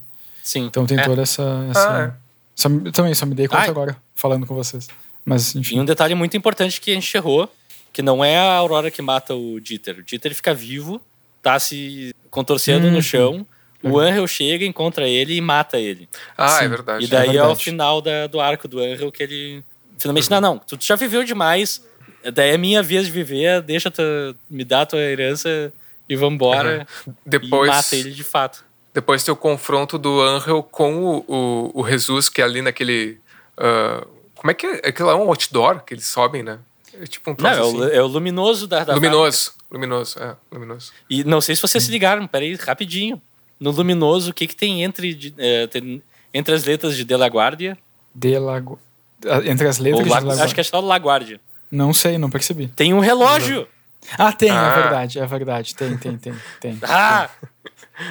Sim.
Então tem é. toda essa. essa... Ah, é. Só, também, só me dei conta Ai. agora, falando com vocês. Mas, enfim.
E um detalhe muito importante que a gente errou, que não é a Aurora que mata o Dieter. O Dieter fica vivo, tá se contorcendo hum. no chão. O uhum. Angel chega, encontra ele e mata ele.
Ah, é Sim. é verdade.
E daí
é, verdade.
é o final da, do arco do Angel que ele. Finalmente, uhum. não, não, tu já viveu demais, daí é minha vez de viver, deixa tu, me dá a tua herança e vambora. Uhum. Depois, e mata ele de fato.
Depois tem o confronto do Angel com o, o, o Jesus, que é ali naquele. Uh, como é que é? Aquilo é um outdoor que eles sobem, né? É tipo um
Não,
troço
é o,
assim.
é o luminoso da, da
Luminoso. Luminoso, é. Luminoso.
E não sei se vocês se ligaram, peraí, rapidinho. No luminoso, o que, que tem entre, de- é, tem entre as letras de De La Guardia?
De ah, Entre as letras
Ou
de
La-
Lago...
acho que é só La Guardia.
Não sei, não percebi.
Tem um relógio!
Ah, tem,
Ah.
é verdade, é verdade. Tem, tem, tem, tem.
Ah!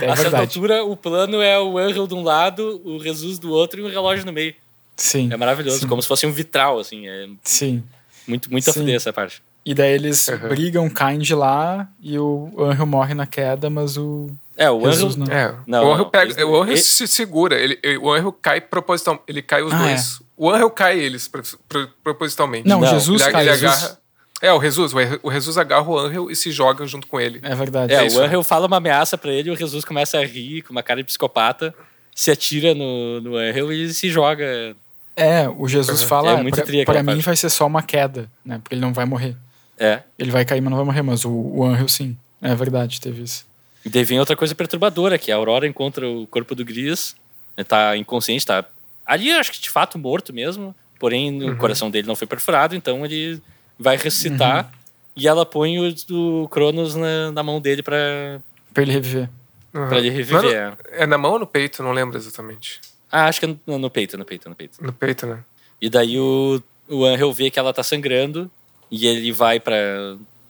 É
a certa altura, o plano é o Angel de um lado, o Jesus do outro e o relógio no meio.
Sim.
É maravilhoso,
Sim.
como se fosse um vitral, assim. É
Sim.
muito, muito a
Sim.
fuder essa parte.
E daí eles
Uhum.
brigam, caem de lá e o Angel morre na queda, mas o
É, o
Jesus
Angel.
não.
É.
Não,
o Angel, pega,
eles-
o Angel
ele-
se segura. Ele, ele- o Angel cai proposital. Ele cai os
Ah,
dois. O Angel cai eles pro- pro- propositalmente.
Não,
Não,
Jesus
ele,
cai.
ele
Jesus...
agarra. É, o Jesus. O Jesus agarra o Angel e se joga junto com ele.
É verdade.
É,
isso.
o Angel fala uma ameaça pra ele, o Jesus começa a rir com uma cara de psicopata, se atira no, no Angel e se joga.
É, o Jesus
Uhum.
fala,
É
"Ah,
muito
pra,
tri
pra
aquela
mim
parte."
vai ser só uma queda, né? Porque ele não vai morrer.
É.
Ele vai cair, mas não vai morrer, mas o, o Angel sim. É verdade, teve isso.
E daí vem outra coisa perturbadora, que a Aurora encontra o corpo do Gris, ele tá inconsciente, tá ali, acho que de fato morto mesmo, porém o coração dele não foi perfurado, então ele vai ressuscitar e ela põe o, o Cronos na, na mão dele pra,
Pra ele reviver.
Uhum.
pra ele reviver.
Não é, é na mão ou no peito? Não lembro exatamente.
Ah, acho que é no, no peito, no peito, no peito.
No peito, né?
E daí o, o Angel vê que ela tá sangrando e ele vai pra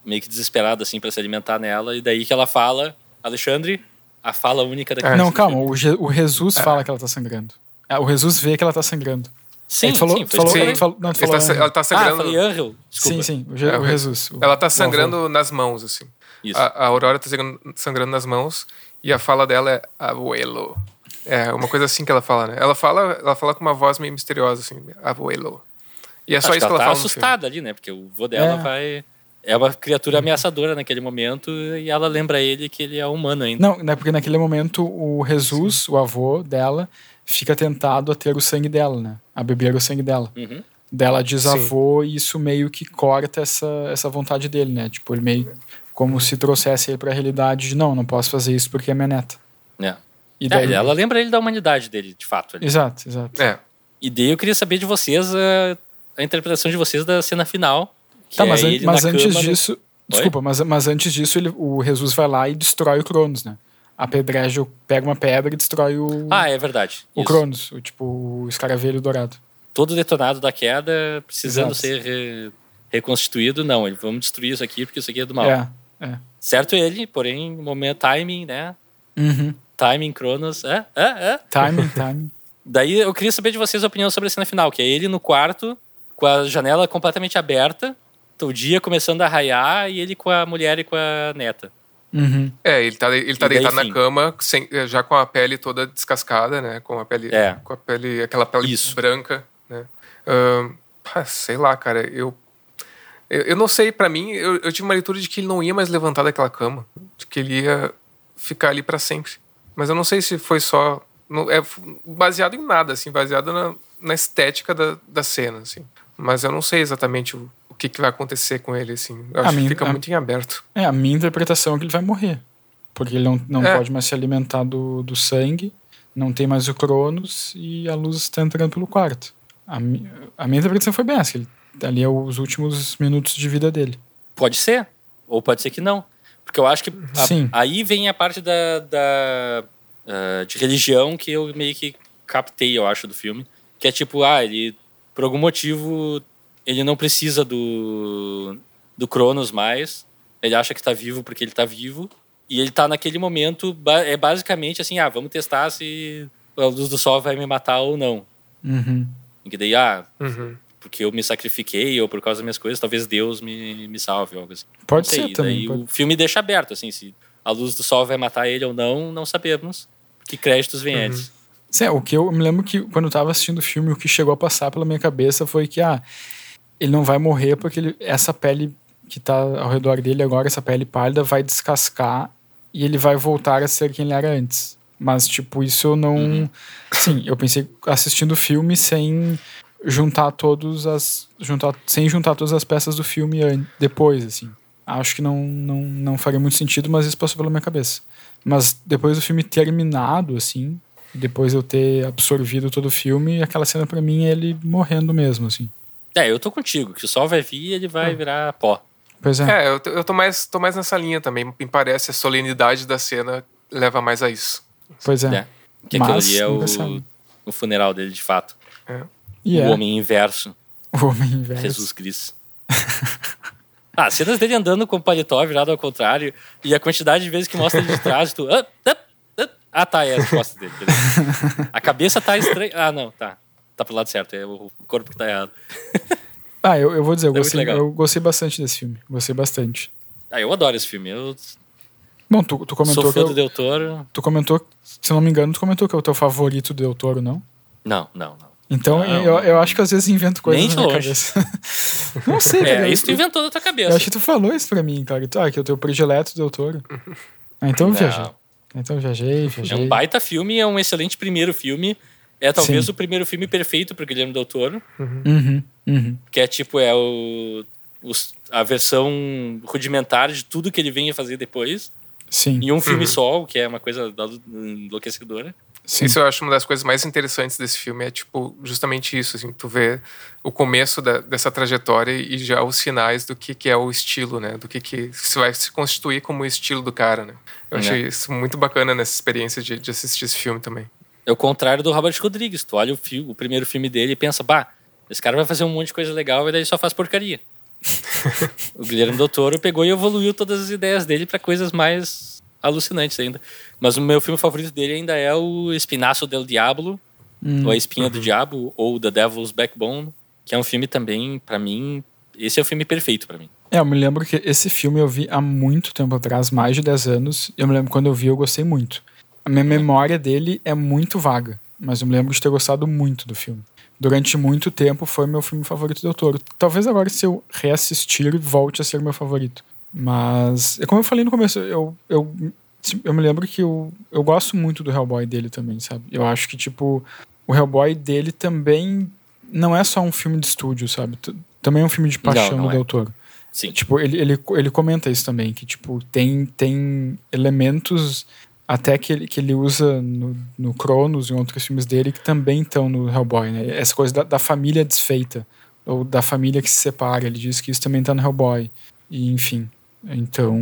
meio que desesperado assim pra se alimentar nela e daí que ela fala, Alexandre, a fala única daquele
É.
não, calma, o, Je- o Jesus fala que ela tá sangrando. Ah, o Jesus vê que ela tá sangrando.
Sim,
Ele falou-
sim,
falou-
Sim.
falou- não,
Ele tá,
falou
ela tá
Ah,
sangrando.
falei Angel. Desculpa.
Sim, sim, o, Je-
É,
o Jesus. o-
ela tá sangrando nas mãos, assim.
Isso.
A, a Aurora tá sangrando, sangrando nas mãos e a fala dela é abuelo. É uma coisa assim que ela fala, né? Ela fala, ela fala com uma voz meio misteriosa, assim, abuelo. E é só
Acho
isso que ela,
tá
fala.
assustada ali, né? Porque o vô dela
É.
vai. É uma criatura ameaçadora naquele momento e ela lembra ele que ele é humano ainda.
Não, né, porque naquele momento o Jesus, o avô dela, fica tentado a ter o sangue dela, né? A beber o sangue dela.
Uhum.
Dela diz avô e isso meio que corta essa, essa vontade dele, né? Tipo, ele meio como se trouxesse ele pra realidade de não, não posso fazer isso porque é minha neta.
É.
E
É,
daí,
ela lembra ele da humanidade dele, de fato. ali.
Exato, exato.
É.
E daí eu queria saber de vocês a, a interpretação de vocês da cena final. que
Tá,
é
mas, an-
ele
mas
na
antes
cama
disso. Desculpa, mas, mas antes disso ele, o Jesus vai lá e destrói o Cronos, né? Apedreja, pega uma pedra e destrói o,
Ah, é verdade.
o
Isso.
Cronos, o, tipo o escaravelho dourado.
Todo detonado da queda, precisando
Exato.
ser re- reconstituído. Não, ele, vamos destruir isso aqui porque isso aqui é do mal.
É, é.
Certo ele, porém, momento timing, né?
Uhum.
Timing, Cronos. É, é, é.
Timing, timing.
Daí eu queria saber de vocês a opinião sobre a cena final, que é ele no quarto, com a janela completamente aberta, o dia começando a raiar e ele com a mulher e com a neta.
Uhum.
É, ele tá, ele tá
daí,
deitado
enfim.
na cama, sem- já com a pele toda descascada, né? Com a pele.
É.
Com a pele. aquela pele
Isso.
branca, né? Pá, sei lá, cara, eu. Eu, eu não sei, pra mim, eu, eu tive uma leitura de que ele não ia mais levantar daquela cama. De que ele ia ficar ali pra sempre. Mas eu não sei se foi só. não- é baseado em nada, assim, baseado na, na estética da, da cena, assim. Mas eu não sei exatamente o que, que vai acontecer com ele, assim. Eu
A
acho
mim-
que fica
a-
muito em aberto.
É, a minha interpretação é que ele vai morrer. Porque ele não, não
É.
pode mais se alimentar do, do sangue, não tem mais o Cronos e a luz está entrando pelo quarto. A, a minha interpretação foi bem essa, ele, ali é os últimos minutos de vida dele.
Pode ser, ou pode ser que não. Porque eu acho que a-
Sim.
aí vem a parte da, da, ah, de religião que eu meio que captei, eu acho, do filme. Que é tipo, ah, ele, por algum motivo, ele não precisa do, do Cronos mais. Ele acha que tá vivo porque ele tá vivo. E ele tá naquele momento, é basicamente assim, ah, vamos testar se a luz do sol vai me matar ou não.
Uhum.
E que daí, ah,
Uhum.
porque eu me sacrifiquei ou por causa das minhas coisas, talvez Deus me, me salve ou algo assim.
Pode ser também. pode-
O filme deixa aberto, assim, se a luz do sol vai matar ele ou não, não sabemos. Que créditos vem antes.
Sim, é, o que eu me lembro que quando eu tava assistindo o filme, o que chegou a passar pela minha cabeça foi que, ah, ele não vai morrer porque ele- essa pele que tá ao redor dele agora, essa pele pálida, vai descascar e ele vai voltar a ser quem ele era antes. Mas, tipo, isso eu não.
Uhum.
Sim, eu pensei assistindo o filme sem juntar todos as. Juntar, sem juntar todas as peças do filme depois, assim. Acho que não, não, não faria muito sentido, mas isso passou pela minha cabeça. Mas depois do filme terminado, assim, depois eu ter absorvido todo o filme, aquela cena pra mim é ele morrendo mesmo, assim.
É, eu tô contigo, que o sol vai vir e ele vai hum. virar pó.
Pois é. É, eu, eu tô, mais, tô mais nessa linha também. Me parece a solenidade da cena leva mais a isso.
Pois é. é.
Que aquilo ali é o, o funeral dele, de fato. É.
Yeah.
O homem inverso.
O homem inverso.
Jesus Cristo. ah, cenas dele andando com o paletó virado ao contrário e a quantidade de vezes que mostra ele de trás, tu. Ah, ah, ah, ah tá, é as costas dele. a cabeça tá estranha. Ah, não, tá. Tá pro lado certo, é o corpo que tá errado.
ah, eu, eu vou dizer, eu, é gostei, eu gostei bastante desse filme. Gostei bastante.
Ah, eu adoro esse filme. Eu
Bom, tu, tu comentou
Sou fã
que.
do Del Toro.
Tu comentou, se não me engano, tu comentou que é o teu favorito do Del Toro, não?
Não, não, não.
Então,
não,
eu, eu acho que às vezes invento coisas Nem na minha cabeça. não sei,
cara. É, isso tu inventou na tua cabeça.
Eu acho que tu falou isso pra mim, cara. Ah, que é o teu predileto do Del Toro. Ah, então eu viajei. Então eu viajei, viajei.
É um baita filme, é um excelente primeiro filme. É talvez Sim. o primeiro filme perfeito pro Guilherme Del Toro.
Uhum. Uhum. Uhum.
Que é tipo, é o, o, a versão rudimentar de tudo que ele vem a fazer depois.
Sim.
Em um filme uhum. só, que é uma coisa enlouquecedora.
Sim. Isso eu acho uma das coisas mais interessantes desse filme, é tipo, justamente isso, assim, tu vê o começo da, dessa trajetória e já os sinais do que, que é o estilo, né? Do que, que se vai se constituir como o estilo do cara, né? Eu é. achei isso muito bacana nessa experiência de, de assistir esse filme também.
É o contrário do Robert Rodrigues. Tu olha o, filme, o primeiro filme dele e pensa, bah, esse cara vai fazer um monte de coisa legal e daí só faz porcaria o Guilherme Doutor pegou e evoluiu todas as ideias dele para coisas mais alucinantes ainda. Mas o meu filme favorito dele ainda é o Espinaço del Diablo, hum. ou A Espinha uhum. do Diabo, ou The Devil's Backbone, que é um filme também, para mim, esse é o filme perfeito para mim.
É, eu me lembro que esse filme eu vi há muito tempo atrás, mais de 10 anos. Eu me lembro quando eu vi, eu gostei muito. A minha memória dele é muito vaga, mas eu me lembro de ter gostado muito do filme durante muito tempo foi meu filme favorito do Toro. Talvez agora, se eu reassistir, volte a ser meu favorito. Mas, é como eu falei no começo, eu, eu, eu me lembro que eu, eu gosto muito do Hellboy dele também, sabe? Eu acho que, tipo, o Hellboy dele também não é só um filme de estúdio, sabe? Também é um filme de paixão não, não do é. Del Toro.
Sim.
Tipo, ele, ele, ele comenta isso também, que, tipo, tem, tem elementos até que ele, que ele usa no, no Cronos e em outros filmes dele que também estão no Hellboy, né? Essa coisa da, da, família desfeita, ou da família que se separa, ele diz que isso também está no Hellboy. E, enfim, então...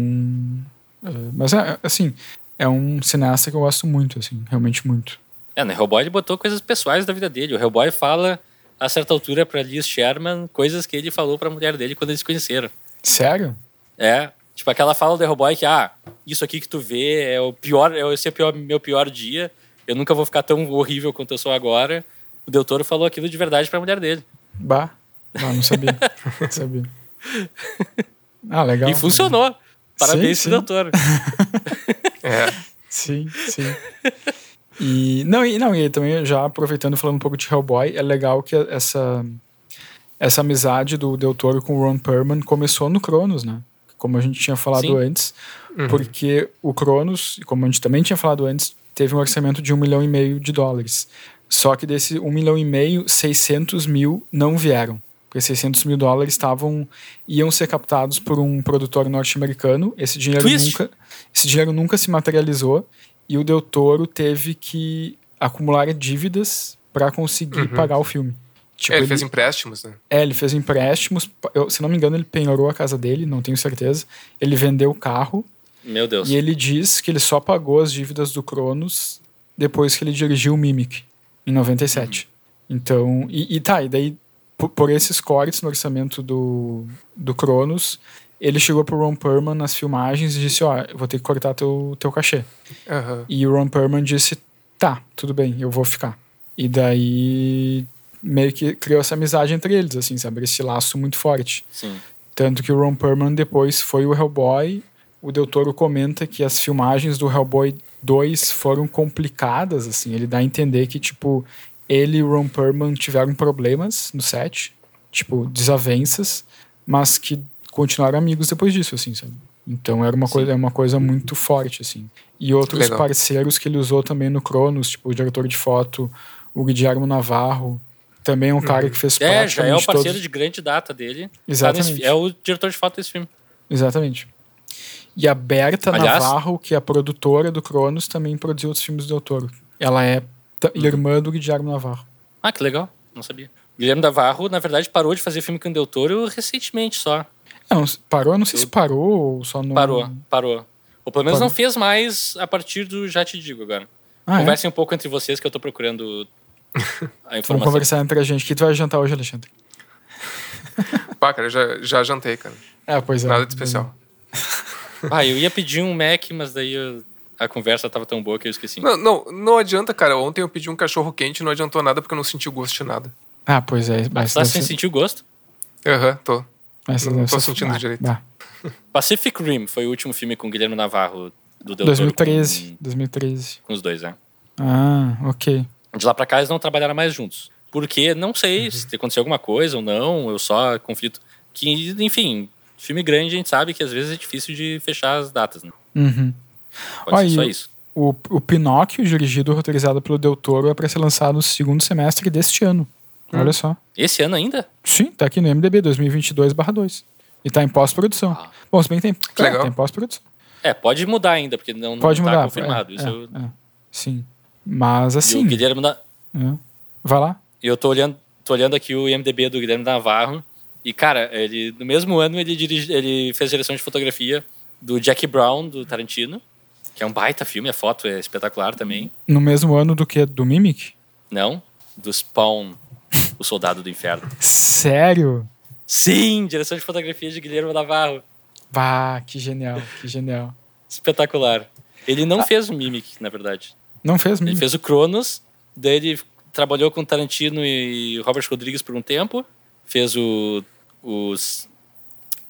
Uh, mas, é, assim, é um cineasta que eu gosto muito, assim, realmente muito.
É, no Hellboy ele botou coisas pessoais da vida dele. O Hellboy fala, a certa altura, para Liz Sherman, coisas que ele falou para a mulher dele quando eles se conheceram.
Sério?
É, Tipo, aquela fala do Hellboy que, ah, isso aqui que tu vê é o pior, é esse é o pior, meu pior dia. Eu nunca vou ficar tão horrível quanto eu sou agora. O Del Toro falou aquilo de verdade pra mulher dele.
Bah. Ah, não sabia. não sabia. Ah, legal.
E funcionou. Parabéns sim, pro Del Toro.
é.
Sim, sim. E não, e não, e também já aproveitando falando um pouco de Hellboy, é legal que essa essa amizade do Del Toro com o Ron Perlman começou no Cronos, né? Como a gente tinha falado Sim. antes, uhum. porque o Cronos, como a gente também tinha falado antes, teve um orçamento de um milhão e meio de dólares. Só que desse um milhão e meio, 600 mil não vieram. Porque 600 mil dólares estavam iam ser captados por um produtor norte-americano. Esse dinheiro nunca, esse dinheiro nunca se materializou e o Del Toro teve que acumular dívidas para conseguir uhum. pagar o filme.
Tipo, é, ele, ele, fez empréstimos, né?
É, ele fez empréstimos. Eu, se não me engano, ele penhorou a casa dele, não tenho certeza. Ele vendeu o carro.
Meu Deus.
E ele diz que ele só pagou as dívidas do Cronos depois que ele dirigiu o Mimic, em 97. Uhum. Então, e, e tá, e daí, por, por, esses cortes no orçamento do, do Cronos, ele chegou pro Ron Perlman nas filmagens e disse: Ó, oh, vou ter que cortar teu, teu cachê.
Uhum.
E o Ron Perlman disse: Tá, tudo bem, eu vou ficar. E daí meio que criou essa amizade entre eles, assim, sabe? Esse laço muito forte.
Sim.
Tanto que o Ron Perlman depois foi o Hellboy. O Del Toro comenta que as filmagens do Hellboy 2 foram complicadas, assim. Ele dá a entender que, tipo, ele e o Ron Perlman tiveram problemas no set, tipo, desavenças, mas que continuaram amigos depois disso, assim, sabe? Então era uma, coisa, é uma coisa muito forte, assim. E outros Legal. parceiros que ele usou também no Cronos, tipo o diretor de foto, o Guilherme Navarro, também é um cara que fez
é, já é o parceiro todos... de grande data dele.
Exatamente.
é o diretor de foto desse filme.
Exatamente. E a Berta Aliás, Navarro, que é a produtora do Cronos, também produziu outros filmes do Del Toro. Ela é hum. irmã do Guilherme Navarro.
Ah, que legal. Não sabia. Guilherme Navarro, na verdade, parou de fazer filme com o Del Toro recentemente só.
Não, parou, não sei se parou ou só não.
Parou, parou. Ou pelo menos parou. não fez mais a partir do Já Te Digo agora. Ah, é? Conversem é? um pouco entre vocês que eu tô procurando a informação.
Vamos conversar entre a gente. O que tu vai jantar hoje, Alexandre?
Pá, cara, eu já, já jantei, cara.
É, pois é.
Nada de especial.
Ah, eu ia pedir um Mac, mas daí eu, a conversa tava tão boa que eu esqueci.
Não, não, não adianta, cara. Ontem eu pedi um cachorro quente e não adiantou nada porque eu não senti o gosto de nada.
Ah, pois é.
Mas tá sem ser... sentir o gosto?
Aham, uhum, tô. Mas não tô sentindo ah, direito. Ah.
Pacific Rim foi o último filme com Guilherme Navarro do Del
2013. Com, 2013.
Com os dois, né?
Ah, ok.
De lá pra cá eles não trabalharam mais juntos. Porque não sei uhum. se aconteceu alguma coisa ou não, eu só conflito. Que, enfim, filme grande a gente sabe que às vezes é difícil de fechar as datas, né?
Uhum.
Pode Olha, ser só isso.
O, o Pinóquio, dirigido e roteirizado pelo Del Toro, é para ser lançado no segundo semestre deste ano. Hum. Olha só.
Esse ano ainda?
Sim, tá aqui no MDB 2022/2. E tá em pós-produção. Ah. Bom, se bem que tem,
claro,
tem pós-produção.
É, pode mudar ainda, porque não, pode não tá mudar, confirmado. É,
Isso
é,
eu... é. Sim. Mas assim. E
o Guilherme da...
É. Vai lá.
E eu tô olhando, tô olhando aqui o IMDB do Guilherme Navarro. E, cara, ele no mesmo ano ele, dirige, ele fez direção de fotografia do Jack Brown, do Tarantino, que é um baita filme, a foto é espetacular também.
No mesmo ano do que? Do Mimic?
Não, do Spawn, o Soldado do Inferno.
Sério?
Sim, direção de fotografia de Guilherme Navarro.
Bah, que genial, que genial.
Espetacular. Ele não ah. fez o Mimic, na verdade.
Não fez
Mimic? Ele fez o Cronos, daí ele trabalhou com Tarantino e Robert Rodrigues por um tempo, fez o, os,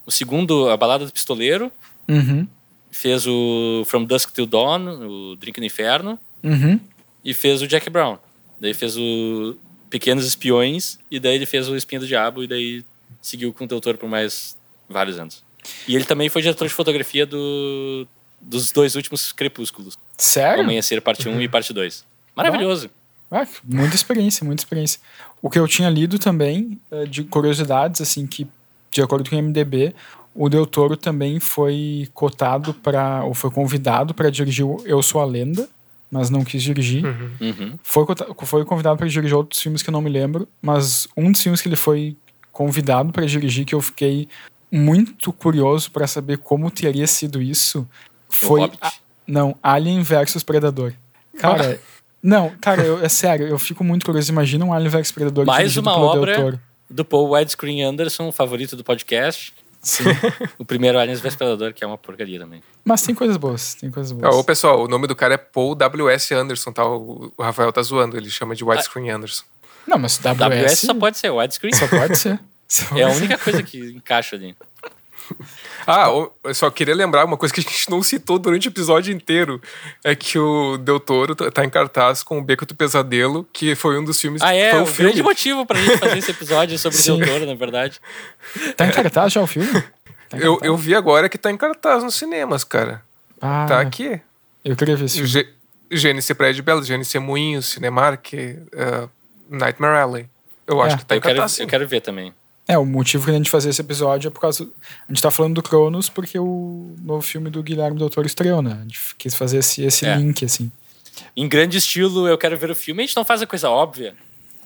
o segundo, A Balada do Pistoleiro,
uhum.
fez o From Dusk Till Dawn, o Drink no Inferno,
uhum.
e fez o Jack Brown. Daí fez o Pequenos Espiões, e daí ele fez o Espinho do Diabo, e daí seguiu com o Doutor por mais vários anos. E ele também foi diretor de fotografia do, dos dois últimos Crepúsculos.
Sério?
Amanhecer, parte 1 um e parte 2. Maravilhoso.
Ah, muita experiência, muita experiência. O que eu tinha lido também, eh, de curiosidades, assim, que, de acordo com o MDB, o Del Toro também foi cotado para, ou foi convidado para dirigir o Eu Sou a Lenda, mas não quis dirigir.
Uhum. Uhum.
Foi, foi convidado para dirigir outros filmes que eu não me lembro, mas um dos filmes que ele foi convidado para dirigir, que eu fiquei muito curioso para saber como teria sido isso, foi. A, não, Alien versus Predador. Cara. não, cara, eu, é sério, eu fico muito curioso. Imagina um Alien vs Predador
Mais uma obra do Paul Widescreen Anderson, favorito do podcast.
Sim.
o primeiro Aliens vs Predador, que é uma porcaria também.
Mas tem coisas boas, tem coisas boas.
Ô, pessoal, o nome do cara é Paul W.S. Anderson, tá? O Rafael tá zoando, ele chama de Widescreen ah. Anderson.
Não, mas WS...
WS só pode ser widescreen.
Só pode ser.
é a única coisa que encaixa ali.
Ah, eu só queria lembrar uma coisa que a gente não citou durante o episódio inteiro. É que o Del Toro tá em cartaz com o Beco do Pesadelo, que foi um dos filmes...
Ah, é?
Foi
o grande motivo pra gente fazer esse episódio sobre Sim. o Del Toro, na verdade.
Tá em cartaz já o filme?
Tá eu, eu vi agora que tá em cartaz nos cinemas, cara. Ah, tá aqui.
Eu queria ver esse filme.
GNC Prédio Belo, GNC Moinhos, Cinemark, uh, Nightmare Alley. Eu acho é. que tá em
eu
cartaz,
quero, Eu quero ver também.
É, o motivo que a gente fazer esse episódio é por causa. A gente tá falando do Cronos porque o novo filme do Guilherme Doutor estreou, né? A gente quis fazer esse, esse é. link, assim.
Em grande estilo, eu quero ver o filme. A gente não faz a coisa óbvia.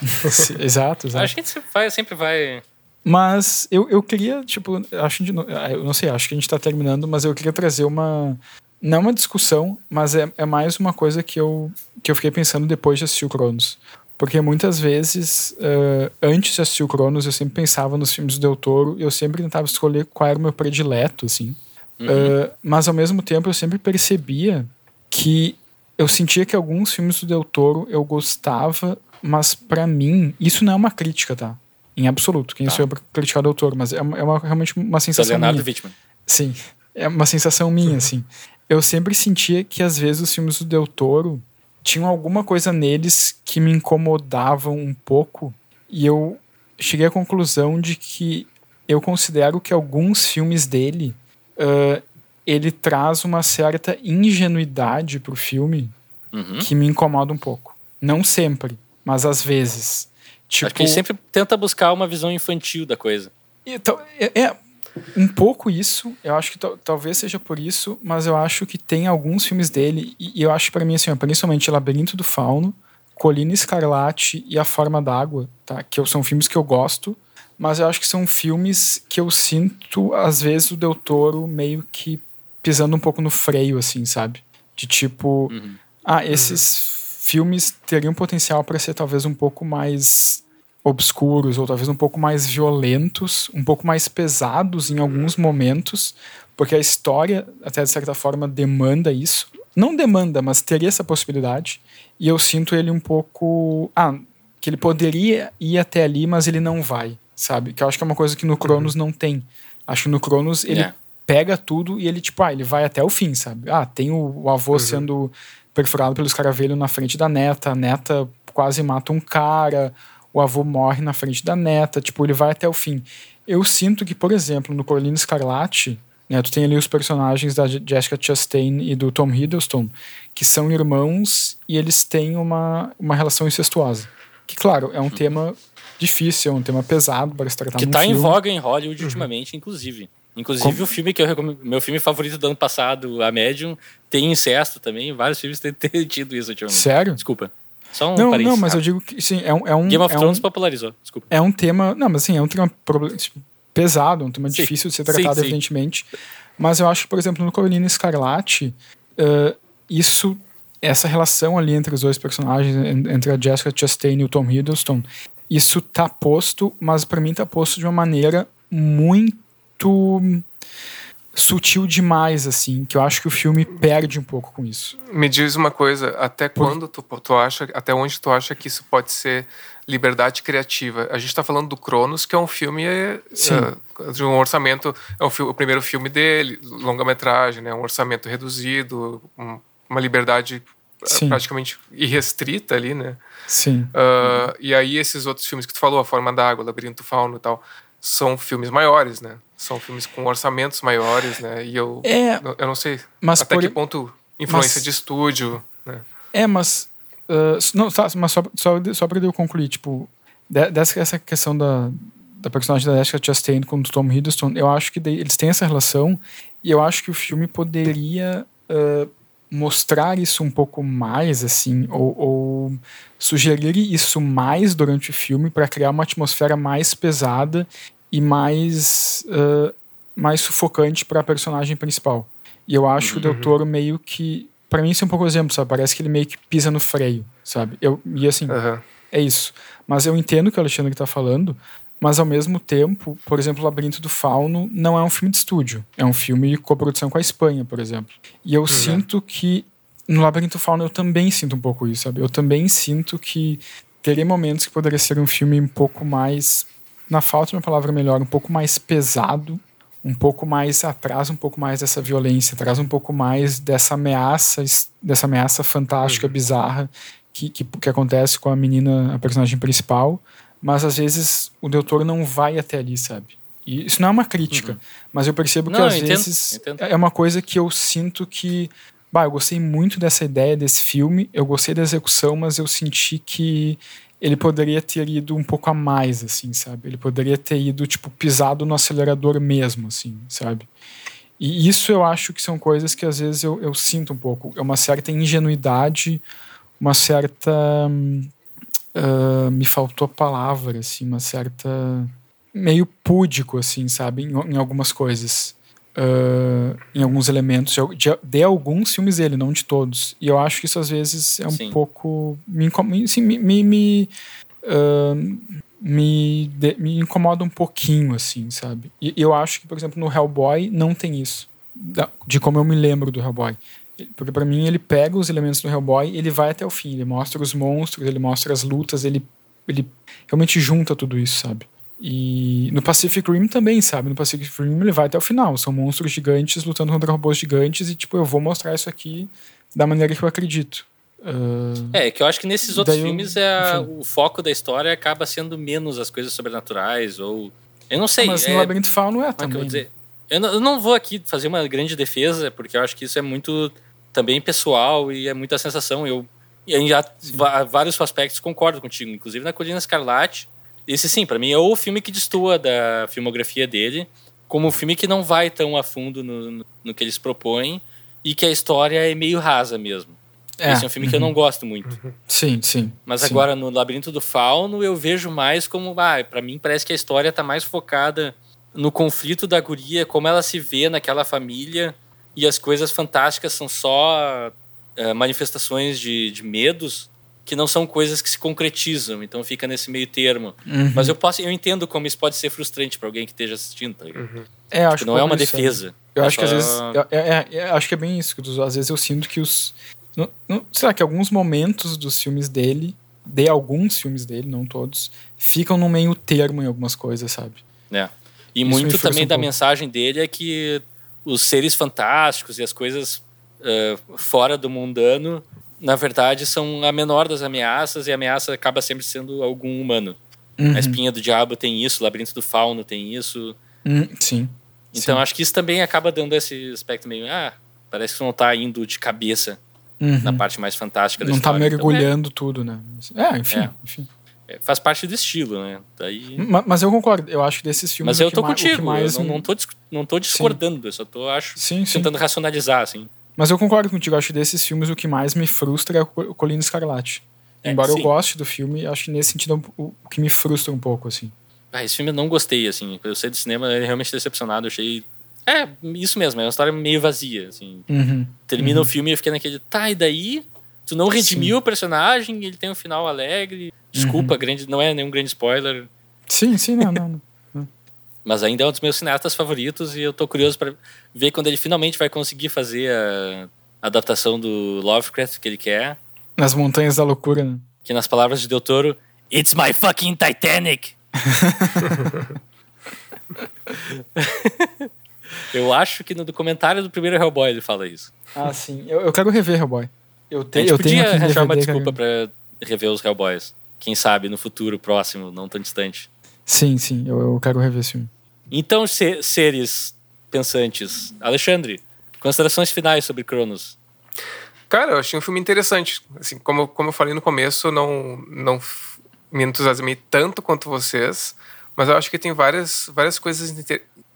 exato, exato.
Acho que a gente sempre vai. Sempre vai...
Mas eu, eu queria, tipo, acho de, eu não sei, acho que a gente tá terminando, mas eu queria trazer uma. Não uma discussão, mas é, é mais uma coisa que eu, que eu fiquei pensando depois de assistir o Cronos. Porque muitas vezes, uh, antes de assistir o Cronos, eu sempre pensava nos filmes do Del Toro e eu sempre tentava escolher qual era o meu predileto, assim. Uhum. Uh, mas ao mesmo tempo eu sempre percebia que eu sentia que alguns filmes do Del Toro eu gostava, mas para mim, isso não é uma crítica, tá? Em absoluto. Quem tá. sou eu pra criticar o Del Toro, mas é, uma, é uma, realmente uma sensação Leonardo minha.
Wittmann.
Sim, é uma sensação minha, assim. Eu sempre sentia que às vezes os filmes do Del Toro tinham alguma coisa neles que me incomodavam um pouco e eu cheguei à conclusão de que eu considero que alguns filmes dele uh, ele traz uma certa ingenuidade pro filme
uhum.
que me incomoda um pouco. Não sempre, mas às vezes. Tipo,
Acho que ele sempre tenta buscar uma visão infantil da coisa.
Então, é, é um pouco isso, eu acho que talvez seja por isso, mas eu acho que tem alguns filmes dele, e, e eu acho para mim, assim, principalmente Labirinto do Fauno, Colina Escarlate e A Forma d'Água, tá? Que são filmes que eu gosto, mas eu acho que são filmes que eu sinto, às vezes, o Del Toro meio que pisando um pouco no freio, assim, sabe? De tipo, uhum. ah, esses uhum. filmes teriam potencial para ser talvez um pouco mais obscuros ou talvez um pouco mais violentos, um pouco mais pesados em alguns momentos, porque a história, até de certa forma, demanda isso. Não demanda, mas teria essa possibilidade. E eu sinto ele um pouco. Ah, que ele poderia ir até ali, mas ele não vai, sabe? Que eu acho que é uma coisa que no Cronos uhum. não tem. Acho que no Cronos ele yeah. pega tudo e ele, tipo, ah, ele vai até o fim, sabe? Ah, tem o, o avô uhum. sendo perfurado pelos caravelhos na frente da neta, a neta quase mata um cara, o avô morre na frente da neta, tipo, ele vai até o fim. Eu sinto que, por exemplo, no Corlino Escarlate, né, tu tem ali os personagens da Jessica Chastain e do Tom Hiddleston, que são irmãos e eles têm uma, uma relação incestuosa. Que, claro, é um tema difícil, é um tema pesado para se tratar
Que está em voga em Hollywood uhum. ultimamente, inclusive. Inclusive Como? o filme que eu recomendo, meu filme favorito do ano passado, A Medium, tem incesto também. Vários filmes têm, têm tido isso ultimamente.
Sério?
Desculpa. Só um
não, não, mas eu digo que sim, é um, é um
Game of
é
Thrones
um,
popularizou. Desculpa.
É um tema, não, mas assim, é um tema pesado, um tema sim. difícil de ser tratado, sim, evidentemente. Sim. Mas eu acho que, por exemplo, no Carolina Escarlate, uh, isso, essa relação ali entre os dois personagens, entre a Jessica Chastain e o Tom Hiddleston, isso tá posto, mas para mim tá posto de uma maneira muito sutil demais, assim, que eu acho que o filme perde um pouco com isso.
Me diz uma coisa, até Por... quando tu, tu acha, até onde tu acha que isso pode ser liberdade criativa? A gente está falando do Cronos, que é um filme uh, de um orçamento, é um, o primeiro filme dele, longa-metragem, né, um orçamento reduzido, um, uma liberdade eh, Sim. praticamente irrestrita ali, né?
Sim.
Uh, e aí esses outros filmes que tu falou, A Forma d'Água, Labirinto Fauno e tal, são filmes maiores, né? São filmes com orçamentos maiores, né? E eu, é, eu não sei mas até por... que ponto influência mas, de estúdio, né?
É, mas... Uh, não, tá, mas só, só, só pra eu concluir, tipo... Dessa essa questão da, da personagem da Jessica Chastain com o Tom Hiddleston, eu acho que eles têm essa relação e eu acho que o filme poderia uh, mostrar isso um pouco mais, assim, ou, ou sugerir isso mais durante o filme para criar uma atmosfera mais pesada e mais, uh, mais sufocante para a personagem principal. E eu acho uhum. que o Del Toro meio que. para mim, isso é um pouco exemplo, sabe? Parece que ele meio que pisa no freio, sabe? Eu, e assim, uhum. é isso. Mas eu entendo o que o Alexandre está falando, mas ao mesmo tempo, por exemplo, O Labirinto do Fauno não é um filme de estúdio, é um filme de coprodução com a Espanha, por exemplo. E eu uhum. sinto que no Labirinto do Fauno eu também sinto um pouco isso, sabe? Eu também sinto que teria momentos que poderia ser um filme um pouco mais na falta de uma palavra melhor, um pouco mais pesado, um pouco mais atrás, um pouco mais dessa violência, traz um pouco mais dessa ameaça, dessa ameaça fantástica, uhum. bizarra que, que, que, acontece com a menina, a personagem principal, mas às vezes o doutor não vai até ali, sabe? E isso não é uma crítica, uhum. mas eu percebo não, que às entendo, vezes entendo. é uma coisa que eu sinto que Bah, eu gostei muito dessa ideia desse filme, eu gostei da execução, mas eu senti que ele poderia ter ido um pouco a mais, assim, sabe? Ele poderia ter ido, tipo, pisado no acelerador mesmo, assim, sabe? E isso eu acho que são coisas que às vezes eu, eu sinto um pouco. É uma certa ingenuidade, uma certa. Uh, me faltou a palavra, assim, uma certa. meio púdico, assim, sabe? Em, em algumas coisas uh, em alguns elementos de, de, alguns filmes dele, não de todos. E eu acho que isso às vezes é um Sim. pouco. Me, assim, me, me, me, uh, me, de, me, incomoda um pouquinho, assim, sabe? E eu acho que, por exemplo, no Hellboy não tem isso. De como eu me lembro do Hellboy. Porque para mim ele pega os elementos do Hellboy ele vai até o fim. Ele mostra os monstros, ele mostra as lutas, ele, ele realmente junta tudo isso, sabe? E no Pacific Rim também, sabe? No Pacific Rim ele vai até o final. São monstros gigantes lutando contra robôs gigantes e, tipo, eu vou mostrar isso aqui da maneira que eu acredito.
Uh... É, que eu acho que nesses outros filmes é o foco da história acaba sendo menos as coisas sobrenaturais ou. Eu não sei.
Mas é... no Labirinto Fauno não é, é também.
Eu, dizer, eu, não, eu não vou aqui fazer uma grande defesa, porque eu acho que isso é muito também pessoal e é muita sensação. Eu, em vários aspectos concordo contigo, inclusive na Colina Escarlate esse sim, para mim é o filme que destoa da filmografia dele, como um filme que não vai tão a fundo no, no, que eles propõem e que a história é meio rasa mesmo. É. Esse é um filme que eu não uhum. gosto muito.
Sim, sim.
Mas
sim.
agora no Labirinto do Fauno eu vejo mais como, ah, para mim parece que a história tá mais focada no conflito da guria, como ela se vê naquela família e as coisas fantásticas são só uh, manifestações de, de medos que não são coisas que se concretizam, então fica nesse meio termo. Uhum. Mas eu posso, eu entendo como isso pode ser frustrante para alguém que esteja assistindo, tá uhum.
É, acho
não é uma defesa.
Eu é acho só... que às vezes, é, é, é, acho que é bem isso. Às vezes eu sinto que os, não, não, será que alguns momentos dos filmes dele, de alguns filmes dele, não todos, ficam no meio termo em algumas coisas, sabe?
É. E isso muito também um da pouco. mensagem dele é que os seres fantásticos e as coisas uh, fora do mundano na verdade, são a menor das ameaças e a ameaça acaba sempre sendo algum humano. Uhum. A espinha do diabo tem isso, o labirinto do fauno tem isso.
Uhum, sim.
Então
sim.
acho que isso também acaba dando esse aspecto meio, ah, parece que não está indo de cabeça uhum. na parte mais fantástica da
não
tá
história. Não está mergulhando então, é... tudo, né? É, enfim,
é.
enfim.
É, faz parte do estilo, né? Daí...
Mas, mas, eu concordo, eu acho que desses filmes.
Mas eu tô contigo, mais... eu não, não, tô, não tô discordando, sim. eu só tô, acho, sim, tentando racionalizar, assim.
Mas eu concordo contigo, acho que desses filmes o que mais me frustra é o Colina Escarlate. É, Embora sim. eu goste do filme, acho que nesse sentido é o que me frustra um pouco, assim.
Ah, esse filme eu não gostei, assim. Eu saí do cinema realmente decepcionado, eu achei... É, isso mesmo, é uma história meio vazia, assim.
Uhum,
Termina
uhum.
o filme e eu fiquei naquele... Tá, e daí? Tu não redimiu sim. o personagem, ele tem um final alegre. Desculpa, uhum. grande, não é nenhum grande spoiler.
Sim, sim, não, não.
Mas ainda é um dos meus cineastas favoritos e eu tô curioso para ver quando ele finalmente vai conseguir fazer a adaptação do Lovecraft que ele quer.
Nas Montanhas da Loucura, né?
Que nas palavras de Del Toro, It's my fucking Titanic! eu acho que no documentário do primeiro Hellboy ele fala isso.
Ah, sim. Eu, eu quero rever Hellboy. Eu, te,
a gente
eu
podia
tenho
arranjar uma desculpa para rever os Hellboys. Quem sabe no futuro próximo, não tão distante.
Sim, sim. Eu, eu quero rever esse filme.
Então, seres pensantes. Alexandre, considerações finais sobre Cronos.
Cara, eu achei um filme interessante. Assim, como, como eu falei no começo, não, não me entusiasmei tanto quanto vocês, mas eu acho que tem várias, várias coisas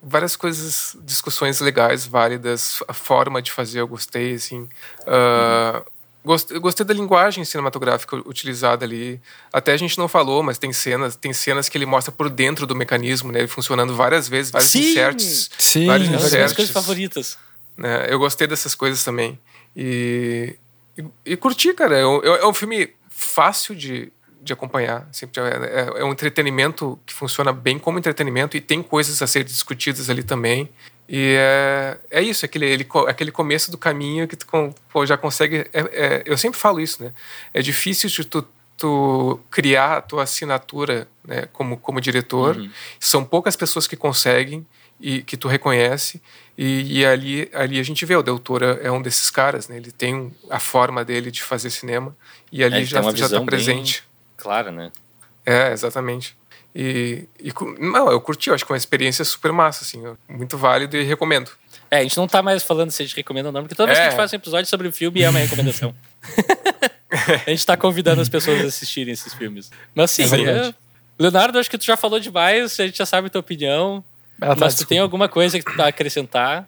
várias coisas, discussões legais, válidas, a forma de fazer eu gostei, assim. Uh, Gostei, gostei da linguagem cinematográfica utilizada ali. Até a gente não falou, mas tem cenas, tem cenas que ele mostra por dentro do mecanismo, né? Ele funcionando várias vezes, vários
sim,
inserts.
Sim,
vários
é
inserts,
minhas coisas favoritas.
Né? Eu gostei dessas coisas também. E, e, e curti, cara. É um, é um filme fácil de, de acompanhar. Assim, é, é, um entretenimento que funciona bem como entretenimento e tem coisas a ser discutidas ali também. E é, é isso, aquele, ele, aquele começo do caminho que tu pô, já consegue. É, é, eu sempre falo isso, né? É difícil de tu, tu criar a tua assinatura né, como, como diretor. Uhum. São poucas pessoas que conseguem e que tu reconhece. E, e, ali, ali a gente vê, o Del Toro é um desses caras, né? Ele tem a forma dele de fazer cinema e ali é, já está presente.
Claro, né?
É, exatamente. E, e, não, eu curti, eu acho que é uma experiência super massa, assim, muito válido e recomendo.
É, a gente não tá mais falando se a gente recomenda ou não, porque toda vez que a gente é. faz um episódio sobre o filme é uma recomendação. a gente tá convidando as pessoas a assistirem esses filmes. Mas sim, é é... Leonardo, acho que tu já falou demais, a gente já sabe a tua opinião. Ah, tá, mas tu tem alguma coisa que tu tá a acrescentar?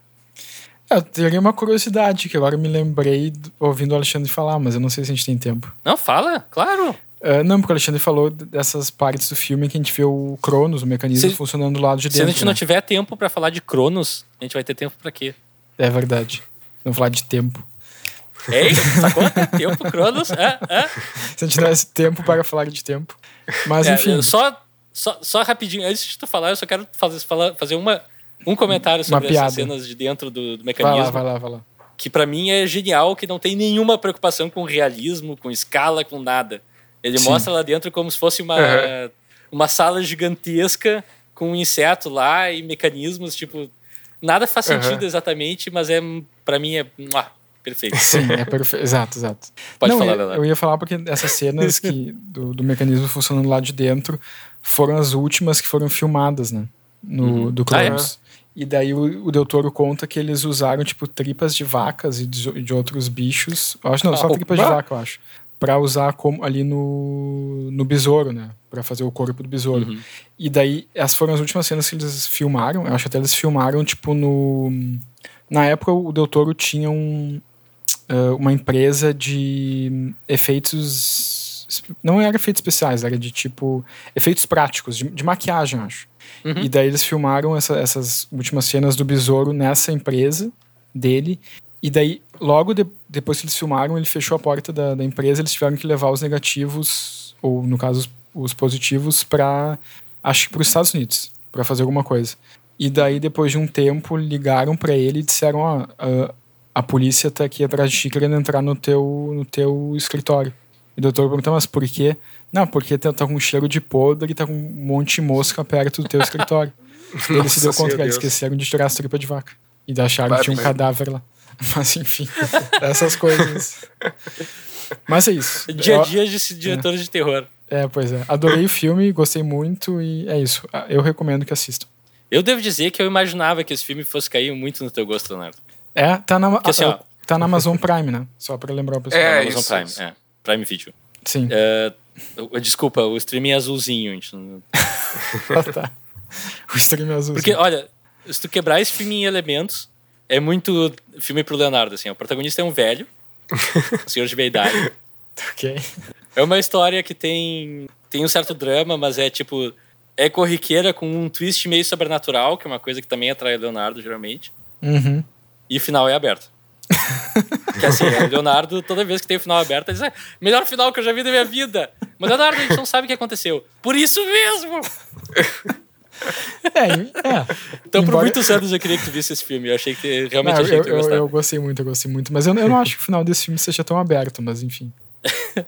Eu teria uma curiosidade, que agora me lembrei ouvindo o Alexandre falar, mas eu não sei se a gente tem tempo.
Não, fala, claro.
Uh, não, porque o Alexandre falou dessas partes do filme que a gente vê o Cronos, o mecanismo se, funcionando do lado de dentro.
Se a gente
né?
não tiver tempo para falar de Cronos, a gente vai ter tempo para quê?
É verdade. Vamos falar de tempo.
Ei, sacou? tempo, Cronos? É, é.
Se a gente tivesse tempo para falar de tempo. Mas é, enfim.
Só, só, só rapidinho, antes de tu falar, eu só quero fazer, fazer uma, um comentário sobre essas cenas de dentro do, do mecanismo.
Vai lá, vai lá, vai lá.
Que para mim é genial, que não tem nenhuma preocupação com realismo, com escala, com nada. Ele Sim. mostra lá dentro como se fosse uma, uhum. uma sala gigantesca com um inseto lá e mecanismos, tipo. Nada faz sentido uhum. exatamente, mas é para mim é ah, perfeito.
Sim, é perfeito. Exato, exato.
Pode
Não,
falar,
eu, eu ia falar porque essas cenas que, do, do mecanismo funcionando lá de dentro foram as últimas que foram filmadas, né? No, uhum. Do Cronos. Ah, é? E daí o, o Del Toro conta que eles usaram, tipo, tripas de vacas e de, de outros bichos. Eu acho não, só ah, tripas de vaca, eu acho para usar como ali no, no besouro, né? Para fazer o corpo do besouro. Uhum. E daí, essas foram as últimas cenas que eles filmaram. Eu acho que até eles filmaram, tipo, no. Na época, o Del Toro tinha um. uh, uma empresa de efeitos. Não era efeitos especiais, era de tipo. efeitos práticos, de, de maquiagem, acho. Uhum. E daí eles filmaram essa, essas últimas cenas do besouro nessa empresa dele. E daí, logo de, depois que eles filmaram, ele fechou a porta da, da empresa, eles tiveram que levar os negativos, ou no caso, os, os positivos, para acho que para os Estados Unidos, para fazer alguma coisa. E daí, depois de um tempo, ligaram para ele e disseram: Ó, a, a polícia tá aqui atrás de ti querendo entrar no teu, no teu escritório. E o doutor perguntou: Mas por quê? Não, porque tá, tá com um cheiro de podre e tá com um monte de mosca perto do teu escritório. ele se deu conta eles esqueceram de tirar as tripas de vaca. E acharam que tinha um cadáver lá. Mas enfim, essas coisas. Mas é isso.
Dia a dia de diretores é. de terror.
É, pois é. Adorei o filme, gostei muito e é isso. Eu recomendo que assistam.
Eu devo dizer que eu imaginava que esse filme fosse cair muito no teu gosto, Leonardo.
É, tá na, Porque, assim, ó, tá na Amazon Prime, né? Só pra lembrar o pessoal.
É, Amazon isso, Prime, isso. é. Prime Video.
Sim.
É, desculpa, o streaming é azulzinho. Gente
ah, tá. O streaming é azulzinho.
Porque, olha, se tu quebrar esse filme em elementos, é muito filme pro Leonardo, assim. O protagonista é um velho, um senhor de meia idade.
ok.
É uma história que tem, tem um certo drama, mas é tipo. É corriqueira com um twist meio sobrenatural, que é uma coisa que também atrai o Leonardo, geralmente.
Uhum.
E o final é aberto. que assim, o Leonardo, toda vez que tem o final aberto, ele diz: é, melhor final que eu já vi da minha vida. Mas Leonardo, a gente não sabe o que aconteceu. Por isso mesmo!
É, é.
Então, Embora... por muitos anos eu queria que tu visse esse filme. Eu achei que realmente não, achei
eu,
que
eu, eu gostei muito, eu gostei muito. Mas eu, eu não acho que o final desse filme seja tão aberto, mas enfim.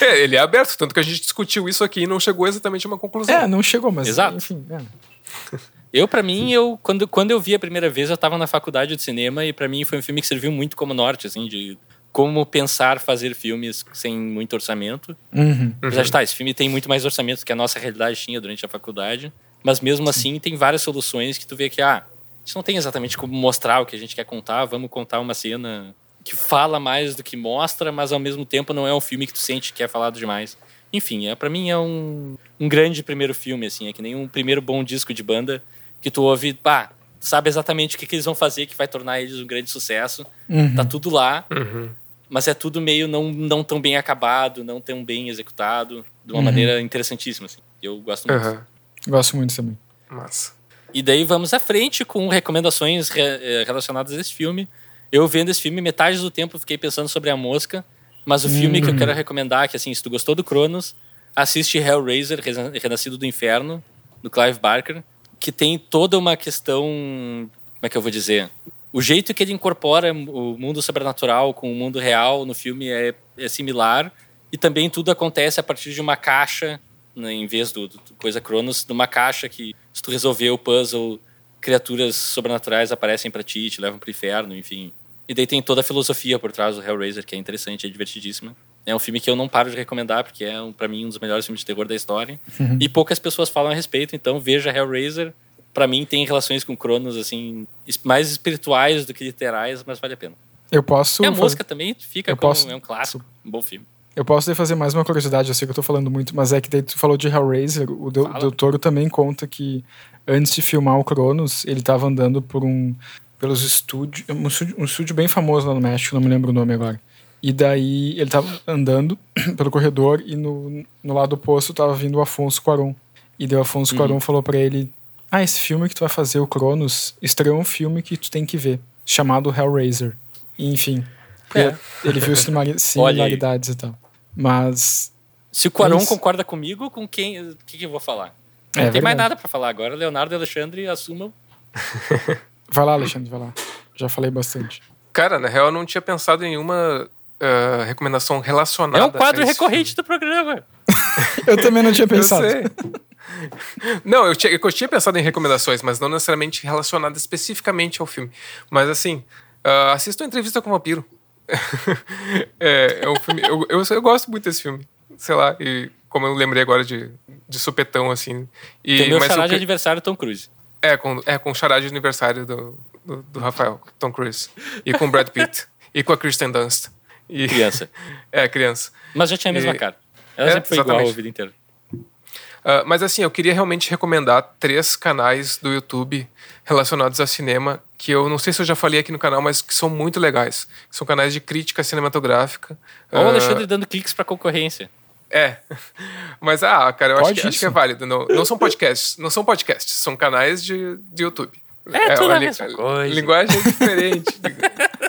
é, ele é aberto, tanto que a gente discutiu isso aqui e não chegou exatamente a uma conclusão.
É, não chegou, mas
Exato.
enfim. É.
Eu, para mim, eu quando, quando eu vi a primeira vez, eu tava na faculdade de cinema e para mim foi um filme que serviu muito como norte, assim, de como pensar fazer filmes sem muito orçamento.
Uhum.
Já está, esse filme tem muito mais orçamento que a nossa realidade tinha durante a faculdade, mas mesmo Sim. assim tem várias soluções que tu vê que, ah, a gente não tem exatamente como mostrar o que a gente quer contar, vamos contar uma cena que fala mais do que mostra, mas ao mesmo tempo não é um filme que tu sente que é falado demais. Enfim, é, para mim é um, um grande primeiro filme, assim, é que nem um primeiro bom disco de banda que tu ouve, pá, sabe exatamente o que, que eles vão fazer que vai tornar eles um grande sucesso.
Uhum.
Tá tudo lá,
uhum.
mas é tudo meio não, não tão bem acabado, não tão bem executado, de uma uhum. maneira interessantíssima, assim. Eu gosto muito.
Gosto muito também.
Massa.
E daí vamos à frente com recomendações re eh, relacionadas a esse filme. Eu vendo esse filme, metade do tempo fiquei pensando sobre a mosca, mas o filme que eu hum. quero recomendar, que assim, se tu gostou do Cronos, assiste Hellraiser, Renascido do Inferno, do Clive Barker, que tem toda uma questão, como é que eu vou dizer? O jeito que ele incorpora o mundo sobrenatural com o mundo real no filme é, é similar, e também tudo acontece a partir de uma caixa, né, em vez do, do coisa Cronos, de uma caixa que, se tu resolver o puzzle, criaturas sobrenaturais aparecem para ti, te levam pro inferno, enfim. E daí tem toda a filosofia por trás do Hellraiser, que é interessante, é divertidíssima. É um filme que eu não paro de recomendar, porque é, um, para mim, um dos melhores filmes de terror da história.
Uhum.
E poucas pessoas falam a respeito, então veja Hellraiser. Para mim, tem relações com Cronos, assim, mais espirituais do que literais, mas vale a pena.
Eu posso.
E a música também fica eu como posso... é um clássico, um bom filme.
Eu posso fazer mais uma curiosidade, eu sei que eu tô falando muito, mas é que daí tu falou de Hellraiser, o doutor também conta que antes de filmar o Cronos, ele tava andando por um pelos estúdios, um estúdio, um estúdio bem famoso lá no México, não me lembro o nome agora. E daí ele tava andando pelo corredor e no, no lado oposto tava vindo o Afonso Cuarón. E daí o Afonso uhum. Cuarón falou para ele: "Ah, esse filme que tu vai fazer, o Cronos, estreou um filme que tu tem que ver, chamado Hellraiser". E, enfim, é. ele viu similaridades e tal. Mas.
Se o Quaron concorda comigo, com quem. O que, que, eu vou falar? Não é, tem verdade. mais nada para falar agora. Leonardo e Alexandre assumam.
vai lá, Alexandre, vai lá. Já falei bastante.
Cara, na real, eu não tinha pensado em nenhuma uh, recomendação relacionada.
É um quadro recorrente do programa.
eu também não tinha pensado.
Eu sei. Não, eu tinha, eu tinha pensado em recomendações, mas não necessariamente relacionadas especificamente ao filme. Mas assim, uh, assista uma entrevista com o vampiro. é, é um filme. Eu, eu, eu, gosto muito desse filme. Sei lá, e como eu lembrei agora de, de supetão, assim. E,
Tem meu xará de aniversário Tom Cruise.
É, com, é, com o xará de aniversário do, do, do, Rafael, Tom Cruise. E com Brad Pitt. e com a Kristen Dunst. E,
criança.
é, criança.
Mas já tinha a mesma e, cara. Ela é, sempre foi exatamente. igual a vida inteira.
Uh, mas assim, eu queria realmente recomendar três canais do YouTube relacionados a cinema que eu não sei se eu já falei aqui no canal, mas que são muito legais. São canais de crítica cinematográfica.
Olha o Alexandre uh, dando cliques para concorrência.
É. Mas, ah, cara, eu acho que, acho que, é válido. Não, não são podcasts, não são podcasts, são canais de, de YouTube.
É, é tudo a mesma coisa.
Linguagem é diferente.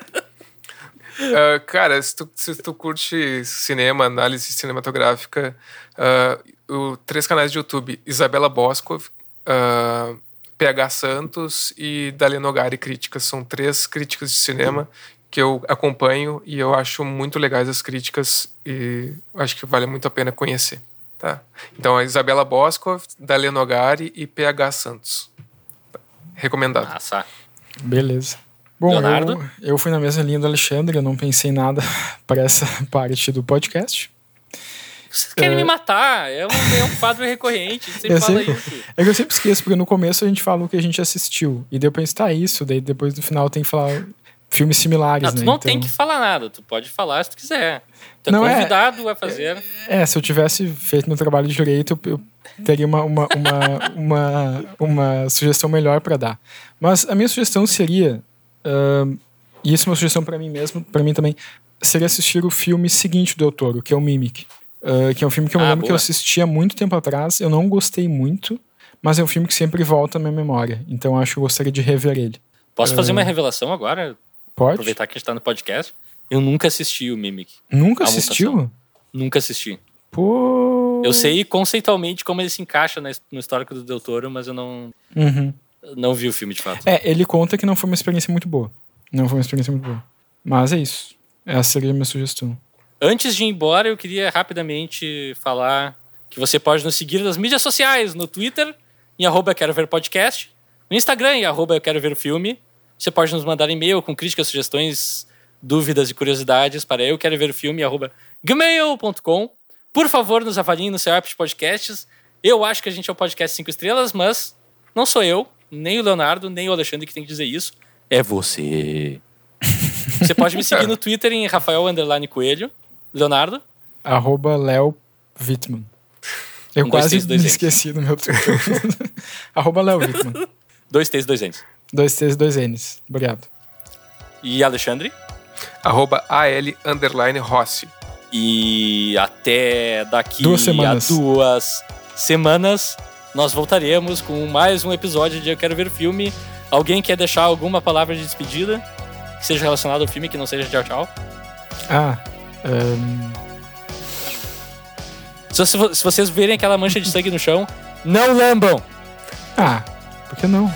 uh, cara, se tu, se tu curte cinema, análise cinematográfica, uh, o, três canais de YouTube, Isabela Boscov, uh, PH Santos e Dalino Nogari Críticas. São três críticas de cinema que eu acompanho e eu acho muito legais as críticas e acho que vale muito a pena conhecer. Tá? Então, a Isabela Boscov, Dalino Nogari e PH Santos. Recomendado.
Nossa.
Beleza. Bom, eu, eu fui na mesma linha do Alexandre, eu não pensei nada para essa parte do podcast.
Vocês querem é... me matar? É um, é um quadro recorrente. Você fala
sempre,
isso.
É que eu sempre esqueço, porque no começo a gente fala o que a gente assistiu. E daí eu penso, tá, isso. Daí depois no final tem que falar filmes similares,
não, tu
né?
não então... tem que falar nada. Tu pode falar se tu quiser. Tu é não, é- convidado é, a fazer.
É, se eu tivesse feito meu trabalho direito, eu, eu teria uma, uma, uma, uma, uma sugestão melhor para dar. Mas a minha sugestão seria... Uh, e isso é uma sugestão para mim mesmo, para mim também, seria assistir o filme seguinte do Doutor, que é o Mimic. Uh, que é um filme que eu ah, lembro boa. que eu assisti há muito tempo atrás. Eu não gostei muito, mas é um filme que sempre volta à minha memória. Então acho que eu gostaria de rever ele.
Posso uh, fazer uma revelação agora?
Pode.
Aproveitar que a gente tá no podcast. Eu nunca assisti o Mimic.
Nunca assistiu?
Nunca assisti.
Pô.
Eu sei conceitualmente como ele se encaixa no histórico do Del Toro, mas eu não.
Uhum.
Não vi o filme de fato.
É, ele conta que não foi uma experiência muito boa. Não foi uma experiência muito boa. Mas é isso. Essa seria a minha sugestão.
Antes de ir embora, eu queria rapidamente falar que você pode nos seguir nas mídias sociais, no Twitter, em arroba quero ver podcast, no Instagram, em arroba eu quero ver filme. Você pode nos mandar e-mail com críticas, sugestões, dúvidas e curiosidades para eu quero ver filme, arroba gmail.com. Por favor, nos avaliem no seu app de podcasts. Eu acho que a gente é um podcast 5 estrelas, mas não sou eu, nem o Leonardo, nem o Alexandre que tem que dizer isso. É você. Você pode me seguir no Twitter em Rafael Coelho. Leonardo?
Arroba Léo Wittmann. Eu um, quase dois, me esqueci do meu Twitter. Arroba Léo Wittmann.
Dois T's, dois N's.
Dois T's, dois N's. Obrigado.
E Alexandre?
Arroba AL underline Rossi.
E até daqui
duas semanas.
a duas semanas nós voltaremos com mais um episódio de Eu Quero Ver o Filme. Alguém quer deixar alguma palavra de despedida? Que seja relacionada ao filme, que não seja tchau tchau?
Ah, um...
Se, se, vocês verem aquela mancha de sangue no chão, não lambam!
Ah, por que não?